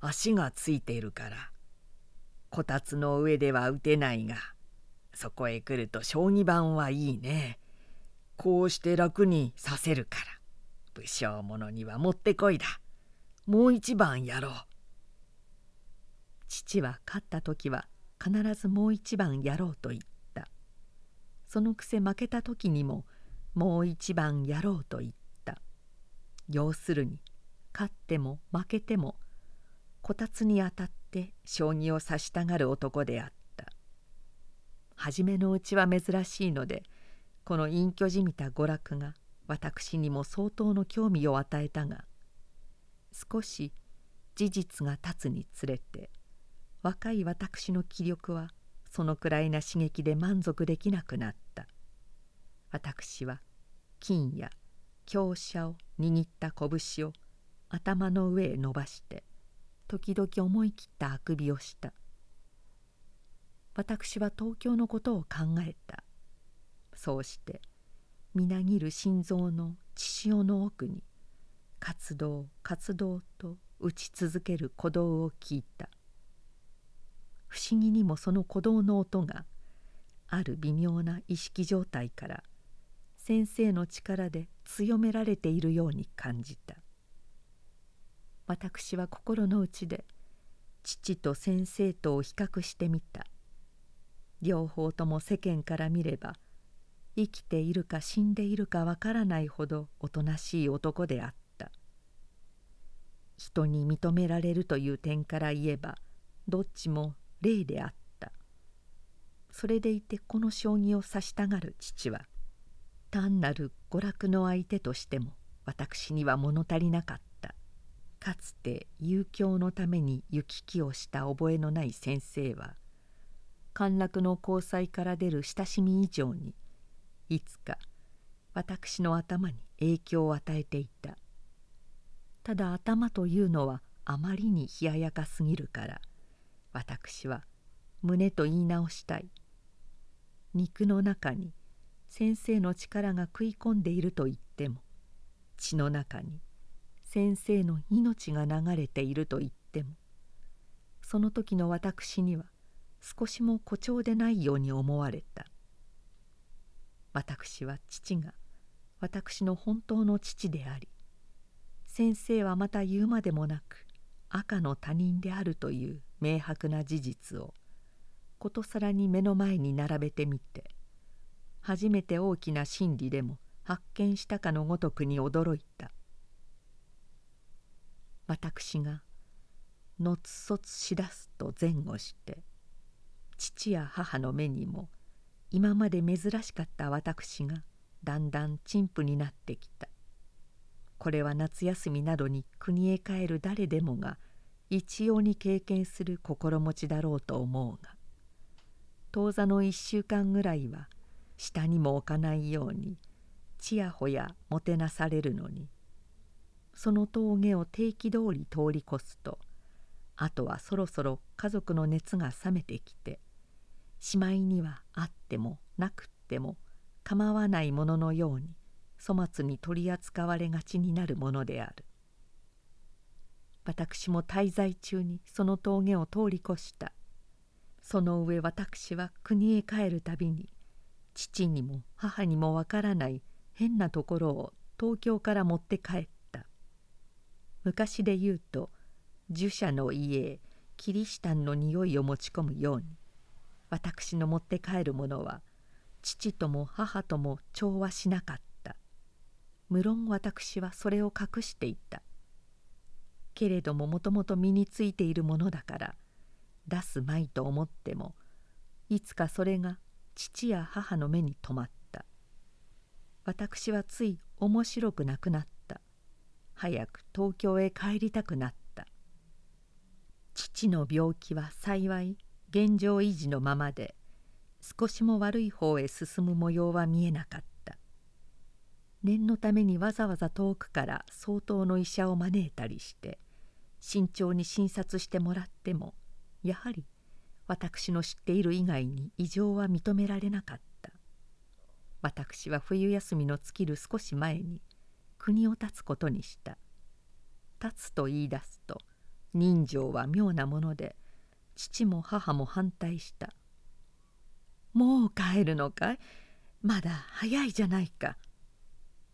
足がついているから。こたつの上では打てないがそこへ来ると将棋盤はいいね。こうして楽にさせるから。武将者にはもってこいだ。もう一番やろう」父は勝った時は必ずもう一番やろうと言った。そのくせ負けた時にももう一番やろうと言った。要するに勝っても負けてもこたつに当たって将棋を指したがる男であった。初めのうちは珍しいのでこの隠居じみた娯楽が私にも相当の興味を与えたが少し事実が経つにつれて若い私の気力はそのくらいな刺激で満足できなくなった。私は金や強者を握った拳を頭の上へ伸ばして時々思い切ったあくびをした。私は東京のことを考えた。そうしてみなぎる心臓の血潮の奥に活動活動と打ち続ける鼓動を聞いた。不思議にもその鼓動の音がある微妙な意識状態から先生の力で強められているように感じた。私は心の内で父と先生とを比較してみた。両方とも世間から見れば生きているか死んでいるかわからないほどおとなしい男であった。人に認められるという点から言えばどっちも霊であった。それでいてこの将棋を指したがる父は単なる娯楽の相手としても私には物足りなかった。かつて遊興のために行き来をした覚えのない先生は陥落の交際から出る親しみ以上にいつか私の頭に影響を与えていた。ただ頭というのはあまりに冷ややかすぎるから私は胸と言い直したい。肉の中に先生の力が食い込んでいると言っても血の中に先生の命が流れていると言ってもその時の私には少しも誇張でないように思われた。私は父が私の本当の父であり先生はまた言うまでもなく赤の他人であるという明白な事実をことさらに目の前に並べてみて初めて大きな真理でも発見したかのごとくに驚いた。私がのつそつしだすと前後して父や母の目にも今まで珍しかった私がだんだん陳腐になってきた。これは夏休みなどに国へ帰る誰でもが一様に経験する心持ちだろうと思うが当座の一週間ぐらいは下にも置かないようにちやほやもてなされるのにその峠を定期通り通り越すとあとはそろそろ家族の熱が冷めてきてしまいにはあってもなくっても構わないもののように粗末に取り扱われがちになるものである。私も滞在中にその峠を通り越した。その上私は国へ帰るたびに父にも母にもわからない変なところを東京から持って帰った。昔で言うと儒者の家へキリシタンの匂いを持ち込むように私の持って帰るものは父とも母とも調和しなかった。無論私はそれを隠していた。けれどももともと身についているものだから出すまいと思ってもいつかそれが父や母の目に留まった。私はつい面白くなくなった。早く東京へ帰りたくなった。父の病気は幸い現状維持のままで少しも悪い方へ進む模様は見えなかった。念のためにわざわざ遠くから相当の医者を招いたりして慎重に診察してもらってもやはり私の知っている以外に異常は認められなかった。私は冬休みの尽きる少し前に国を立つことにした。立つと言い出すと人情は妙なもので父も母も反対した「もう帰るのかい？まだ早いじゃないか」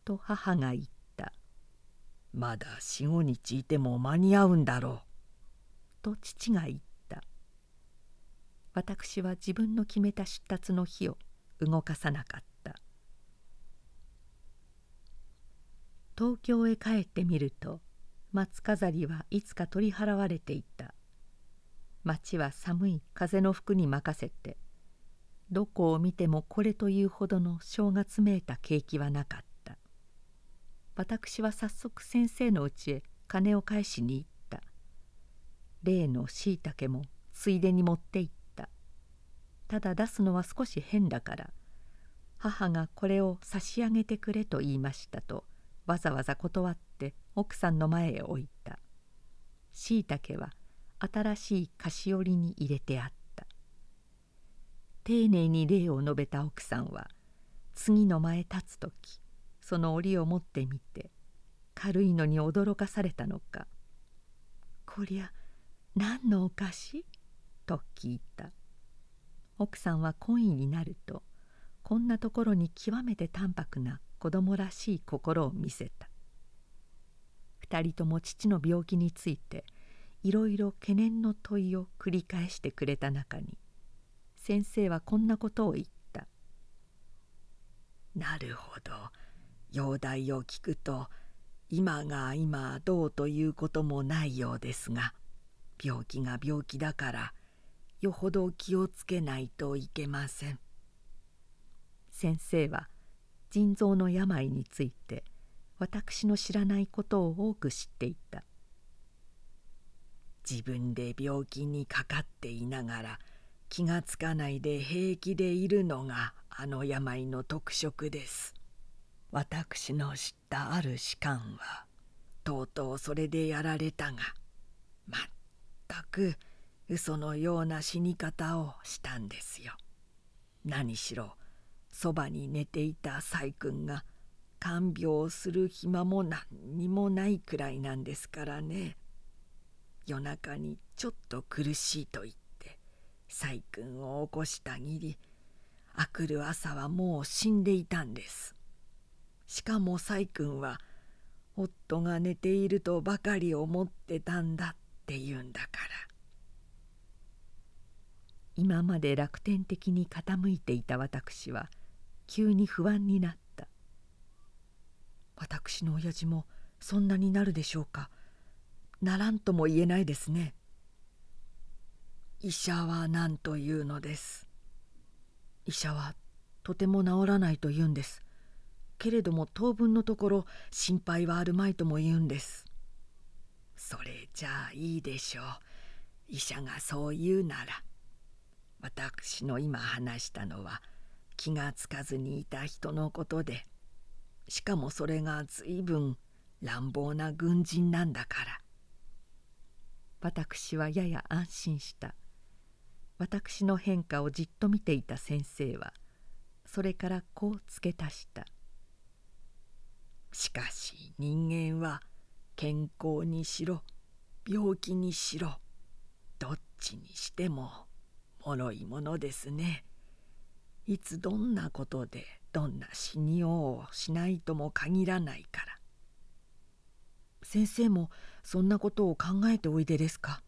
と母が言った「まだ四五日いても間に合うんだろう」と父が言った。私は自分の決めた出立の日を動かさなかった。東京へ帰ってみると松飾りはいつか取り払われていた。町は寒い風の服に任せてどこを見てもこれというほどの正月めいた景気はなかった。私は早速先生のうちへ金を返しに行った。例のしいたけもついでに持って行っただ出すのは少し変だから。母がこれを差し上げてくれと言いましたとわざわざ断って奥さんの前へ置いた。しいたけは新しい菓子折りに入れてあった。丁寧に礼を述べた奥さんは次の前立つ時その折を持ってみて軽いのに驚かされたのか「こりゃ何のお菓子?」と聞いた。奥さんは懇意になるとこんなところに極めて淡白な子供らしい心を見せた。2人とも父の病気についていろいろ懸念の問いを繰り返してくれた中に先生はこんなことを言った「なるほど。容体を聞くと今が今どうということもないようですが病気が病気だからよほど気をつけないといけません」先生は腎臓の病について私の知らないことを多く知っていた。自分で病気にかかっていながら気がつかないで平気でいるのがあの病の特色です。私の知ったある士官はとうとうそれでやられたがまったく嘘のような死に方をしたんですよ。何しろそばに寝ていた細君が看病する暇も何にもないくらいなんですからね。夜中にちょっと苦しいと言って細君を起こしたぎりあくる朝はもう死んでいたんです。しかも細君は夫が寝ているとばかり思ってたんだって言うんだから。今まで楽天的に傾いていた私は急に不安になった。私の親父もそんなになるでしょうか。ならんとも言えないですね。医者は何というのです。医者はとても治らないと言うんです。けれども当分のところ心配はあるまいとも言うんです。それじゃあいいでしょう。医者がそう言うなら。私の今話したのは気がつかずにいた人のことでしかもそれが随分乱暴な軍人なんだから。私はやや安心した。私の変化をじっと見ていた先生はそれからこう付け足した。しかし人間は健康にしろ病気にしろどっちにしても脆いものですね。いつどんなことでどんな死にようをしないとも限らないから。先生もそんなことを考えておいでですか？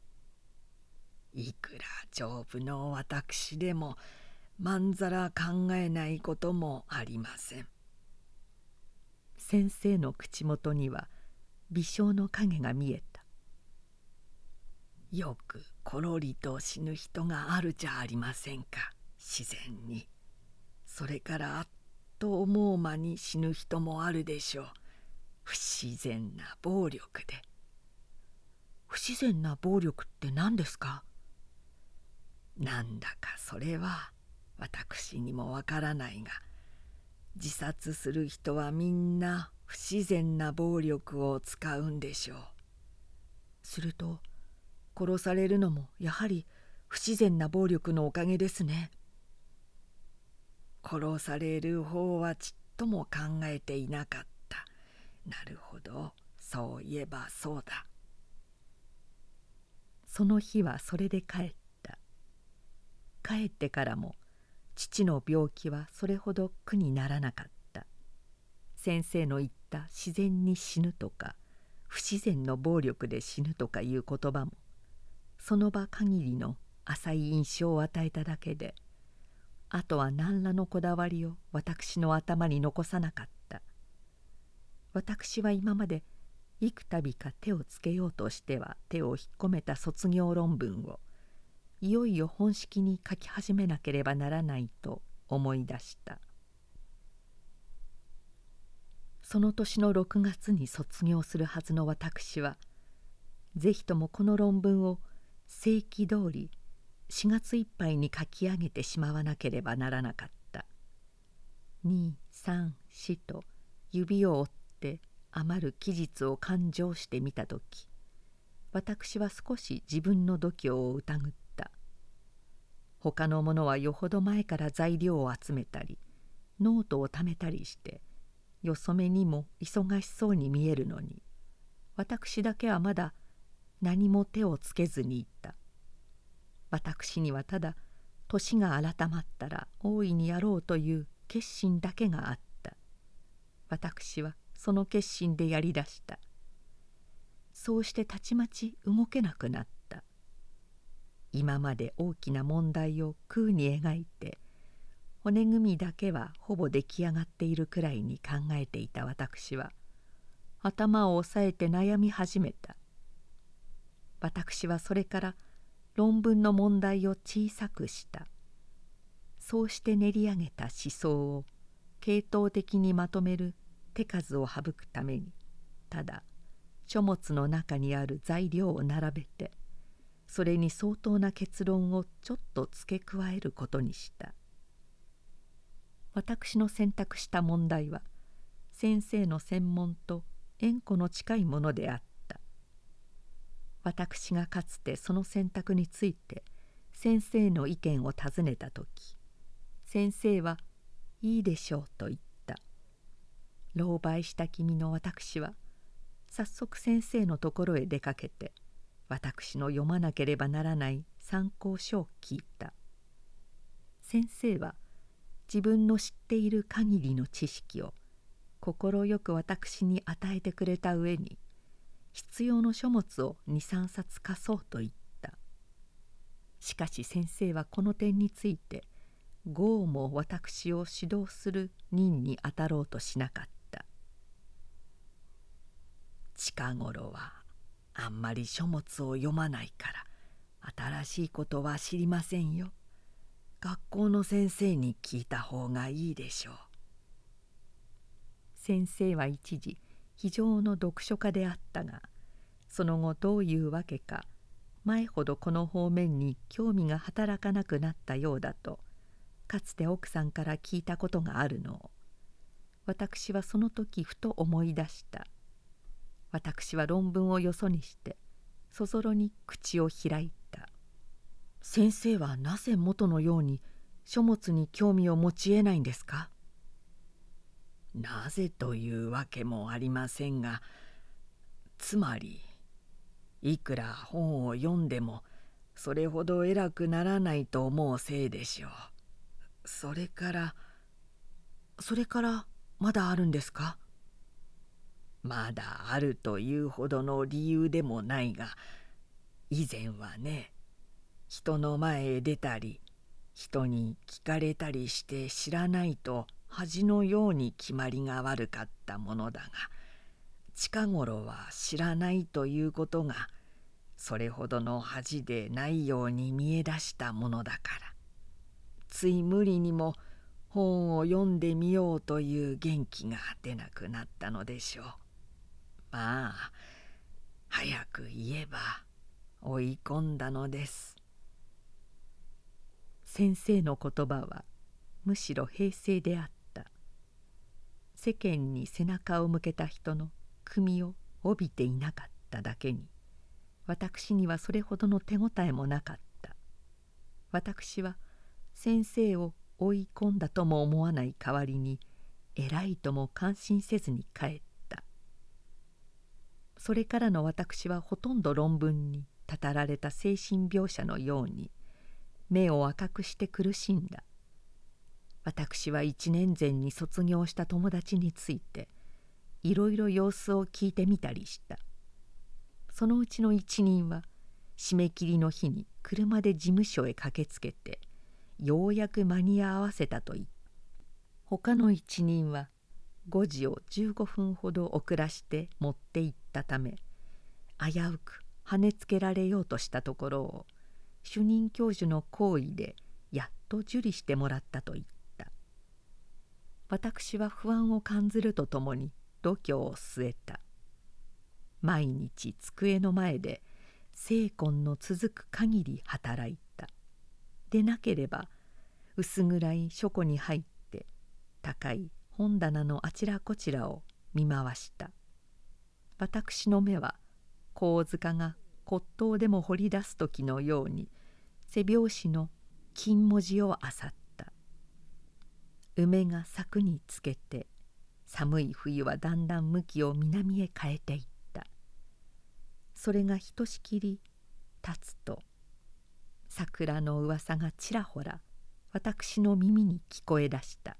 いくら丈夫の私でもまんざら考えないこともありません。先生の口元には微笑の影が見えたよくころりと死ぬ人があるじゃありませんか。自然に。それからあっと思う間に死ぬ人もあるでしょう。不自然な暴力で。不自然な暴力って何ですか？なんだかそれは私にもわからないが自殺する人はみんな不自然な暴力を使うんでしょう。すると殺されるのもやはり不自然な暴力のおかげですね。殺される方はちっとも考えていなかった。なるほど。そういえばそうだ。その日はそれで帰った。帰ってからも父の病気はそれほど苦にならなかった。先生の言った自然に死ぬとか不自然の暴力で死ぬとかいう言葉もその場限りの浅い印象を与えただけであとは何らのこだわりを私の頭に残さなかった。私は今まで幾度か手をつけようとしては手を引っ込めた卒業論文をいよいよ本式に書き始めなければならないと思い出した。その年の6月に卒業するはずの私は是非ともこの論文を正規通り4月いっぱいに書き上げてしまわなければならなかった。234と指を折って余る期日を勘定してみた時私は少し自分の度胸を疑った。他の者はよほど前から材料を集めたりノートを貯めたりしてよそ目にも忙しそうに見えるのに私だけはまだ何も手をつけずにいた。私にはただ年が改まったら大いにやろうという決心だけがあった。私はその決心でやりだした。そうしてたちまち動けなくなった。今まで大きな問題を空に描いて骨組みだけはほぼ出来上がっているくらいに考えていた私は頭を押さえて悩み始めた。私はそれから論文の問題を小さくした。そうして練り上げた思想を系統的にまとめる手数を省くために。ただ書物の中にある材料を並べてそれに相当な結論をちょっと付け加えることにした。私の選択した問題は先生の専門と縁故の近いものであった。私がかつてその選択について先生の意見を尋ねた時先生は「いいでしょう」と言った。狼狽した君の私は早速先生のところへ出かけて私の読まなければならない参考書を聞いた。先生は自分の知っている限りの知識を快く私に与えてくれた上に必要の書物を23冊貸そうと言ったしかし先生はこの点について豪も私を指導する任に当たろうとしなかった近頃はあんまり書物を読まないから新しいことは知りませんよ。学校の先生に聞いた方がいいでしょう。先生は一時非常の読書家であったがその後どういうわけか。前ほどこの方面に興味が働かなくなったようだと。かつて奥さんから聞いたことがあるの。を私はその時ふと思い出した。私は論文をよそにしてそぞろに口を開いた。先生はなぜ元のように書物に興味を持ちえないんですか？なぜというわけもありませんがつまりいくら本を読んでもそれほど偉くならないと思うせいでしょう。それからそれからまだあるんですか？まだあるというほどの理由でもないが以前はね人の前へ出たり人に聞かれたりして知らないと恥のように決まりが悪かったものだが近頃は知らないということがそれほどの恥でないように見え出したものだから。つい無理にも本を読んでみようという元気が出なくなったのでしょう。まあ早く言えば追い込んだのです。先生の言葉はむしろ平静であった。世間に背中を向けた人の組を帯びていなかっただけに私にはそれほどの手応えもなかった。私は先生を追い込んだとも思わない代わりに偉いとも感心せずに帰った。それからの私はほとんど論文にたたられた精神描写のように目を赤くして苦しんだ。私は一年前に卒業した友達についていろいろ様子を聞いてみたりした。そのうちの一人は締め切りの日に車で事務所へ駆けつけてようやく間に合わせたと言った他の一人は5時を15分ほど遅らして持って行ったため危うく跳ねつけられようとしたところを主任教授の行為でやっと受理してもらったと言った。私は不安を感ずるとともに度胸を据えた。毎日机の前で精魂の続く限り働いた。でなければ薄暗い書庫に入って高い本棚のあちらこちらを見回した。私の目は神塚が骨董でも掘り出す時のように背拍子の金文字をあさった。梅が柵につけて寒い冬はだんだん向きを南へ変えていった。それがひとしきり立つと桜の噂がちらほら私の耳に聞こえだした。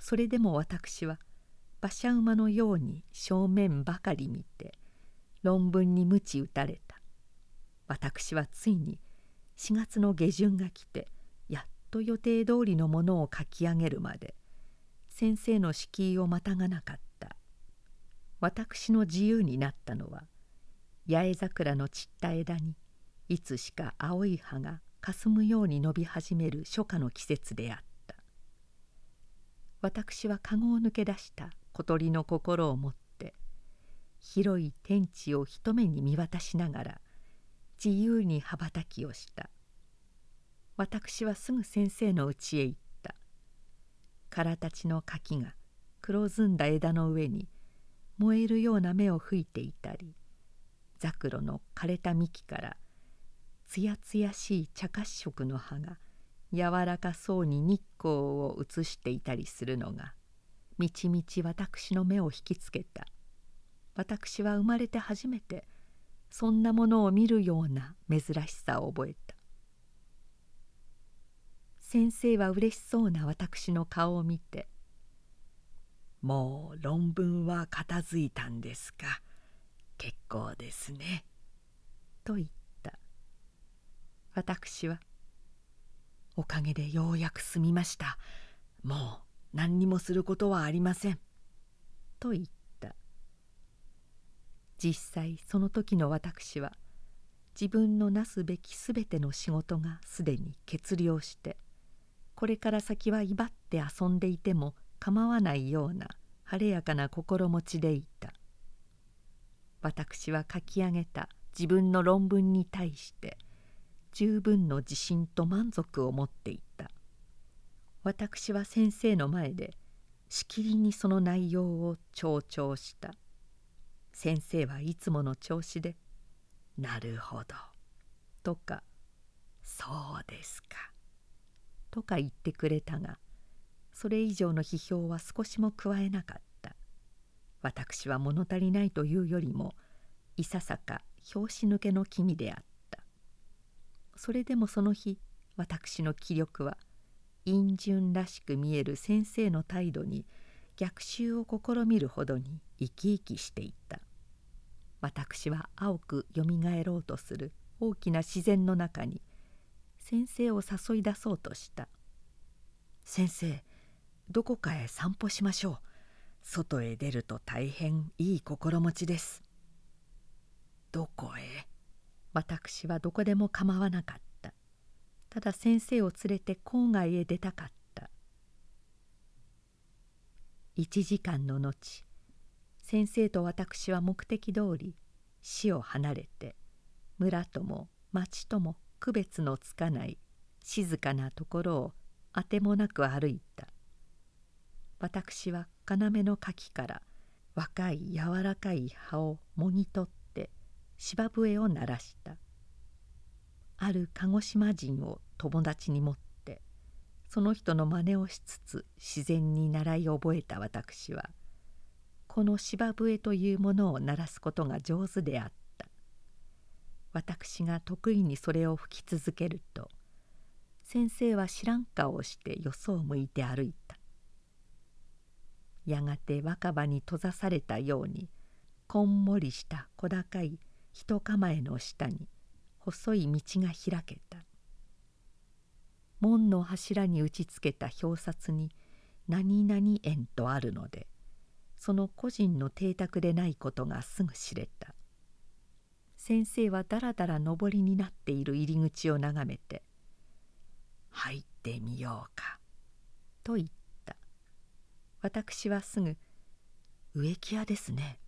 それでも私は馬車馬のように正面ばかり見て論文に鞭打たれた。私はついに4月の下旬が来てやっと予定通りのものを書き上げるまで先生の敷居をまたがなかった。私の自由になったのは八重桜の散った枝にいつしか青い葉がかすむように伸び始める初夏の季節であった。私は籠を抜け出した小鳥の心を持って広い天地を一目に見渡しながら自由に羽ばたきをした。私はすぐ先生の家へ行っ空たちの柿が黒ずんだ枝の上に燃えるような目を吹いていたりザクロの枯れた幹からつやつやしい茶褐色の葉が柔らかそうに日光を映していたりするのがみちみち私の目を引きつけた。私は生まれて初めてそんなものを見るような珍しさを覚えた。先生は嬉しそうな私の顔を見て「もう論文は片付いたんですか？結構ですね」と言った私は「おかげでようやく済みました。もう何にもすることはありません」と言った。実際その時の私は自分のなすべきすべての仕事がすでに決了してこれから先は威張って遊んでいても構わないような晴れやかな心持ちでいた。私は書き上げた自分の論文に対して十分の自信と満足を持っていた。私は先生の前でしきりにその内容を強調した。先生はいつもの調子で「なるほど」とか「そうですか」とか言ってくれたがそれ以上の批評は少しも加えなかった。私は物足りないというよりもいささか拍子抜けの気味であった。それでもその日私の気力は陰順らしく見える先生の態度に逆襲を試みるほどに生き生きしていた。私は青くよみがえろうとする大きな自然の中に先生を誘い出そうとした「先生どこかへ散歩しましょう。外へ出ると大変いい心持ちです」どこへ？私はどこでも構わなかった。ただ先生を連れて郊外へ出たかった。1時間の後先生と私は目的通り死を離れて村とも町とも区別のつかない静かなところをあてもなく歩いた。私は要の柿から若い柔らかい葉をもぎ取って芝笛を鳴らしたある鹿児島人を友達に持ってその人の真似をしつつ自然に習い覚えた私はこの芝笛というものを鳴らすことが上手であった私が得意にそれを吹き続けると先生は知らん顔をしてよそを向いて歩いた。やがて若葉に閉ざされたようにこんもりした小高い人構えの下に細い道が開けた。門の柱に打ちつけた表札に「何々園」とあるのでその個人の邸宅でないことがすぐ知れた。先生はだらだら上りになっている入り口を眺めて「入ってみようか」と言った私はすぐ「植木屋ですね」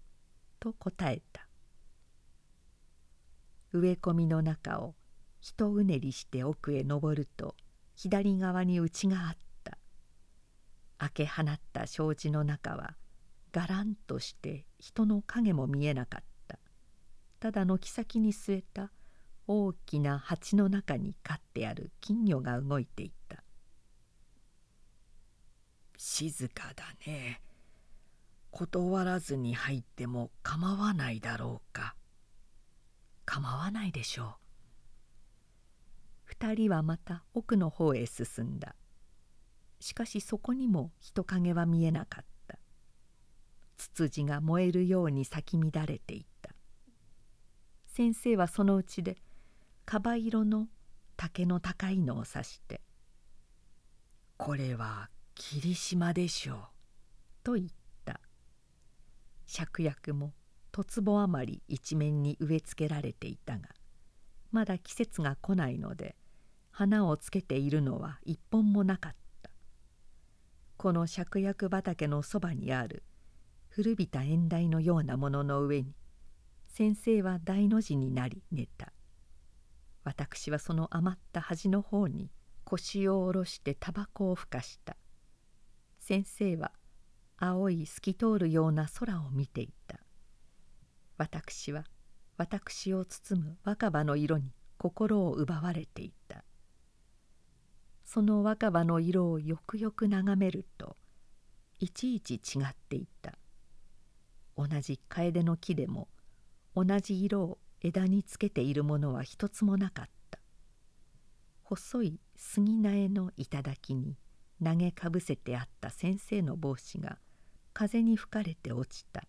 と答えた。植え込みの中を一うねりして奥へ登ると左側に家があった。開け放った障子の中はがらんとして人の影も見えなかった。ただ軒先に据えた大きな鉢の中に飼ってある金魚が動いていた。静かだね。断らずに入っても構わないだろうか。構わないでしょう。二人はまた奥の方へ進んだ。しかしそこにも人影は見えなかった。ツツジが燃えるように咲き乱れていた。先生はそのうちでかば色の竹の高いのを指して「これは霧島でしょう」と言った芍薬も十坪余り一面に植え付けられていたがまだ季節が来ないので花をつけているのは一本もなかったこの芍薬畑のそばにある古びた縁台のようなものの上に先生は大の字になり寝た。私はその余った端の方に腰を下ろしてタバコをふかした。先生は青い透き通るような空を見ていた。私は私を包む若葉の色に心を奪われていた。その若葉の色をよくよく眺めるといちいち違っていた。同じ楓の木でも同じ色を枝につけているものは一つもなかった。細い杉苗の頂に投げかぶせてあった先生の帽子が風に吹かれて落ちた。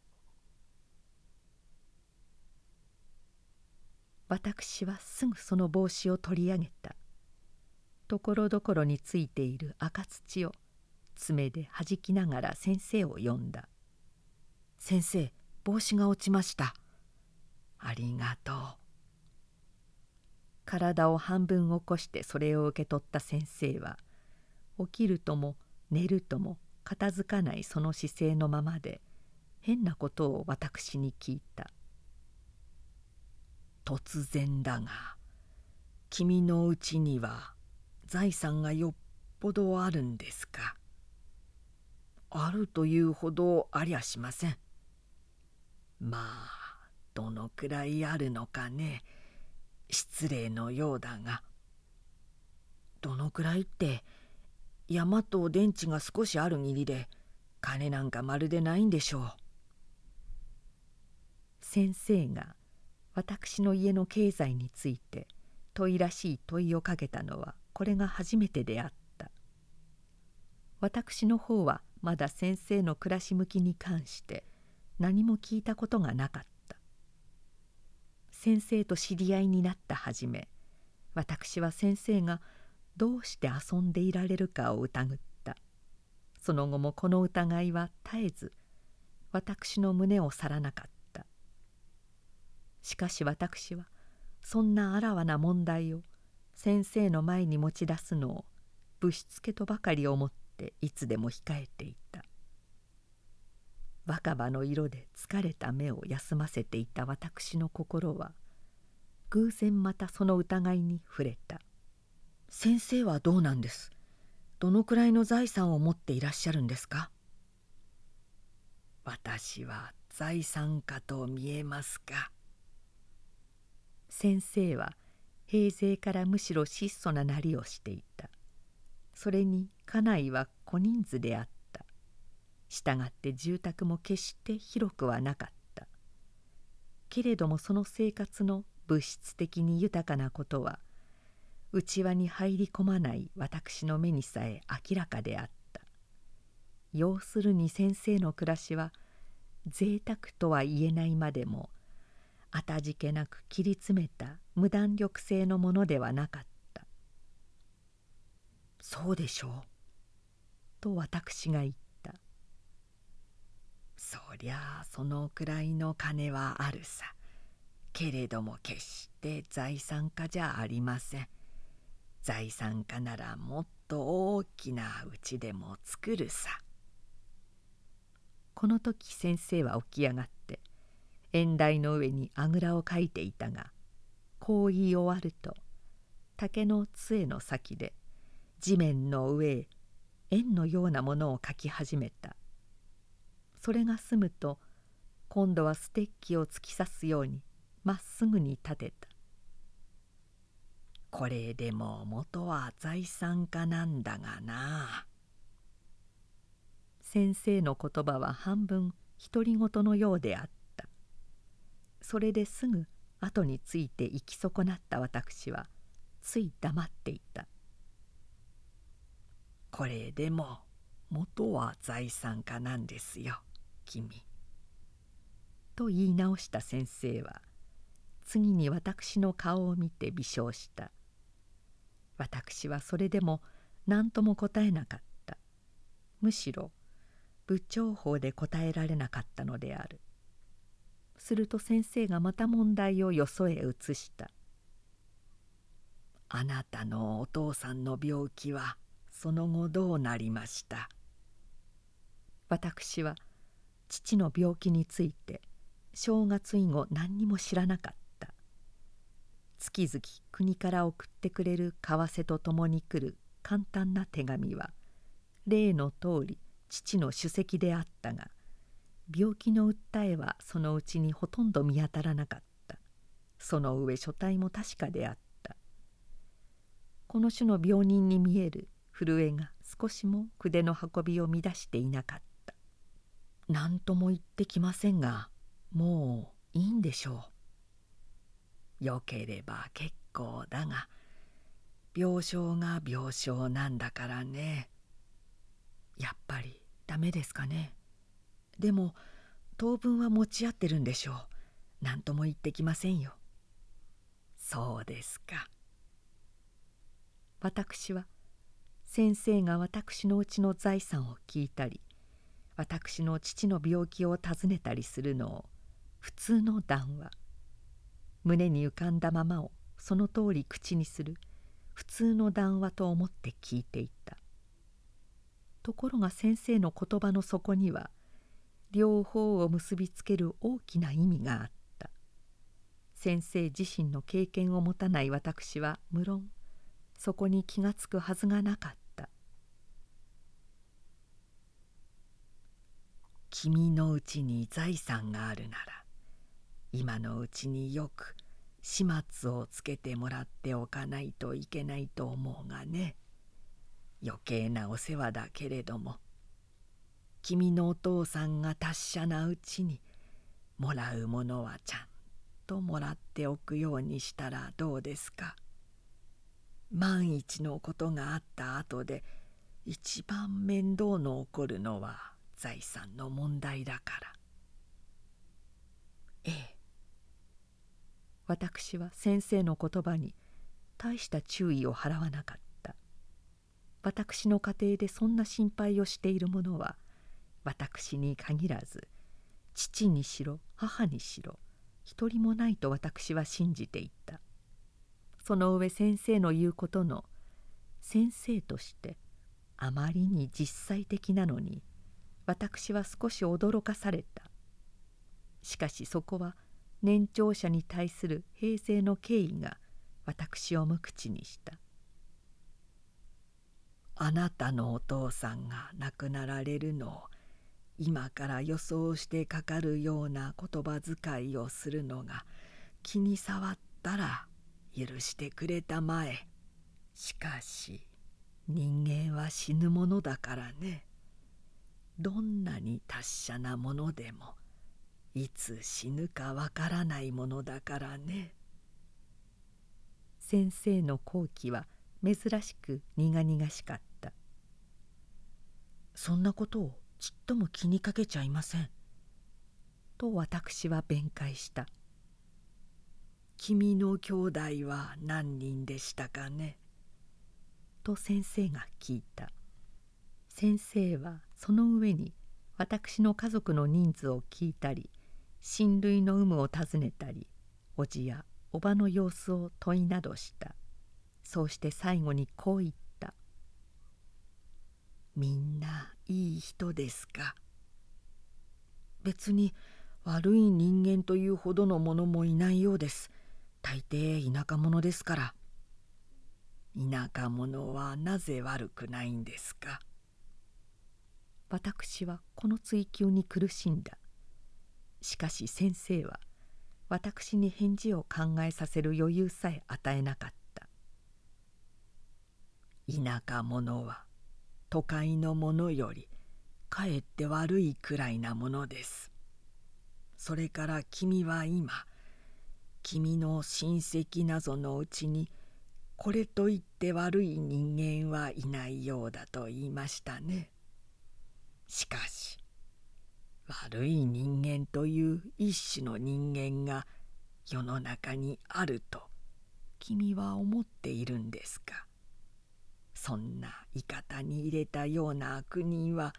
私はすぐその帽子を取り上げた。ところどころについている赤土を爪ではじきながら先生を呼んだ。先生帽子が落ちました。ありがとう。体を半分起こしてそれを受け取った先生は起きるとも寝るとも片付かないその姿勢のままで変なことを私に聞いた。突然だが君のうちには財産がよっぽどあるんですか？あるというほどありゃしません。まあどのくらいあるのかね。失礼のようだが。どのくらいって山と電池が少しある義理で金なんかまるでないんでしょう。先生が私の家の経済について問いらしい問いをかけたのはこれが初めてであった。私の方はまだ先生の暮らし向きに関して何も聞いたことがなかった。先生と知り合いになった初め私は先生がどうして遊んでいられるかを疑った。その後もこの疑いは絶えず私の胸を去らなかった。しかし私はそんなあらわな問題を先生の前に持ち出すのをぶしつけとばかり思っていつでも控えていた。若葉の色で疲れた目を休ませていた私の心は偶然またその疑いに触れた。先生はどうなんです？どのくらいの財産を持っていらっしゃるんですか？私は財産家と見えますか？先生は平勢からむしろ質素ななりをしていた。それに家内は小人数であったしたがって住宅も決して広くはなかった。けれどもその生活の物質的に豊かなことは内輪に入り込まない私の目にさえ明らかであった。要するに先生の暮らしは贅沢とは言えないまでもあたじけなく切り詰めた無弾力性のものではなかった「そうでしょう」と私が言った「そりゃあそのくらいの金はあるさ。けれども決して財産家じゃありません。財産家ならもっと大きなうちでも作るさ」この時先生は起き上がって縁台の上にあぐらをかいていたがこう言い終わると竹の杖の先で地面の上へ円のようなものを描き始めた。それが済むと今度はステッキを突き刺すようにまっすぐに立てた。これでも元は財産家なんだがな。先生の言葉は半分独り言のようであった。それですぐ後について行き損なった。私はつい黙っていた。これでも元は財産家なんですよ。君。と言い直した先生は次に私の顔を見て微笑した私はそれでも何とも答えなかったむしろ部長法で答えられなかったのであるすると先生がまた問題をよそへ移した「あなたのお父さんの病気はその後どうなりました?」私は父の病気について正月以後何にも知らなかった。月々国から送ってくれる為替とともに来る簡単な手紙は例の通り父の主席であったが病気の訴えはそのうちにほとんど見当たらなかった。その上書体も確かであった。この種の病人に見える震えが少しも筆の運びを乱していなかった。何とも言ってきませんがもういいんでしょう。よければ結構だが病床が病床なんだからね。やっぱりダメですかね。でも当分は持ち合ってるんでしょう。何とも言ってきませんよ。そうですか。私は先生が私のうちの財産を聞いたり私の父の病気を尋ねたりするのを普通の談話。胸に浮かんだままをその通り口にする。普通の談話と思って聞いていた。ところが先生の言葉の底には両方を結びつける大きな意味があった。先生自身の経験を持たない私は無論そこに気がつくはずがなかった「君のうちに財産があるなら今のうちによく始末をつけてもらっておかないといけないと思うがね」。余計なお世話だけれども君のお父さんが達者なうちにもらうものはちゃんともらっておくようにしたらどうですか万一のことがあった後で一番面倒の起こるのは財産の問題だから。ええ。私は先生の言葉に大した注意を払わなかった。私の家庭でそんな心配をしている者は私に限らず父にしろ母にしろ一人もないと私は信じていた。その上先生の言うことの先生としてあまりに実際的なのに私は少し驚かされた。しかしそこは年長者に対する平成の敬意が私を無口にした。あなたのお父さんが亡くなられるのを今から予想してかかるような言葉遣いをするのが気に障ったら許してくれたまえ。しかし人間は死ぬものだからね。どんなに達者なものでもいつ死ぬかわからないものだからね。先生の好奇は珍しく苦々しかった。そんなことをちっとも気にかけちゃいません。と私は弁解した。君の兄弟は何人でしたかね。と先生が聞いた。先生はその上に私の家族の人数を聞いたり親類の有無を尋ねたり叔父や叔母の様子を問いなどした。そうして最後にこう言った「みんないい人ですか?」別に悪い人間というほどの者もいないようです。大抵田舎者ですから。田舎者はなぜ悪くないんですか？私はこの追求に苦しんだ。しかし先生は私に返事を考えさせる余裕さえ与えなかった。田舎者は都会の者よりかえって悪いくらいなものです。それから君は今君の親戚なぞのうちにこれといって悪い人間はいないようだと言いましたね。しかし悪い人間という一種の人間が世の中にあると君は思っているんですか？そんな言い方に入れたような悪人は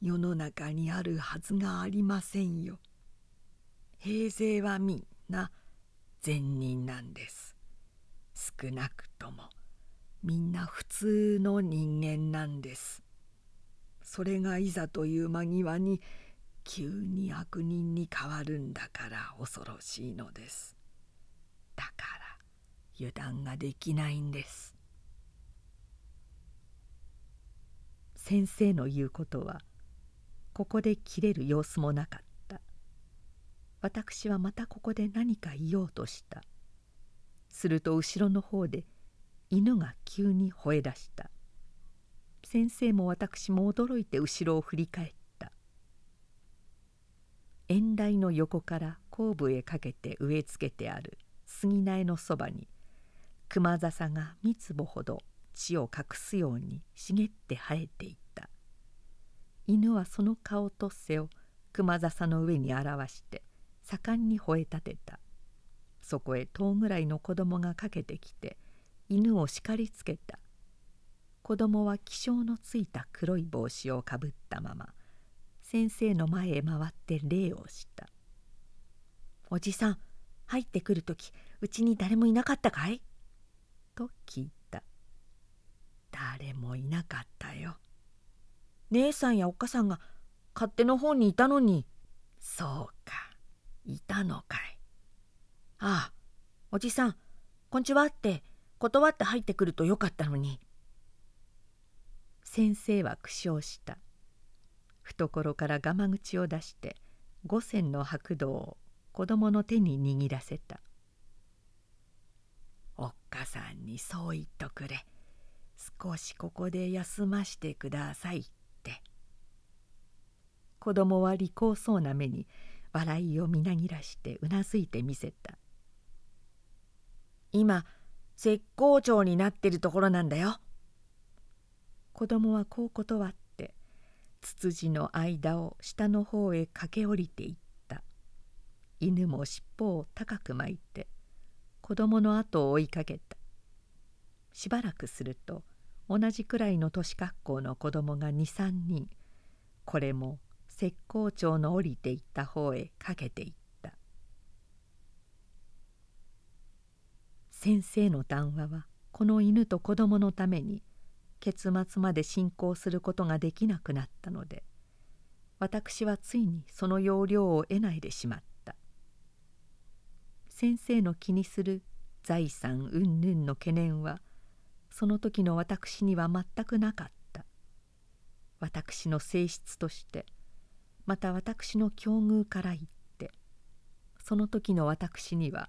世の中にあるはずがありませんよ。平勢はみんな善人なんです。少なくともみんな普通の人間なんです。それがいざという間際に急に悪人に変わるんだから恐ろしいのです。だから油断ができないんです。先生の言うことはここで切れる様子もなかった私はまたここで何か言おうとしたすると後ろの方で犬が急に吠え出した先生も私も驚いて後ろを振り返った。縁台の横から後部へかけて植え付けてある杉苗のそばに熊笹が三坪ほど地を隠すように茂って生えていた。犬はその顔と背を熊笹の上に表して盛んに吠え立てた。そこへ10ぐらいの子供がかけてきて犬を叱りつけた。子供は気性のついた黒い帽子をかぶったまま先生の前へ回って礼をした「おじさん入ってくる時うちに誰もいなかったかい?」と聞いた「誰もいなかったよ」姉さんやおっかさんが勝手の方にいたのにそうかいたのかいああおじさんこんちはって断って入ってくるとよかったのに。先生は苦笑した。懐からガマ口を出して五銭の白銅を子供の手に握らせた「おっかさんにそう言っとくれ。少しここで休ましてください」って。子供は利口そうな目に笑いをみなぎらしてうなずいてみせた「今石膏町になってるところなんだよ」子供はこう断ってツツジの間を下の方へ駆け下りていった。犬も尻尾を高く巻いて子供の後を追いかけた。しばらくすると同じくらいの年格好の子供が23人これも石膏町の降りていった方へかけていった。先生の談話はこの犬と子供のために結末まで進行することができなくなったので私はついにその要領を得ないでしまった。先生の気にする財産云々の懸念はその時の私には全くなかった。私の性質としてまた私の境遇から言ってその時の私には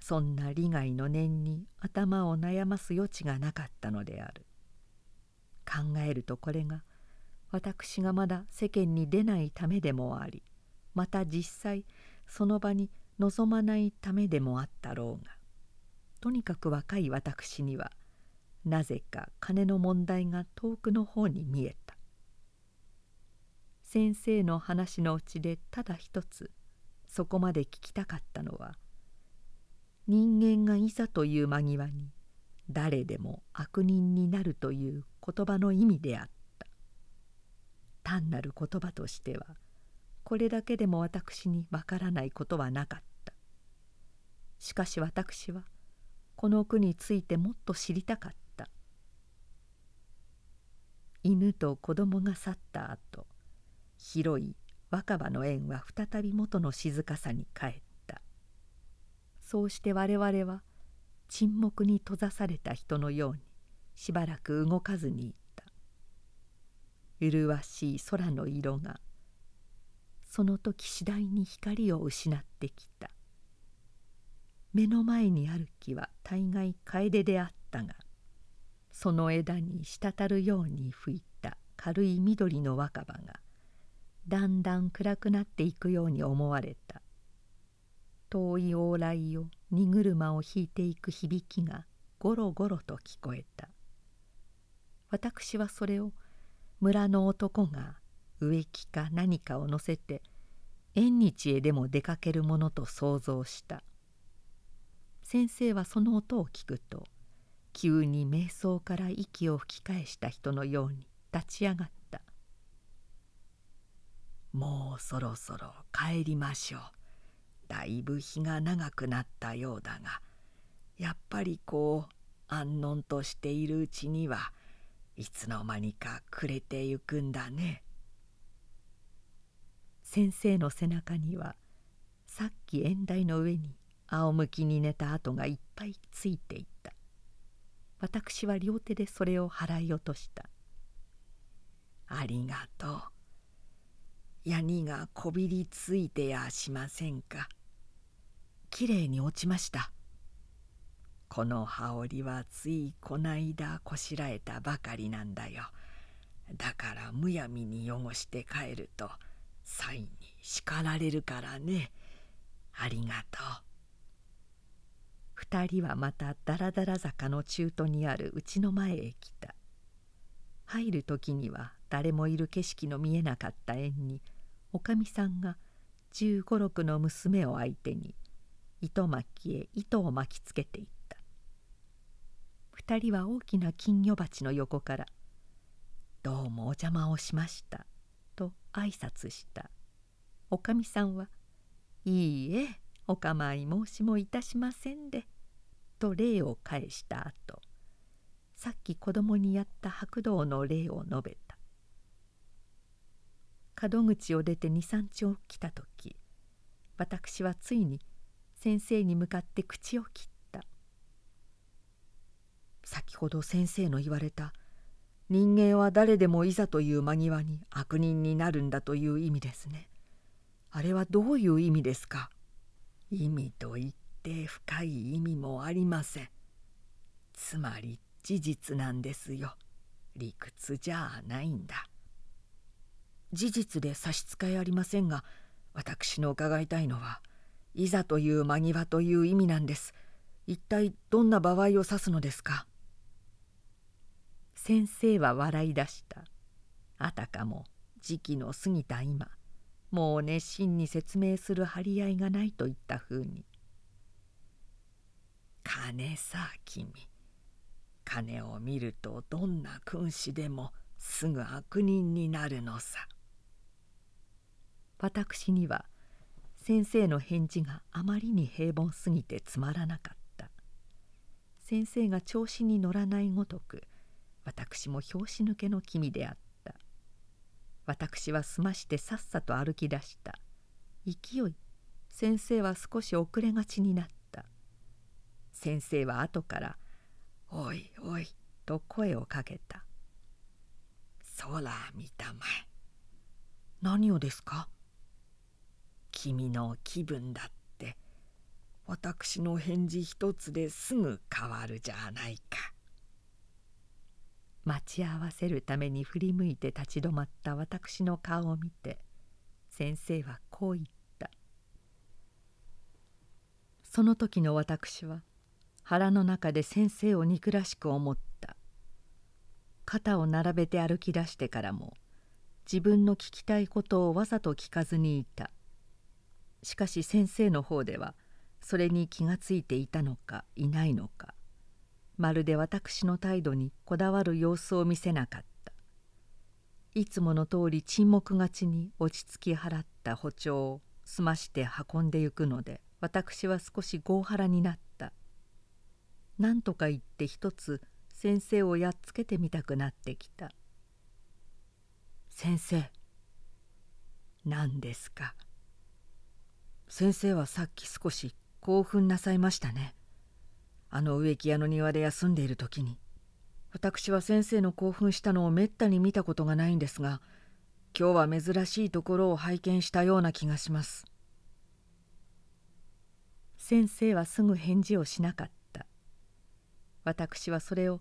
そんな利害の念に頭を悩ます余地がなかったのである。考えるとこれが私がまだ世間に出ないためでもありまた実際その場に望まないためでもあったろうがとにかく若い私にはなぜか金の問題が遠くの方に見えた。先生の話のうちでただ一つそこまで聞きたかったのは人間がいざという間際に誰でも悪人になるという言葉の意味であった。単なる言葉としてはこれだけでも私にわからないことはなかった。しかし私はこの句についてもっと知りたかった。犬と子供が去った後広い若葉の縁は再び元の静かさに帰った。そうして我々は沈黙に閉ざされた人のようにしばらく動かずにいた。麗しい空の色がその時次第に光を失ってきた。目の前にある木は大概楓であったがその枝に滴るように吹いた軽い緑の若葉がだんだん暗くなっていくように思われた。遠い往来を荷車を引いていく響きがゴロゴロと聞こえた。私はそれを村の男が植木か何かを乗せて縁日へでも出かけるものと想像した。先生はその音を聞くと急に瞑想から息を吹き返した人のように立ち上がった「もうそろそろ帰りましょう」だいぶ日が長くなったようだがやっぱりこう安穏としているうちにはいつの間にか暮れてゆくんだね。先生の背中にはさっき縁台の上に仰向きに寝た跡がいっぱいついていた。私は両手でそれを払い落とした。ありがとう。ヤニがこびりついてやしませんか。きれいに落ちました。この羽織はついこないだこしらえたばかりなんだよ。だからむやみに汚して帰るとサイに叱られるからね。ありがとう。二人はまただらだら坂の中途にあるうちの前へ来た。入る時には誰もいる景色の見えなかった縁におかみさんが十五六の娘を相手に糸巻きへ糸を巻きつけていた。二人は大きな金魚鉢の横から「どうもお邪魔をしました」と挨拶したおかみさんは「いいえお構い申しもいたしませんで」と礼を返した後さっき子供にやった白道の礼を述べた。門口を出て23丁来た時私はついに先生に向かって口を切った。先ほど先生の言われた人間は誰でもいざという間際に悪人になるんだという意味ですね。あれはどういう意味ですか？意味と言って深い意味もありません。つまり事実なんですよ。理屈じゃないんだ。事実で差し支えありませんが私の伺いたいのはいざという間際という意味なんです。一体どんな場合を指すのですか？先生は笑い出した。あたかも時期の過ぎた今もう熱心に説明する張り合いがないといったふうに「金さ君。金を見るとどんな君子でもすぐ悪人になるのさ」私には先生の返事があまりに平凡すぎてつまらなかった。先生が調子に乗らないごとく私も拍子抜けの君であった。私は済ましてさっさと歩き出した。勢い。先生は少し遅れがちになった。先生は後から「おいおいと声をかけた「空見たまえ」何をですか？君の気分だって。私の返事一つですぐ変わるじゃないか。待ち合わせるために振り向いて立ち止まった私の顔を見て先生はこう言った。その時の私は腹の中で先生を憎らしく思った。肩を並べて歩き出してからも自分の聞きたいことをわざと聞かずにいた。しかし先生の方ではそれに気がついていたのかいないのかまるで私の態度にこだわる様子を見せなかった。いつもの通り沈黙がちに落ち着き払った歩調を済まして運んでゆくので私は少し豪腹になった。何とか言って一つ先生をやっつけてみたくなってきた。先生。何ですか。先生はさっき少し興奮なさいましたねあの植木屋の庭で休んでいる時に私は先生の興奮したのをめったに見たことがないんですが今日は珍しいところを拝見したような気がします。先生はすぐ返事をしなかった。私はそれを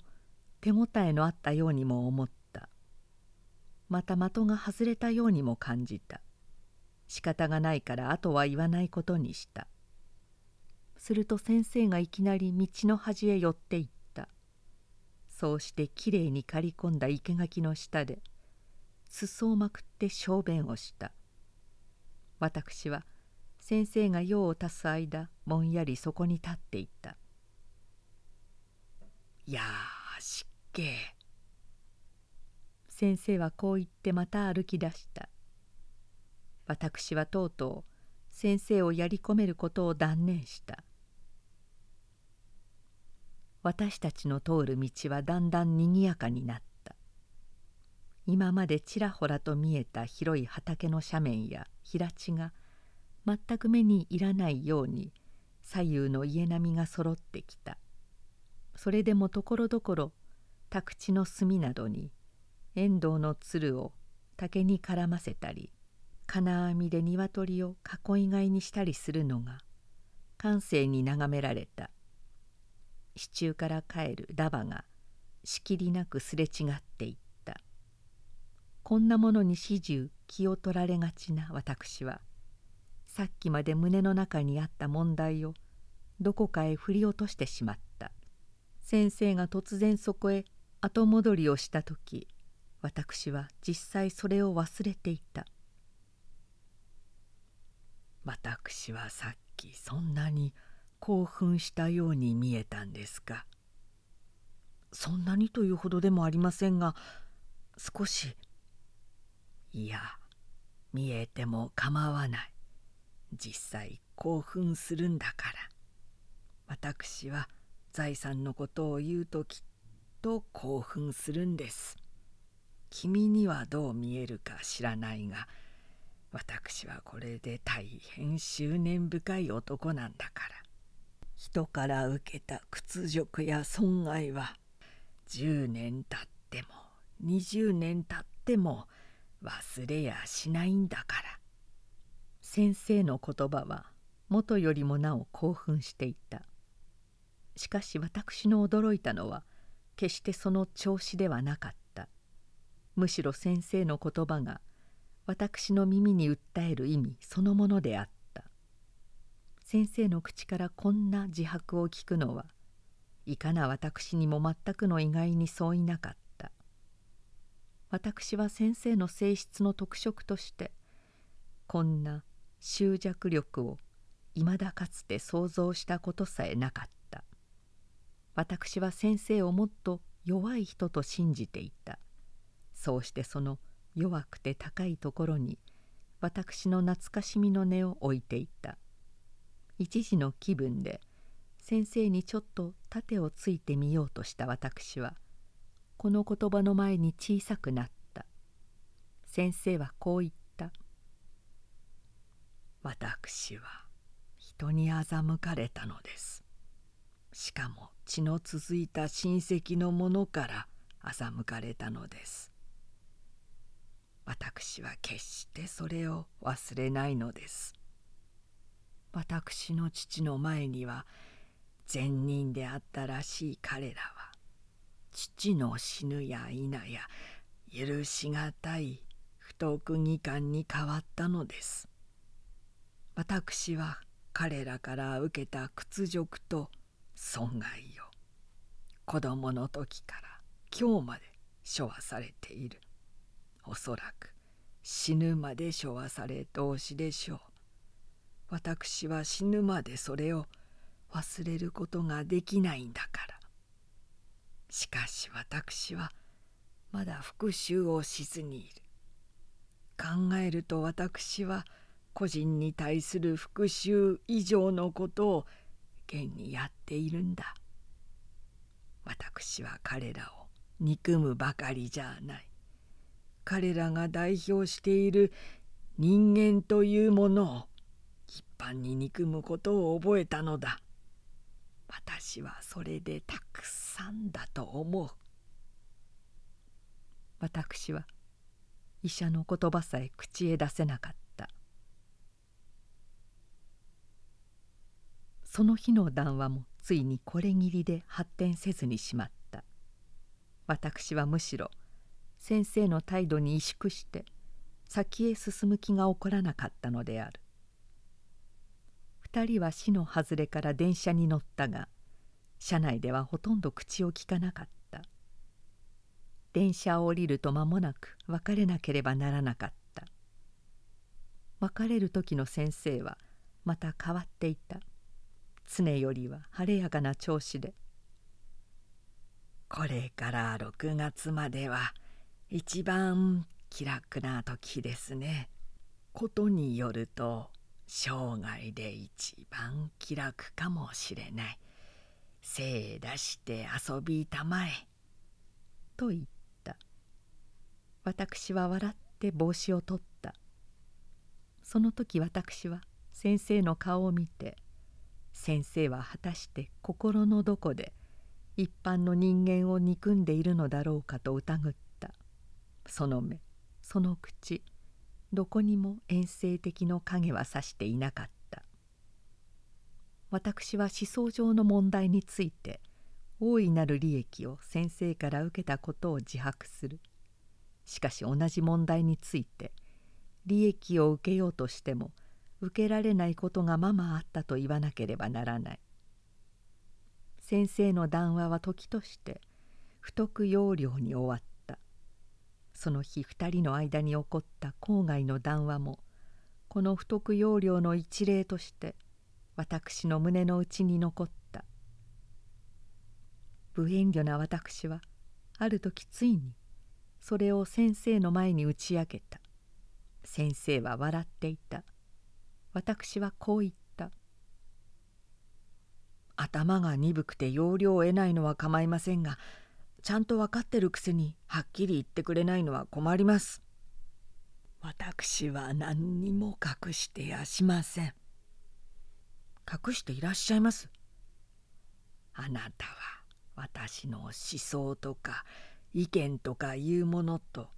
手応えのあったようにも思った。また的が外れたようにも感じた。仕方がないからあとは言わないことにした。すると先生がいきなり道の端へ寄っていった。そうしてきれいに刈り込んだ生垣の下で裾をまくって小便をした。私は先生が用を足す間ぼんやりそこに立っていた「やあ失敬」先生はこう言ってまた歩き出した。私はとうとう先生をやり込めることを断念した。私たちの通る道はだんだんにぎやかになった。今までちらほらと見えた広い畑の斜面や平地が全く目に入らないように左右の家並みがそろってきた。それでもところどころ宅地の隅などに遠藤の鶴を竹に絡ませたり金網で鶏を囲い飼いにしたりするのが閑静に眺められた。支柱から帰るダバがしきりなくすれ違っていった。こんなものに始終気を取られがちな私はさっきまで胸の中にあった問題をどこかへ振り落としてしまった。先生が突然そこへ後戻りをした時私は実際それを忘れていた。私はさっきそんなに興奮したように見えたんですかそんなにというほどでもありませんが少しいや見えても構わない。実際興奮するんだから。私は財産のことを言うときっと興奮するんです。君にはどう見えるか知らないが私はこれで大変執念深い男なんだから。人から受けた屈辱や損害は10年経っても20年経っても忘れやしないんだから。先生の言葉は元よりもなお興奮していた。しかし私の驚いたのは決してその調子ではなかった。むしろ先生の言葉が私の耳に訴える意味そのものであった。先生の口からこんな自白を聞くのはいかな私にも全くの意外に相違なかった。私は先生の性質の特色としてこんな執着力をいまだかつて想像したことさえなかった。私は先生をもっと弱い人と信じていた。そうしてその弱くて高いところに私の懐かしみの根を置いていた。一時の気分で先生にちょっと盾をついてみようとした私はこの言葉の前に小さくなった。先生はこう言った「私は人に欺かれたのです」しかも血の続いた親戚の者から欺かれたのです。私は決してそれを忘れないのです。私の父の前には善人であったらしい彼らは父の死ぬや否や許しがたい不徳義感に変わったのです。私は彼らから受けた屈辱と損害を子供の時から今日まで処和されている。おそらく死ぬまで処和され同士でしょう。私は死ぬまでそれを忘れることができないんだから。しかし私はまだ復讐をしずにいる。考えると私は個人に対する復讐以上のことを現にやっているんだ。私は彼らを憎むばかりじゃない。彼らが代表している人間というものを般に憎むことを覚えたのだ。私はそれでたくさんだと思う。私は医者の言葉さえ口へ出せなかった。その日の談話もついにこれぎりで発展せずにしまった。私はむしろ先生の態度に萎縮して先へ進む気が起こらなかったのである。2人は市の外れから電車に乗ったが車内ではほとんど口をきかなかった。電車を降りると間もなく別れなければならなかった。別れる時の先生はまた変わっていた。常よりは晴れやかな調子で「これから6月までは一番気楽な時ですね」ことによると生涯で一番気楽かもしれない。精出して遊びたまえ」と言った。私は笑って帽子を取った。その時私は先生の顔を見て先生は果たして心のどこで一般の人間を憎んでいるのだろうかと疑った。その目その口どこにも遠征的の影はさしていなかった。私は思想上の問題について大いなる利益を先生から受けたことを自白する。しかし同じ問題について利益を受けようとしても受けられないことがままあったと言わなければならない。先生の談話は時として不徳要領に終わった。その日2人の間に起こった郊外の談話もこの不徳要領の一例として私の胸の内に残った。無遠慮な私はある時ついにそれを先生の前に打ち明けた。先生は笑っていた。私はこう言った「頭が鈍くて要領を得ないのは構いませんがちゃんと分かってるくせにはっきり言ってくれないのは困ります。私は何にも隠してやしません。隠していらっしゃいます。あなたは私の思想とか意見とかいうものと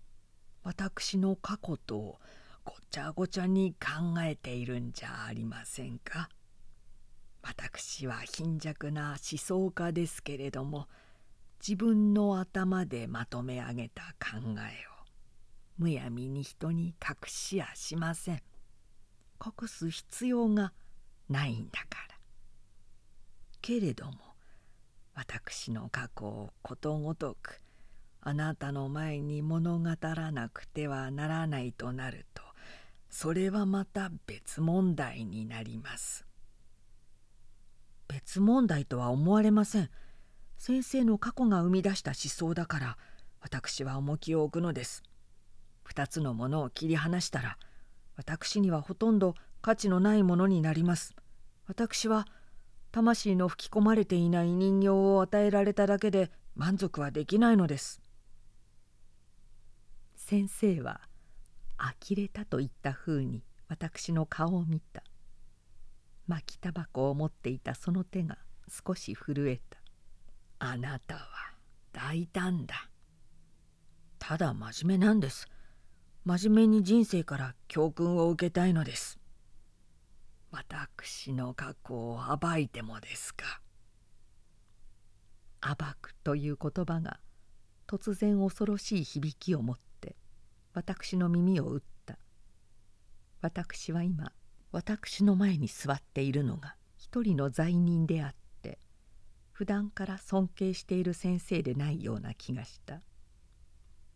私の過去とごちゃごちゃに考えているんじゃありませんか。私は貧弱な思想家ですけれども自分の頭でまとめ上げた考えを。むやみに人に隠しやしません。隠す必要がないんだから。けれども私の過去をことごとくあなたの前に物語らなくてはならないとなるとそれはまた別問題になります。別問題とは思われません。先生の過去が生み出した思想だから私は重きを置くのです。二つのものを切り離したら私にはほとんど価値のないものになります。私は魂の吹き込まれていない人形を与えられただけで満足はできないのです。先生は呆れたといったふうに私の顔を見た。巻きタバコを持っていたその手が少し震えた。あなたは大胆だ。ただ真面目なんです。真面目に人生から教訓を受けたいのです。私の過去を暴いてもですか。暴くという言葉が突然恐ろしい響きを持って私の耳を打った。私は今私の前に座っているのが一人の罪人であって普段から尊敬している先生でないような気がした。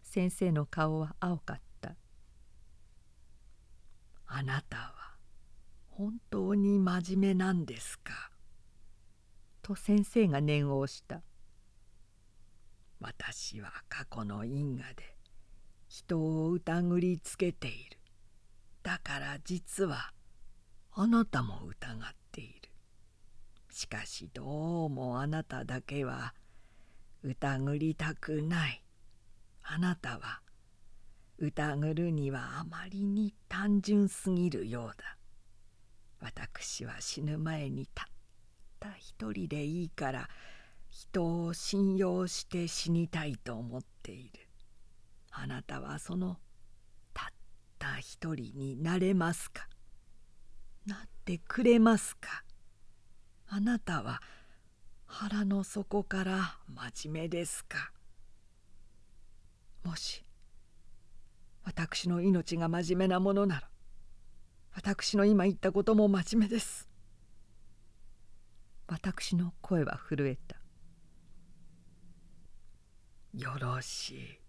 先生の顔は青かったあなたは本当に真面目なんですか？と先生が念を押した私は過去の因果で人を疑りつけている。だから実はあなたも疑っしかしどうもあなただけは疑りたくない。あなたは疑るにはあまりに単純すぎるようだ。私は死ぬ前にたった一人でいいから人を信用して死にたいと思っている。あなたはそのたった一人になれますか？なってくれますか？あなたは腹の底から真面目ですか？もし私の命が真面目なものなら私の今言ったことも真面目です。私の声は震えた。よろしい。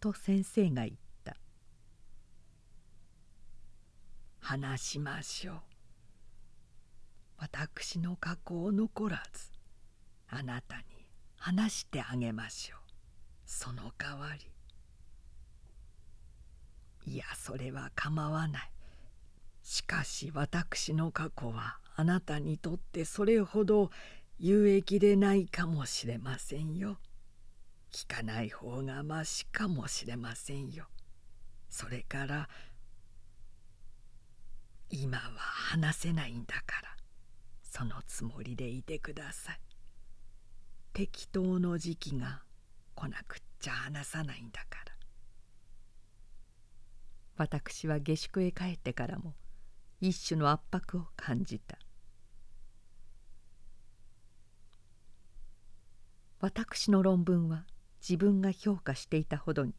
と先生が言った。話しましょう。私の過去を残らずあなたに話してあげましょう。その代わり。いやそれは構わない。しかし私の過去はあなたにとってそれほど有益でないかもしれませんよ。聞かない方がましかもしれませんよ。それから今は話せないんだから。そのつもりでいてください。適当の時期が来なくっちゃ話さないんだから。私は下宿へ帰ってからも一種の圧迫を感じた。私の論文は自分が評価していたほどに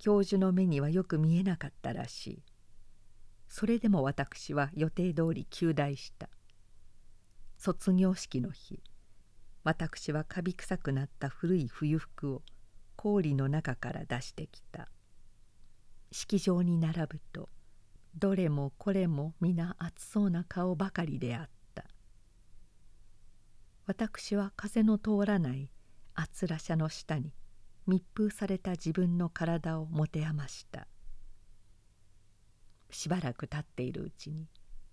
教授の目にはよく見えなかったらしい。それでも私は予定通り休大した。卒業式の日。私はカビ臭くなった古い冬服を氷の中から出してきた。式場に並ぶとどれもこれも皆暑そうな顔ばかりであった。私は風の通らないあつら車の下に密封された自分の体を持て余した。しばらく経っているうちに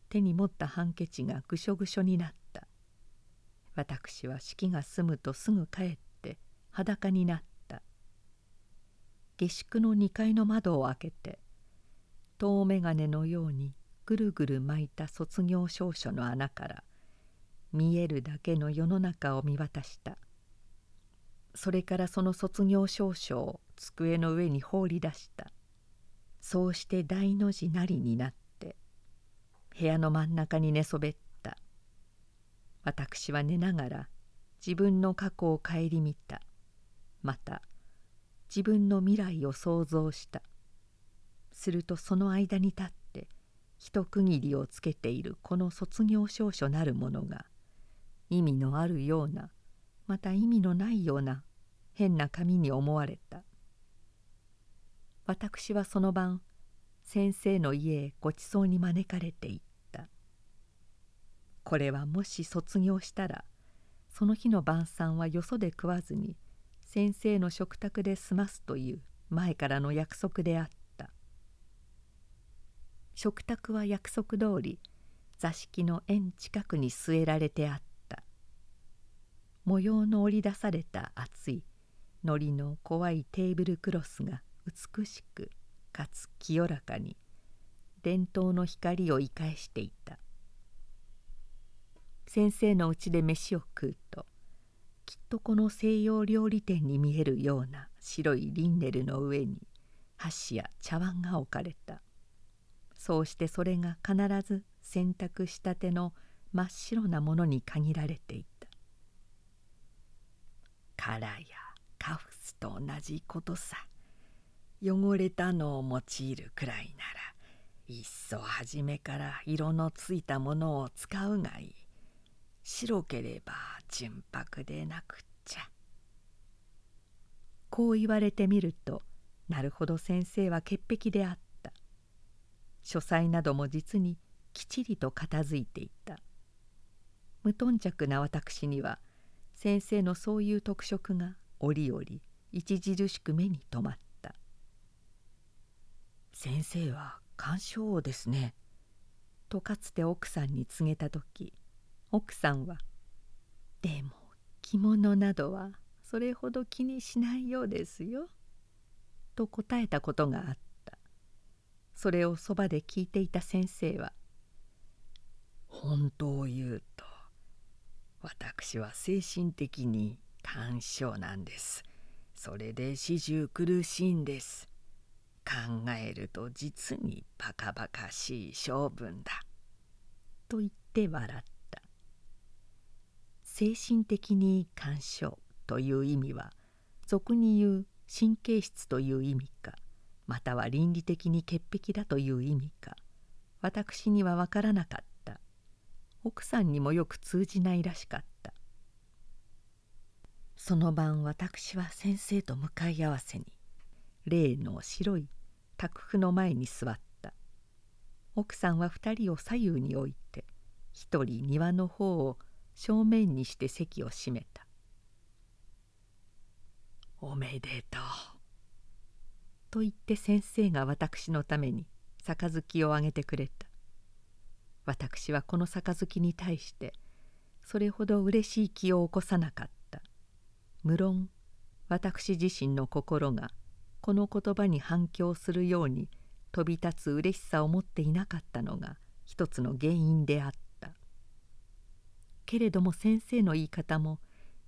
手に持ったハンケチがぐしょぐしょになった。私は式が済むとすぐ帰って裸になった。下宿の2階の窓を開けて遠眼鏡のようにぐるぐる巻いた卒業証書の穴から見えるだけの世の中を見渡した。それからその卒業証書を机の上に放り出した。そうして大の字なりになって部屋の真ん中に寝そべった。私は寝ながら自分の過去を顧みた。また自分の未来を想像した。するとその間に立って一区切りをつけているこの卒業証書なるものが意味のあるようなまた意味のないような変な紙に思われた。私はその晩先生の家へごちそうに招かれていた。これはもし卒業したらその日の晩餐はよそで食わずに先生の食卓で済ますという前からの約束であった。食卓は約束通り座敷の縁近くに据えられてあった。模様の織り出された厚い糊の怖いテーブルクロスが美しくかつ清らかに伝統の光を生かしていた。先生のうちで飯を食うときっとこの西洋料理店に見えるような白いリンネルの上に箸や茶碗が置かれた。そうしてそれが必ず洗濯したての真っ白なものに限られていた。カラやカフスと同じことさ。汚れたのを用いるくらいならいっそ初めから色のついたものを使うがいい。白ければ純白でなくっちゃ。こう言われてみるとなるほど先生は潔癖であった。書斎なども実にきちりと片付いていた。無頓着な私には先生のそういう特色が折々著しく目に留まった。先生は鑑賞ですね。とかつて奥さんに告げた時奥さんは「でも着物などはそれほど気にしないようですよ」と答えたことがあった。それをそばで聞いていた先生は「本当を言うと私は精神的に感傷なんです。それで始終苦しいんです。考えると実にバカバカしい性分だ」と言って笑った。精神的に干渉という意味は俗に言う神経質という意味かまたは倫理的に潔癖だという意味か私には分からなかった。奥さんにもよく通じないらしかった。その晩私は先生と向かい合わせに例の白い卓布の前に座った。奥さんは2人を左右に置いて一人庭の方を正面にして席を閉めた「おめでとう」と言って先生が私のために杯をあげてくれた。私はこの杯に対してそれほど嬉しい気を起こさなかった。無論私自身の心がこの言葉に反響するように飛び立つ嬉しさを持っていなかったのが一つの原因であったけれども先生の言い方も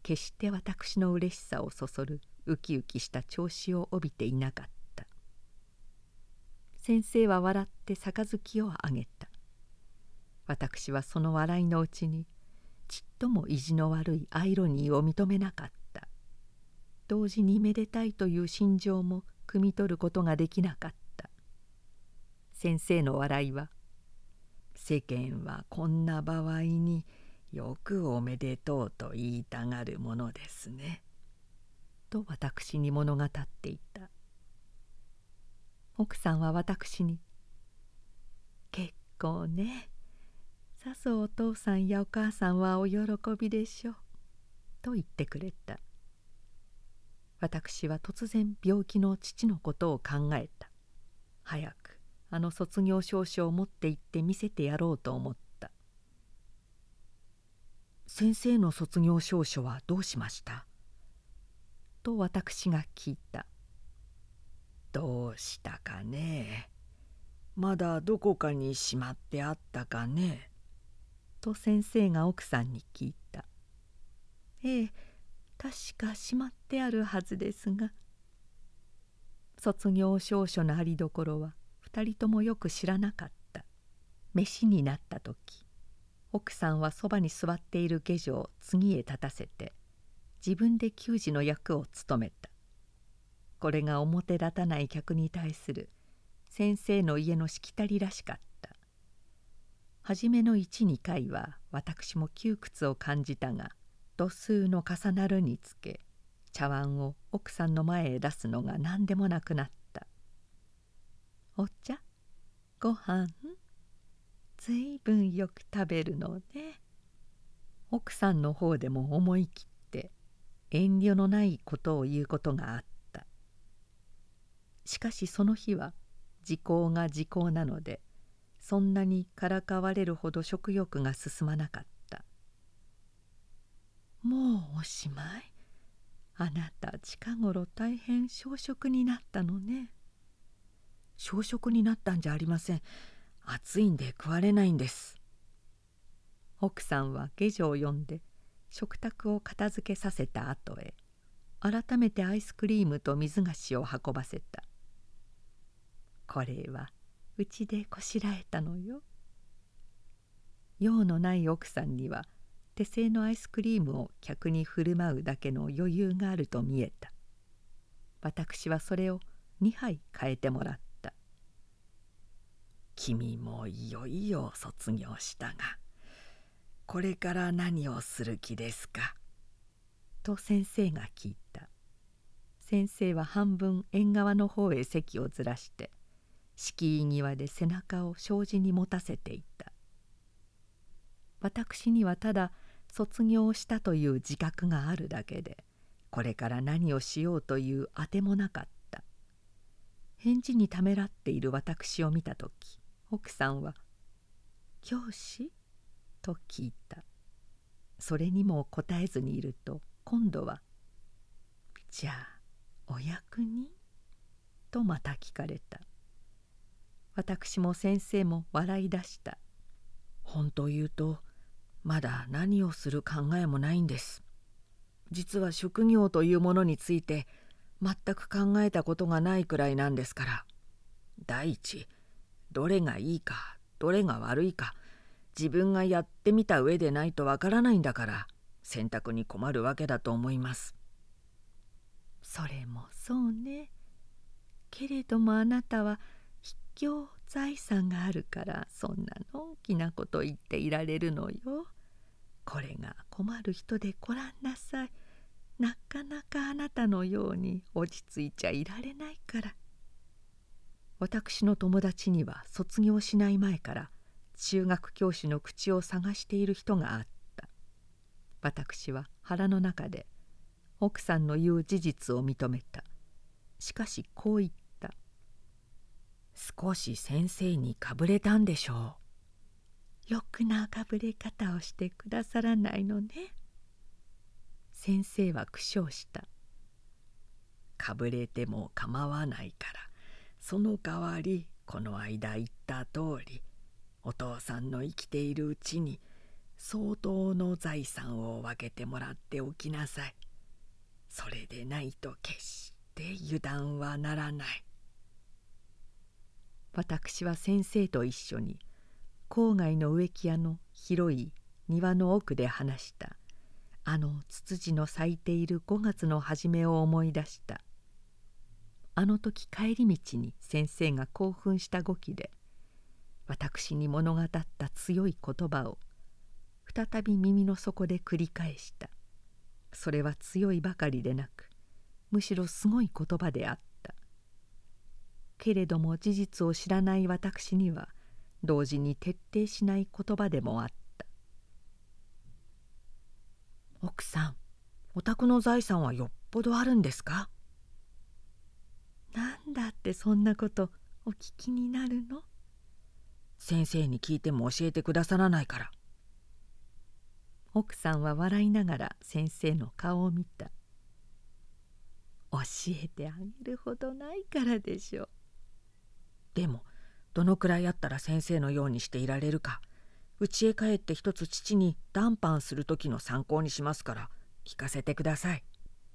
決して私の嬉しさをそそるウキウキした調子を帯びていなかった。先生は笑って杯をあげた。私はその笑いのうちにちっとも意地の悪いアイロニーを認めなかった。同時にめでたいという心情も汲み取ることができなかった。先生の笑いは「世間はこんな場合によくおめでとうと言いたがるものですね」と私に物語っていた。奥さんは私に「結構ねさぞお父さんやお母さんはお喜びでしょう」と言ってくれた。私は突然病気の父のことを考えた。早くあの卒業証書を持って行って見せてやろうと思った。先生の卒業証書はどうしました？と私が聞いた。どうしたかね？まだどこかにしまってあったかね？と先生が奥さんに聞いた。ええ確かしまってあるはずですが。卒業証書のありどころは2人ともよく知らなかった。飯になった時。奥さんはそばに座っている下女を次へ立たせて自分で給仕の役を務めた。これが表立たない客に対する先生の家のしきたりらしかった。初めの12回は私も窮屈を感じたが度数の重なるにつけ茶碗を奥さんの前へ出すのが何でもなくなった「お茶？ご飯？ずいぶんよく食べるのね」奥さんの方でも思い切って遠慮のないことを言うことがあった。しかしその日は時効が時効なのでそんなにからかわれるほど食欲が進まなかった。もうおしまい。あなた近頃大変小食になったのね。小食になったんじゃありません。暑いんで食われないんです。奥さんは下女を呼んで食卓を片付けさせた後へ改めてアイスクリームと水菓子を運ばせた。これはうちでこしらえたのよ。用のない奥さんには手製のアイスクリームを客に振る舞うだけの余裕があると見えた。私はそれを2杯変えてもらった。君もいよいよ卒業したがこれから何をする気ですか？と先生が聞いた。先生は半分縁側の方へ席をずらして敷居際で背中を障子に持たせていた。私にはただ卒業したという自覚があるだけでこれから何をしようというあてもなかった。返事にためらっている私を見た時奥さんは「教師?」と聞いた。それにも答えずにいると今度は「じゃあお役人?」とまた聞かれた。私も先生も笑い出した。本当言うとまだ何をする考えもないんです。実は職業というものについて全く考えたことがないくらいなんですから。第一どれがいいかどれが悪いか自分がやってみた上でないとわからないんだから選択に困るわけだと思います。それもそうね。けれどもあなたは筆境財産があるからそんなのんきなこと言っていられるのよ。これが困る人でごらんなさい。なかなかあなたのように落ち着いちゃいられないから。私の友達には卒業しない前から中学教師の口を探している人があった。私は腹の中で奥さんの言う事実を認めた。しかしこう言った。少し先生にかぶれたんでしょう。よくなかぶれ方をしてくださらないのね。先生は苦笑した。かぶれても構わないから。その代わりこの間言った通りお父さんの生きているうちに相当の財産を分けてもらっておきなさい。それでないと決して油断はならない。私は先生と一緒に郊外の植木屋の広い庭の奥で話した。あのツツジの咲いている5月の初めを思い出した。あの時帰り道に先生が興奮した語気で私に物語った強い言葉を再び耳の底で繰り返した「それは強いばかりでなくむしろすごい言葉であった。けれども事実を知らない私には同時に徹底しない言葉でもあった。奥さんお宅の財産はよっぽどあるんですか？なんだってそんなことお聞きになるの？先生に聞いても教えてくださらないから。奥さんは笑いながら先生の顔を見た。教えてあげるほどないからでしょ。うでもどのくらいあったら先生のようにしていられるか。家へ帰って一つ父に談判する時の参考にしますから聞かせてください。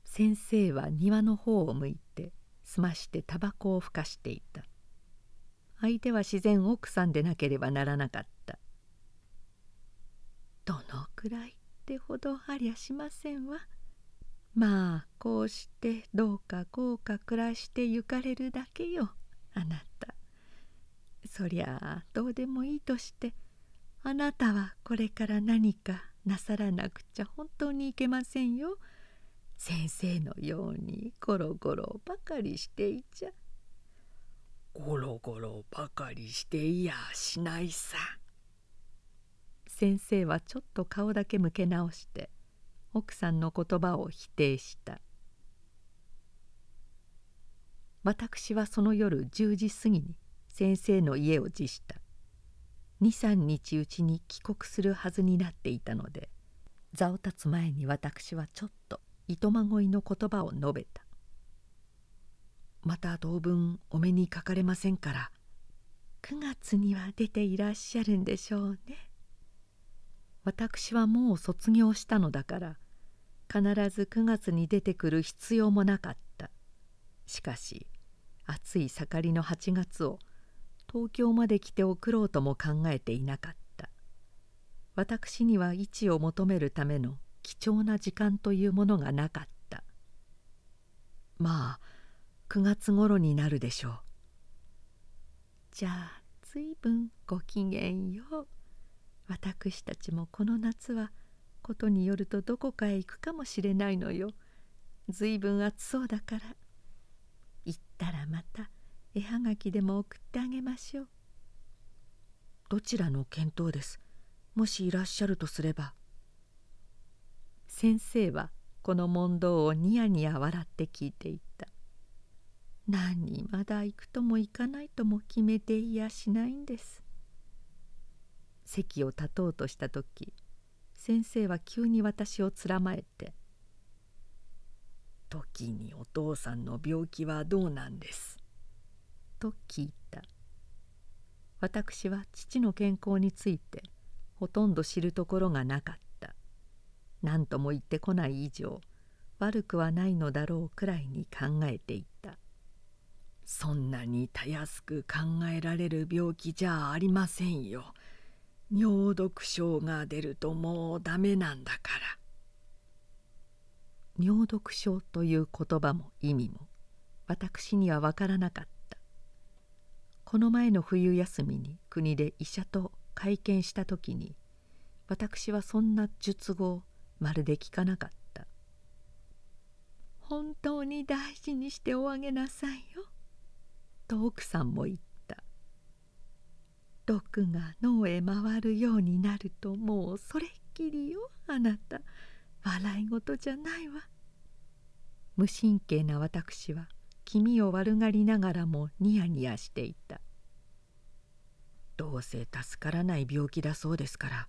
先生は庭の方を向いて済ましてタバコをふかしていた相手は自然奥さんでなければならなかったどのくらいってほどありゃしませんわ。まあこうしてどうか豪華暮らしてゆかれるだけよあなた。そりゃあどうでもいいとしてあなたはこれから何かなさらなくちゃ本当にいけませんよ。先生のようにゴロゴロばかりしていちゃ。ゴロゴロばかりしていやしないさ。先生はちょっと顔だけ向け直して奥さんの言葉を否定した私はその夜10時過ぎに先生の家を辞した23日うちに帰国するはずになっていたので座を立つ前に私はちょっと糸まごいの言葉を述べた「また当分お目にかかれませんから9月には出ていらっしゃるんでしょうね」私はもう卒業したのだから必ず9月に出てくる必要もなかった。しかし暑い盛りの8月を東京まで来て送ろうとも考えていなかった。私には位置を求めるための貴重な時間というものがなかった。まあ9月頃になるでしょう。じゃあずいぶんごきげんよう。私たちもこの夏はことによるとどこかへ行くかもしれないのよ。ずいぶん暑そうだから。行ったらまた絵はがきでも送ってあげましょう。どちらの見当です。もしいらっしゃるとすれば。先生はこの問答をニヤニヤ笑って聞いていた何まだ行くとも行かないとも決めていやしないんです席を立とうとした時先生は急に私をつらまえて「時にお父さんの病気はどうなんです?」と聞いた。私は父の健康についてほとんど知るところがなかった。何とも言ってこない以上悪くはないのだろうくらいに考えていた。そんなにたやすく考えられる病気じゃありませんよ。尿毒症が出るともうダメなんだから。尿毒症という言葉も意味も私には分からなかった。この前の冬休みに国で医者と会見した時に私はそんな術語をまるで聞かなかった。本当に大事にしておあげなさいよ。と奥さんも言った。毒が脳へ回るようになるともうそれっきりよあなた。笑い事じゃないわ。無神経な私は気味を悪がりながらもニヤニヤしていた。どうせ助からない病気だそうですから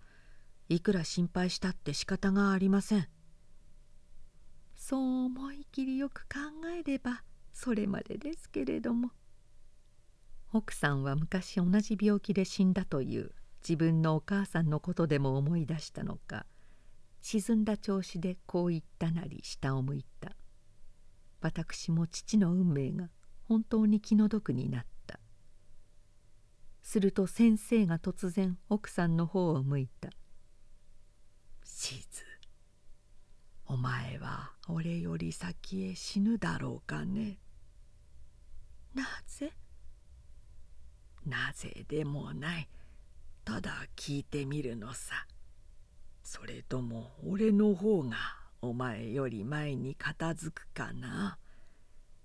いくら心配したって仕方がありません。そう思い切りよく考えればそれまでですけれども。奥さんは昔同じ病気で死んだという自分のお母さんのことでも思い出したのか沈んだ調子でこう言ったなり下を向いた。私も父の運命が本当に気の毒になった。すると先生が突然奥さんの方を向いた「しず。お前は俺より先へ死ぬだろうかね」なぜ？なぜでもない。ただ聞いてみるのさ。それとも俺の方がお前より前に片付くかな。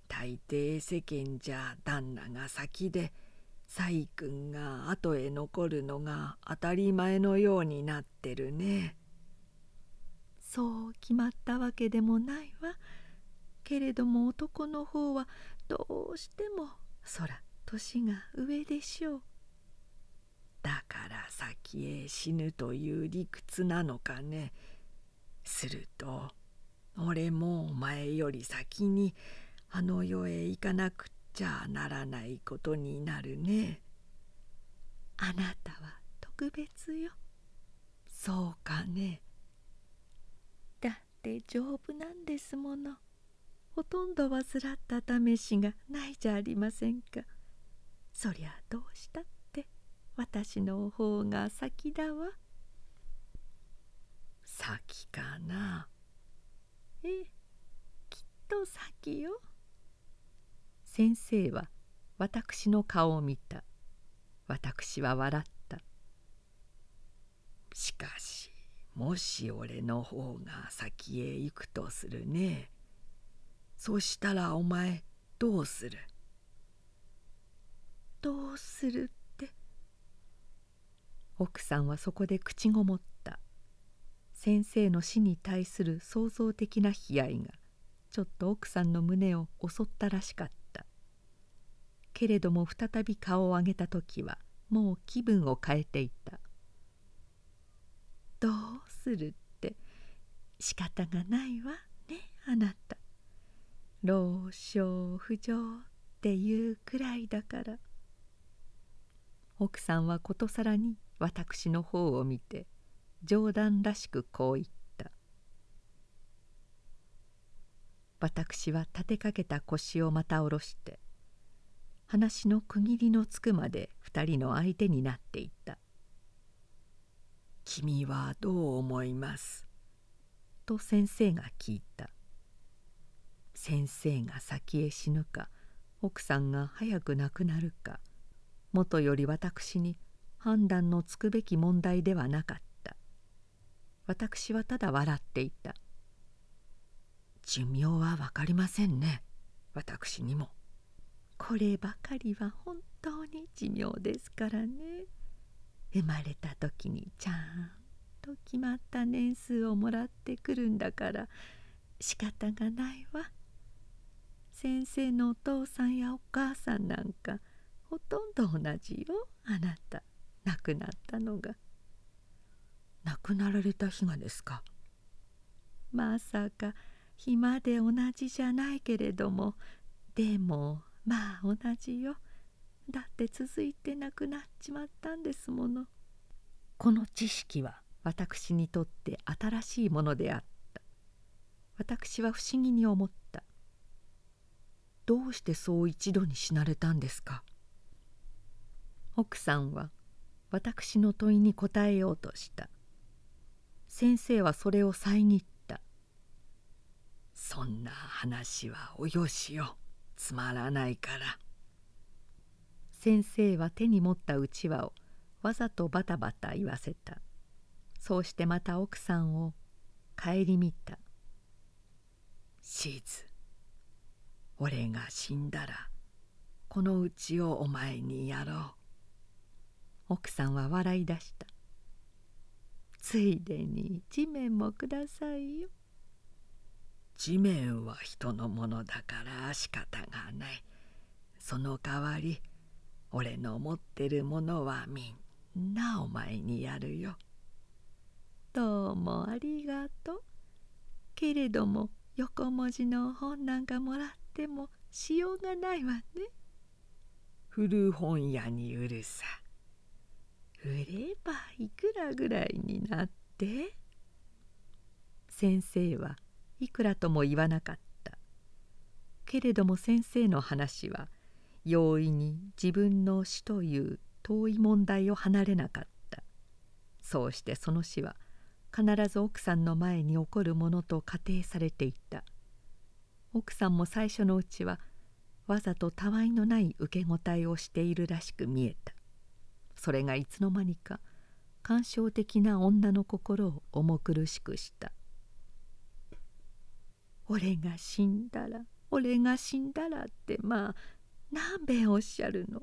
大抵世間じゃ旦那が先で細君が後へ残るのが当たり前のようになってるね。そう決まったわけでもないわけれども男の方はどうしてもそら年が上でしょう。だから先へ死ぬという理屈なのかね。すると俺もお前より先にあの世へ行かなくっちゃならないことになるね。あなたは特別よ。そうかね。て丈夫なんですもの。ほとんど患った試しがないじゃありませんか。そりゃどうしたって。私の方が先だわ。先かな。ええきっと先よ。先生は私の顔を見た。私は笑った。しかしもし俺の方が先へ行くとするね。そしたらお前どうする？どうするって？奥さんはそこで口ごもった。先生の死に対する創造的な悲哀がちょっと奥さんの胸を襲ったらしかった。けれども再び顔を上げた時はもう気分を変えていた。どうするって仕方がないわねあなた。老少不情っていうくらいだから。奥さんはことさらに私の方を見て冗談らしくこう言った。私は立てかけた腰をまた下ろして話の区切りのつくまで二人の相手になっていた「君はどう思います?」と先生が聞いた。先生が先へ死ぬか奥さんが早く亡くなるかもとより私に判断のつくべき問題ではなかった。私はただ笑っていた。寿命は分かりませんね私にも。こればかりは本当に寿命ですからね。生まれた時にちゃんと決まった年数をもらってくるんだから仕方がないわ。先生のお父さんやお母さんなんかほとんど同じよ。あなた。亡くなったのが。亡くなられた日がですか？まさか暇で同じじゃないけれども。でもまあ同じよだって続いて亡くなっちまったんですもの。この知識は私にとって新しいものであった。私は不思議に思った。どうしてそう一度に死なれたんですか？奥さんは私の問いに答えようとした。先生はそれを遮った「そんな話はおよしよ。つまらないから」先生は手に持ったうちわをわざとバタバタ言わせた。そうしてまた奥さんを顧みた「シーズ俺が死んだらこのうちをお前にやろう」奥さんは笑い出した。ついでに地面もくださいよ。地面は人のものだから仕方がない。その代わり俺の持ってるものはみんなお前にやるよ。どうもありがとう。けれども横文字の本なんかもらってもしようがないわね。古本屋に売るさ。売ればいくらぐらいになって？先生はいくらとも言わなかった。けれども先生の話は容易に自分の死という遠い問題を離れなかった。そうしてその死は必ず奥さんの前に起こるものと仮定されていた。奥さんも最初のうちはわざとたわいのない受け答えをしているらしく見えた。それがいつの間にか感傷的な女の心を重苦しくした「俺が死んだら俺が死んだら」ってまあ何べんおっしゃるの？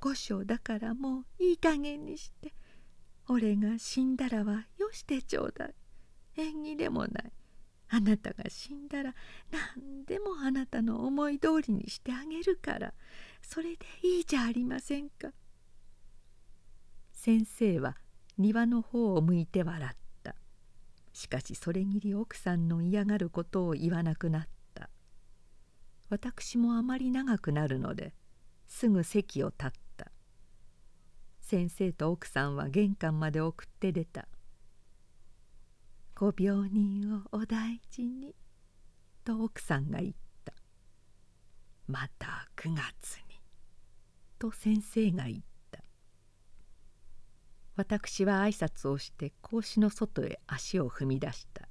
五章だからもういい加減にして。俺が死んだらはよしてちょうだい。縁起でもない。あなたが死んだら何でもあなたの思い通りにしてあげるから。それでいいじゃありませんか。先生は庭の方を向いて笑った。しかしそれぎり奥さんの嫌がることを言わなくなった。私もあまり長くなるのですぐ席を立った。先生と奥さんは玄関まで送って出た「ご病人をお大事に」と奥さんが言った「また9月に」と先生が言った。私は挨拶をして格子の外へ足を踏み出した。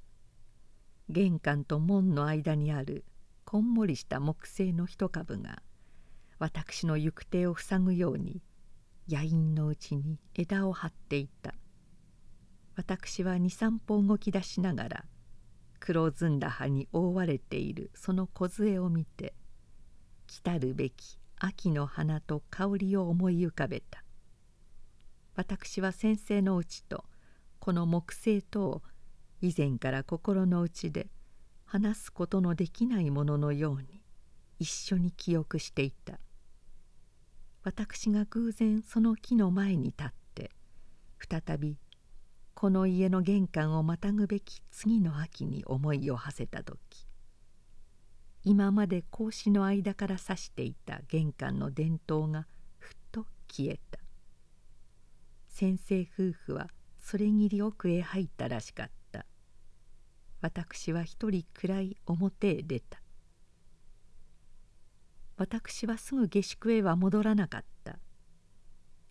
玄関と門の間にあるこんもりした木製の一株が私の行く手を塞ぐように野陰のうちに枝を張っていた。私は23歩動き出しながら黒ずんだ葉に覆われているその梢を見て来たるべき秋の花と香りを思い浮かべた。私は先生のうちとこの木星とを以前から心の内で話すことのできないもののように一緒に記憶していた。私が偶然その木の前に立って再びこの家の玄関をまたぐべき次の秋に思いを馳せた時今まで格子の間から差していた玄関の電灯がふっと消えた。先生夫婦はそれぎり奥へ入ったらしかった。私は一人暗い表へ出た。私はすぐ下宿へは戻らなかった。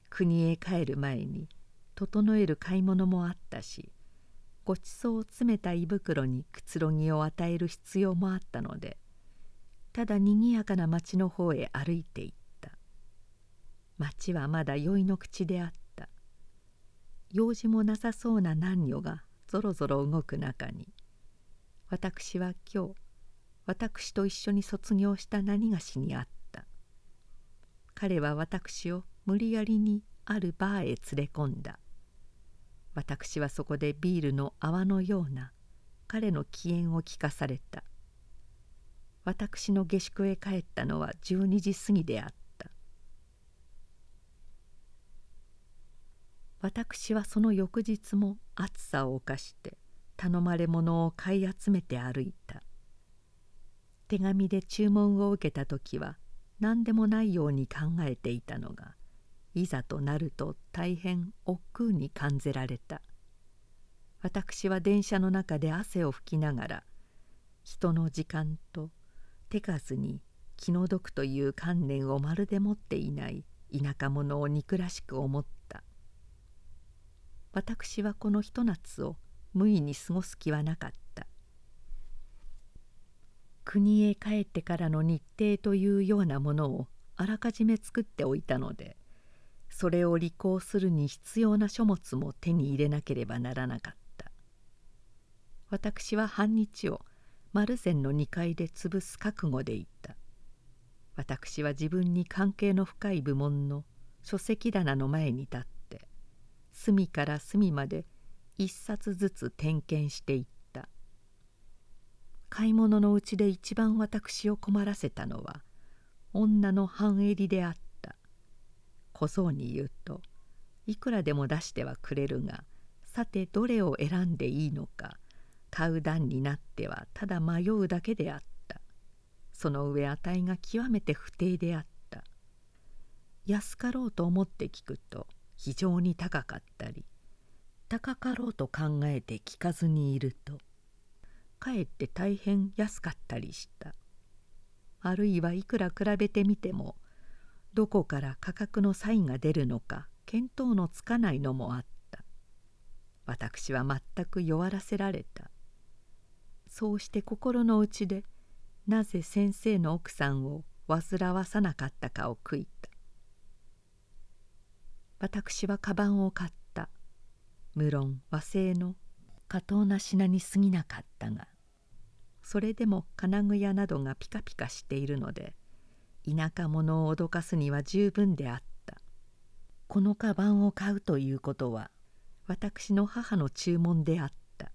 国へ帰る前に整える買い物もあったしごちそうを詰めた胃袋にくつろぎを与える必要もあったのでただにぎやかな町の方へ歩いていった。町はまだ酔いの口であった。用事もなさそうな男女がぞろぞろ動く中に私は今日私と一緒に卒業した何がしにあった。彼は私を無理やりにあるバーへ連れ込んだ。私はそこでビールの泡のような彼の機嫌を聞かされた。私の下宿へ帰ったのは12時過ぎであった。私はその翌日も暑さを犯して頼まれ物を買い集めて歩いた。手紙で注文を受けた時は何でもないように考えていたのがいざとなると大変億劫に感じられた。私は電車の中で汗を拭きながら人の時間と手数に気の毒という観念をまるで持っていない田舎者を憎らしく思った。私はこのひと夏を無意に過ごす気はなかった。国へ帰ってからの日程というようなものをあらかじめ作っておいたのでそれを履行するに必要な書物も手に入れなければならなかった。私は半日を丸善の2階で潰す覚悟でいた。私は自分に関係の深い部門の書籍棚の前に立って隅から隅まで一冊ずつ点検していった。買い物のうちで一番私を困らせたのは女の半襟であった。小僧に言うといくらでも出してはくれるがさてどれを選んでいいのか買う段になってはただ迷うだけであった。その上値が極めて不定であった。安かろうと思って聞くと非常に高かったり高かろうと考えて聞かずにいるとかえって大変安かったりしたあるいはいくら比べてみてもどこから価格の差異が出るのか見当のつかないのもあった私は全く弱らせられたそうして心の内でなぜ先生の奥さんを煩わさなかったかを悔いた私はカバンを買った無論和製の過当な品に過ぎなかったがそれでも金具屋などがピカピカしているので田舎者を脅かすには十分であった。このカバンを買うということは私の母の注文であった。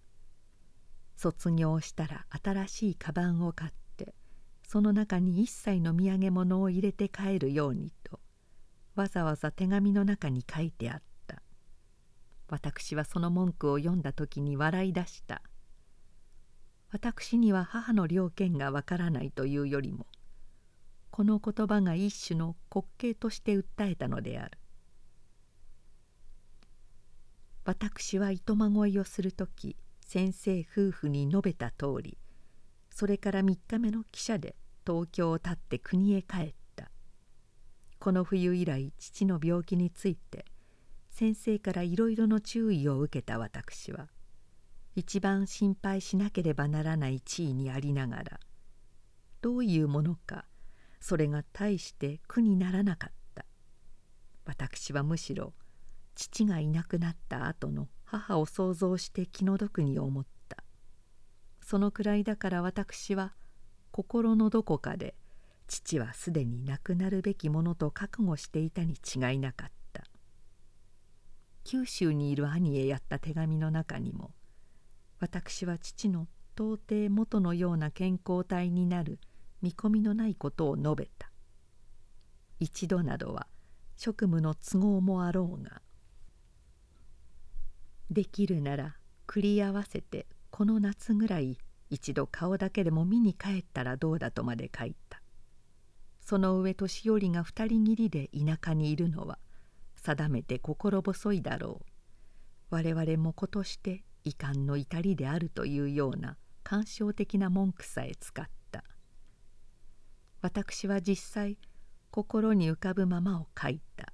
卒業したら新しいカバンを買ってその中に一切の土産物を入れて帰るようにとわざわざ手紙の中に書いてあった。私はその文句を読んだ時に笑い出した。私には母の了見がわからないというよりもこの言葉が一種の滑稽として訴えたのである。私はいとまごいをする時先生夫婦に述べた通りそれから3日目の汽車で東京を立って国へ帰った。この冬以来父の病気について先生からいろいろの注意を受けた私は一番心配しなければならない地位にありながらどういうものかそれが大して苦にならなかった。私はむしろ父がいなくなった後の母を想像して気の毒に思った。そのくらいだから私は心のどこかで父はすでに亡くなるべきものと覚悟していたに違いなかった。九州にいる兄へやった手紙の中にも私は父の到底元のような健康体になる見込みのないことを述べた。一度などは職務の都合もあろうができるなら繰り合わせてこの夏ぐらい一度顔だけでも見に帰ったらどうだとまで書いた。その上年寄りが二人きりで田舎にいるのは定めて心細いだろう。我々も子として遺憾の至りであるというような感傷的な文句さえ使った。私は実際心に浮かぶままを書いた。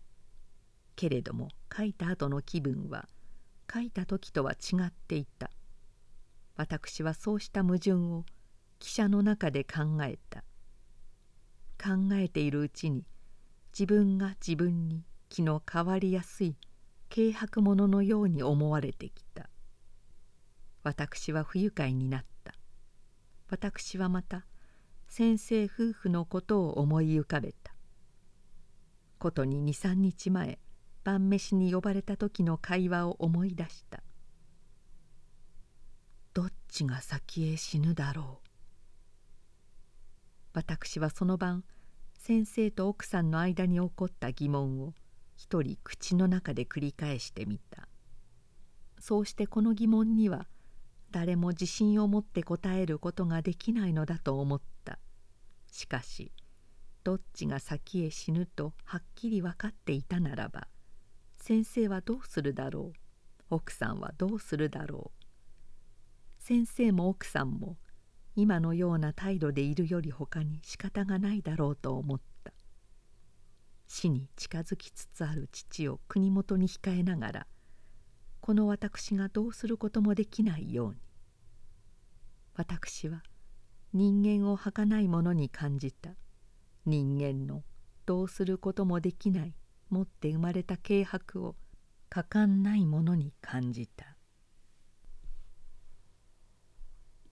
けれども書いた後の気分は書いた時とは違っていた。私はそうした矛盾を汽車の中で考えた。考えているうちに自分が自分に気の変わりやすい軽薄者のように思われてきた。私は不愉快になった。私はまた先生夫婦のことを思い浮かべた。ことに23日前晩飯に呼ばれた時の会話を思い出した。どっちが先へ死ぬだろう。私はその晩先生と奥さんの間に起こった疑問を一人口の中で繰り返してみた。そうしてこの疑問には誰も自信を持って答えることができないのだと思った。しかしどっちが先へ死ぬとはっきり分かっていたならば先生はどうするだろう。奥さんはどうするだろう。先生も奥さんも今のような態度でいるより他に仕方がないだろうと思った。死に近づきつつある父を国元に控えながらこの私がどうすることもできないように。私は人間を儚いものに感じた。人間のどうすることもできない。持って生まれた軽薄を果敢ないものに感じた。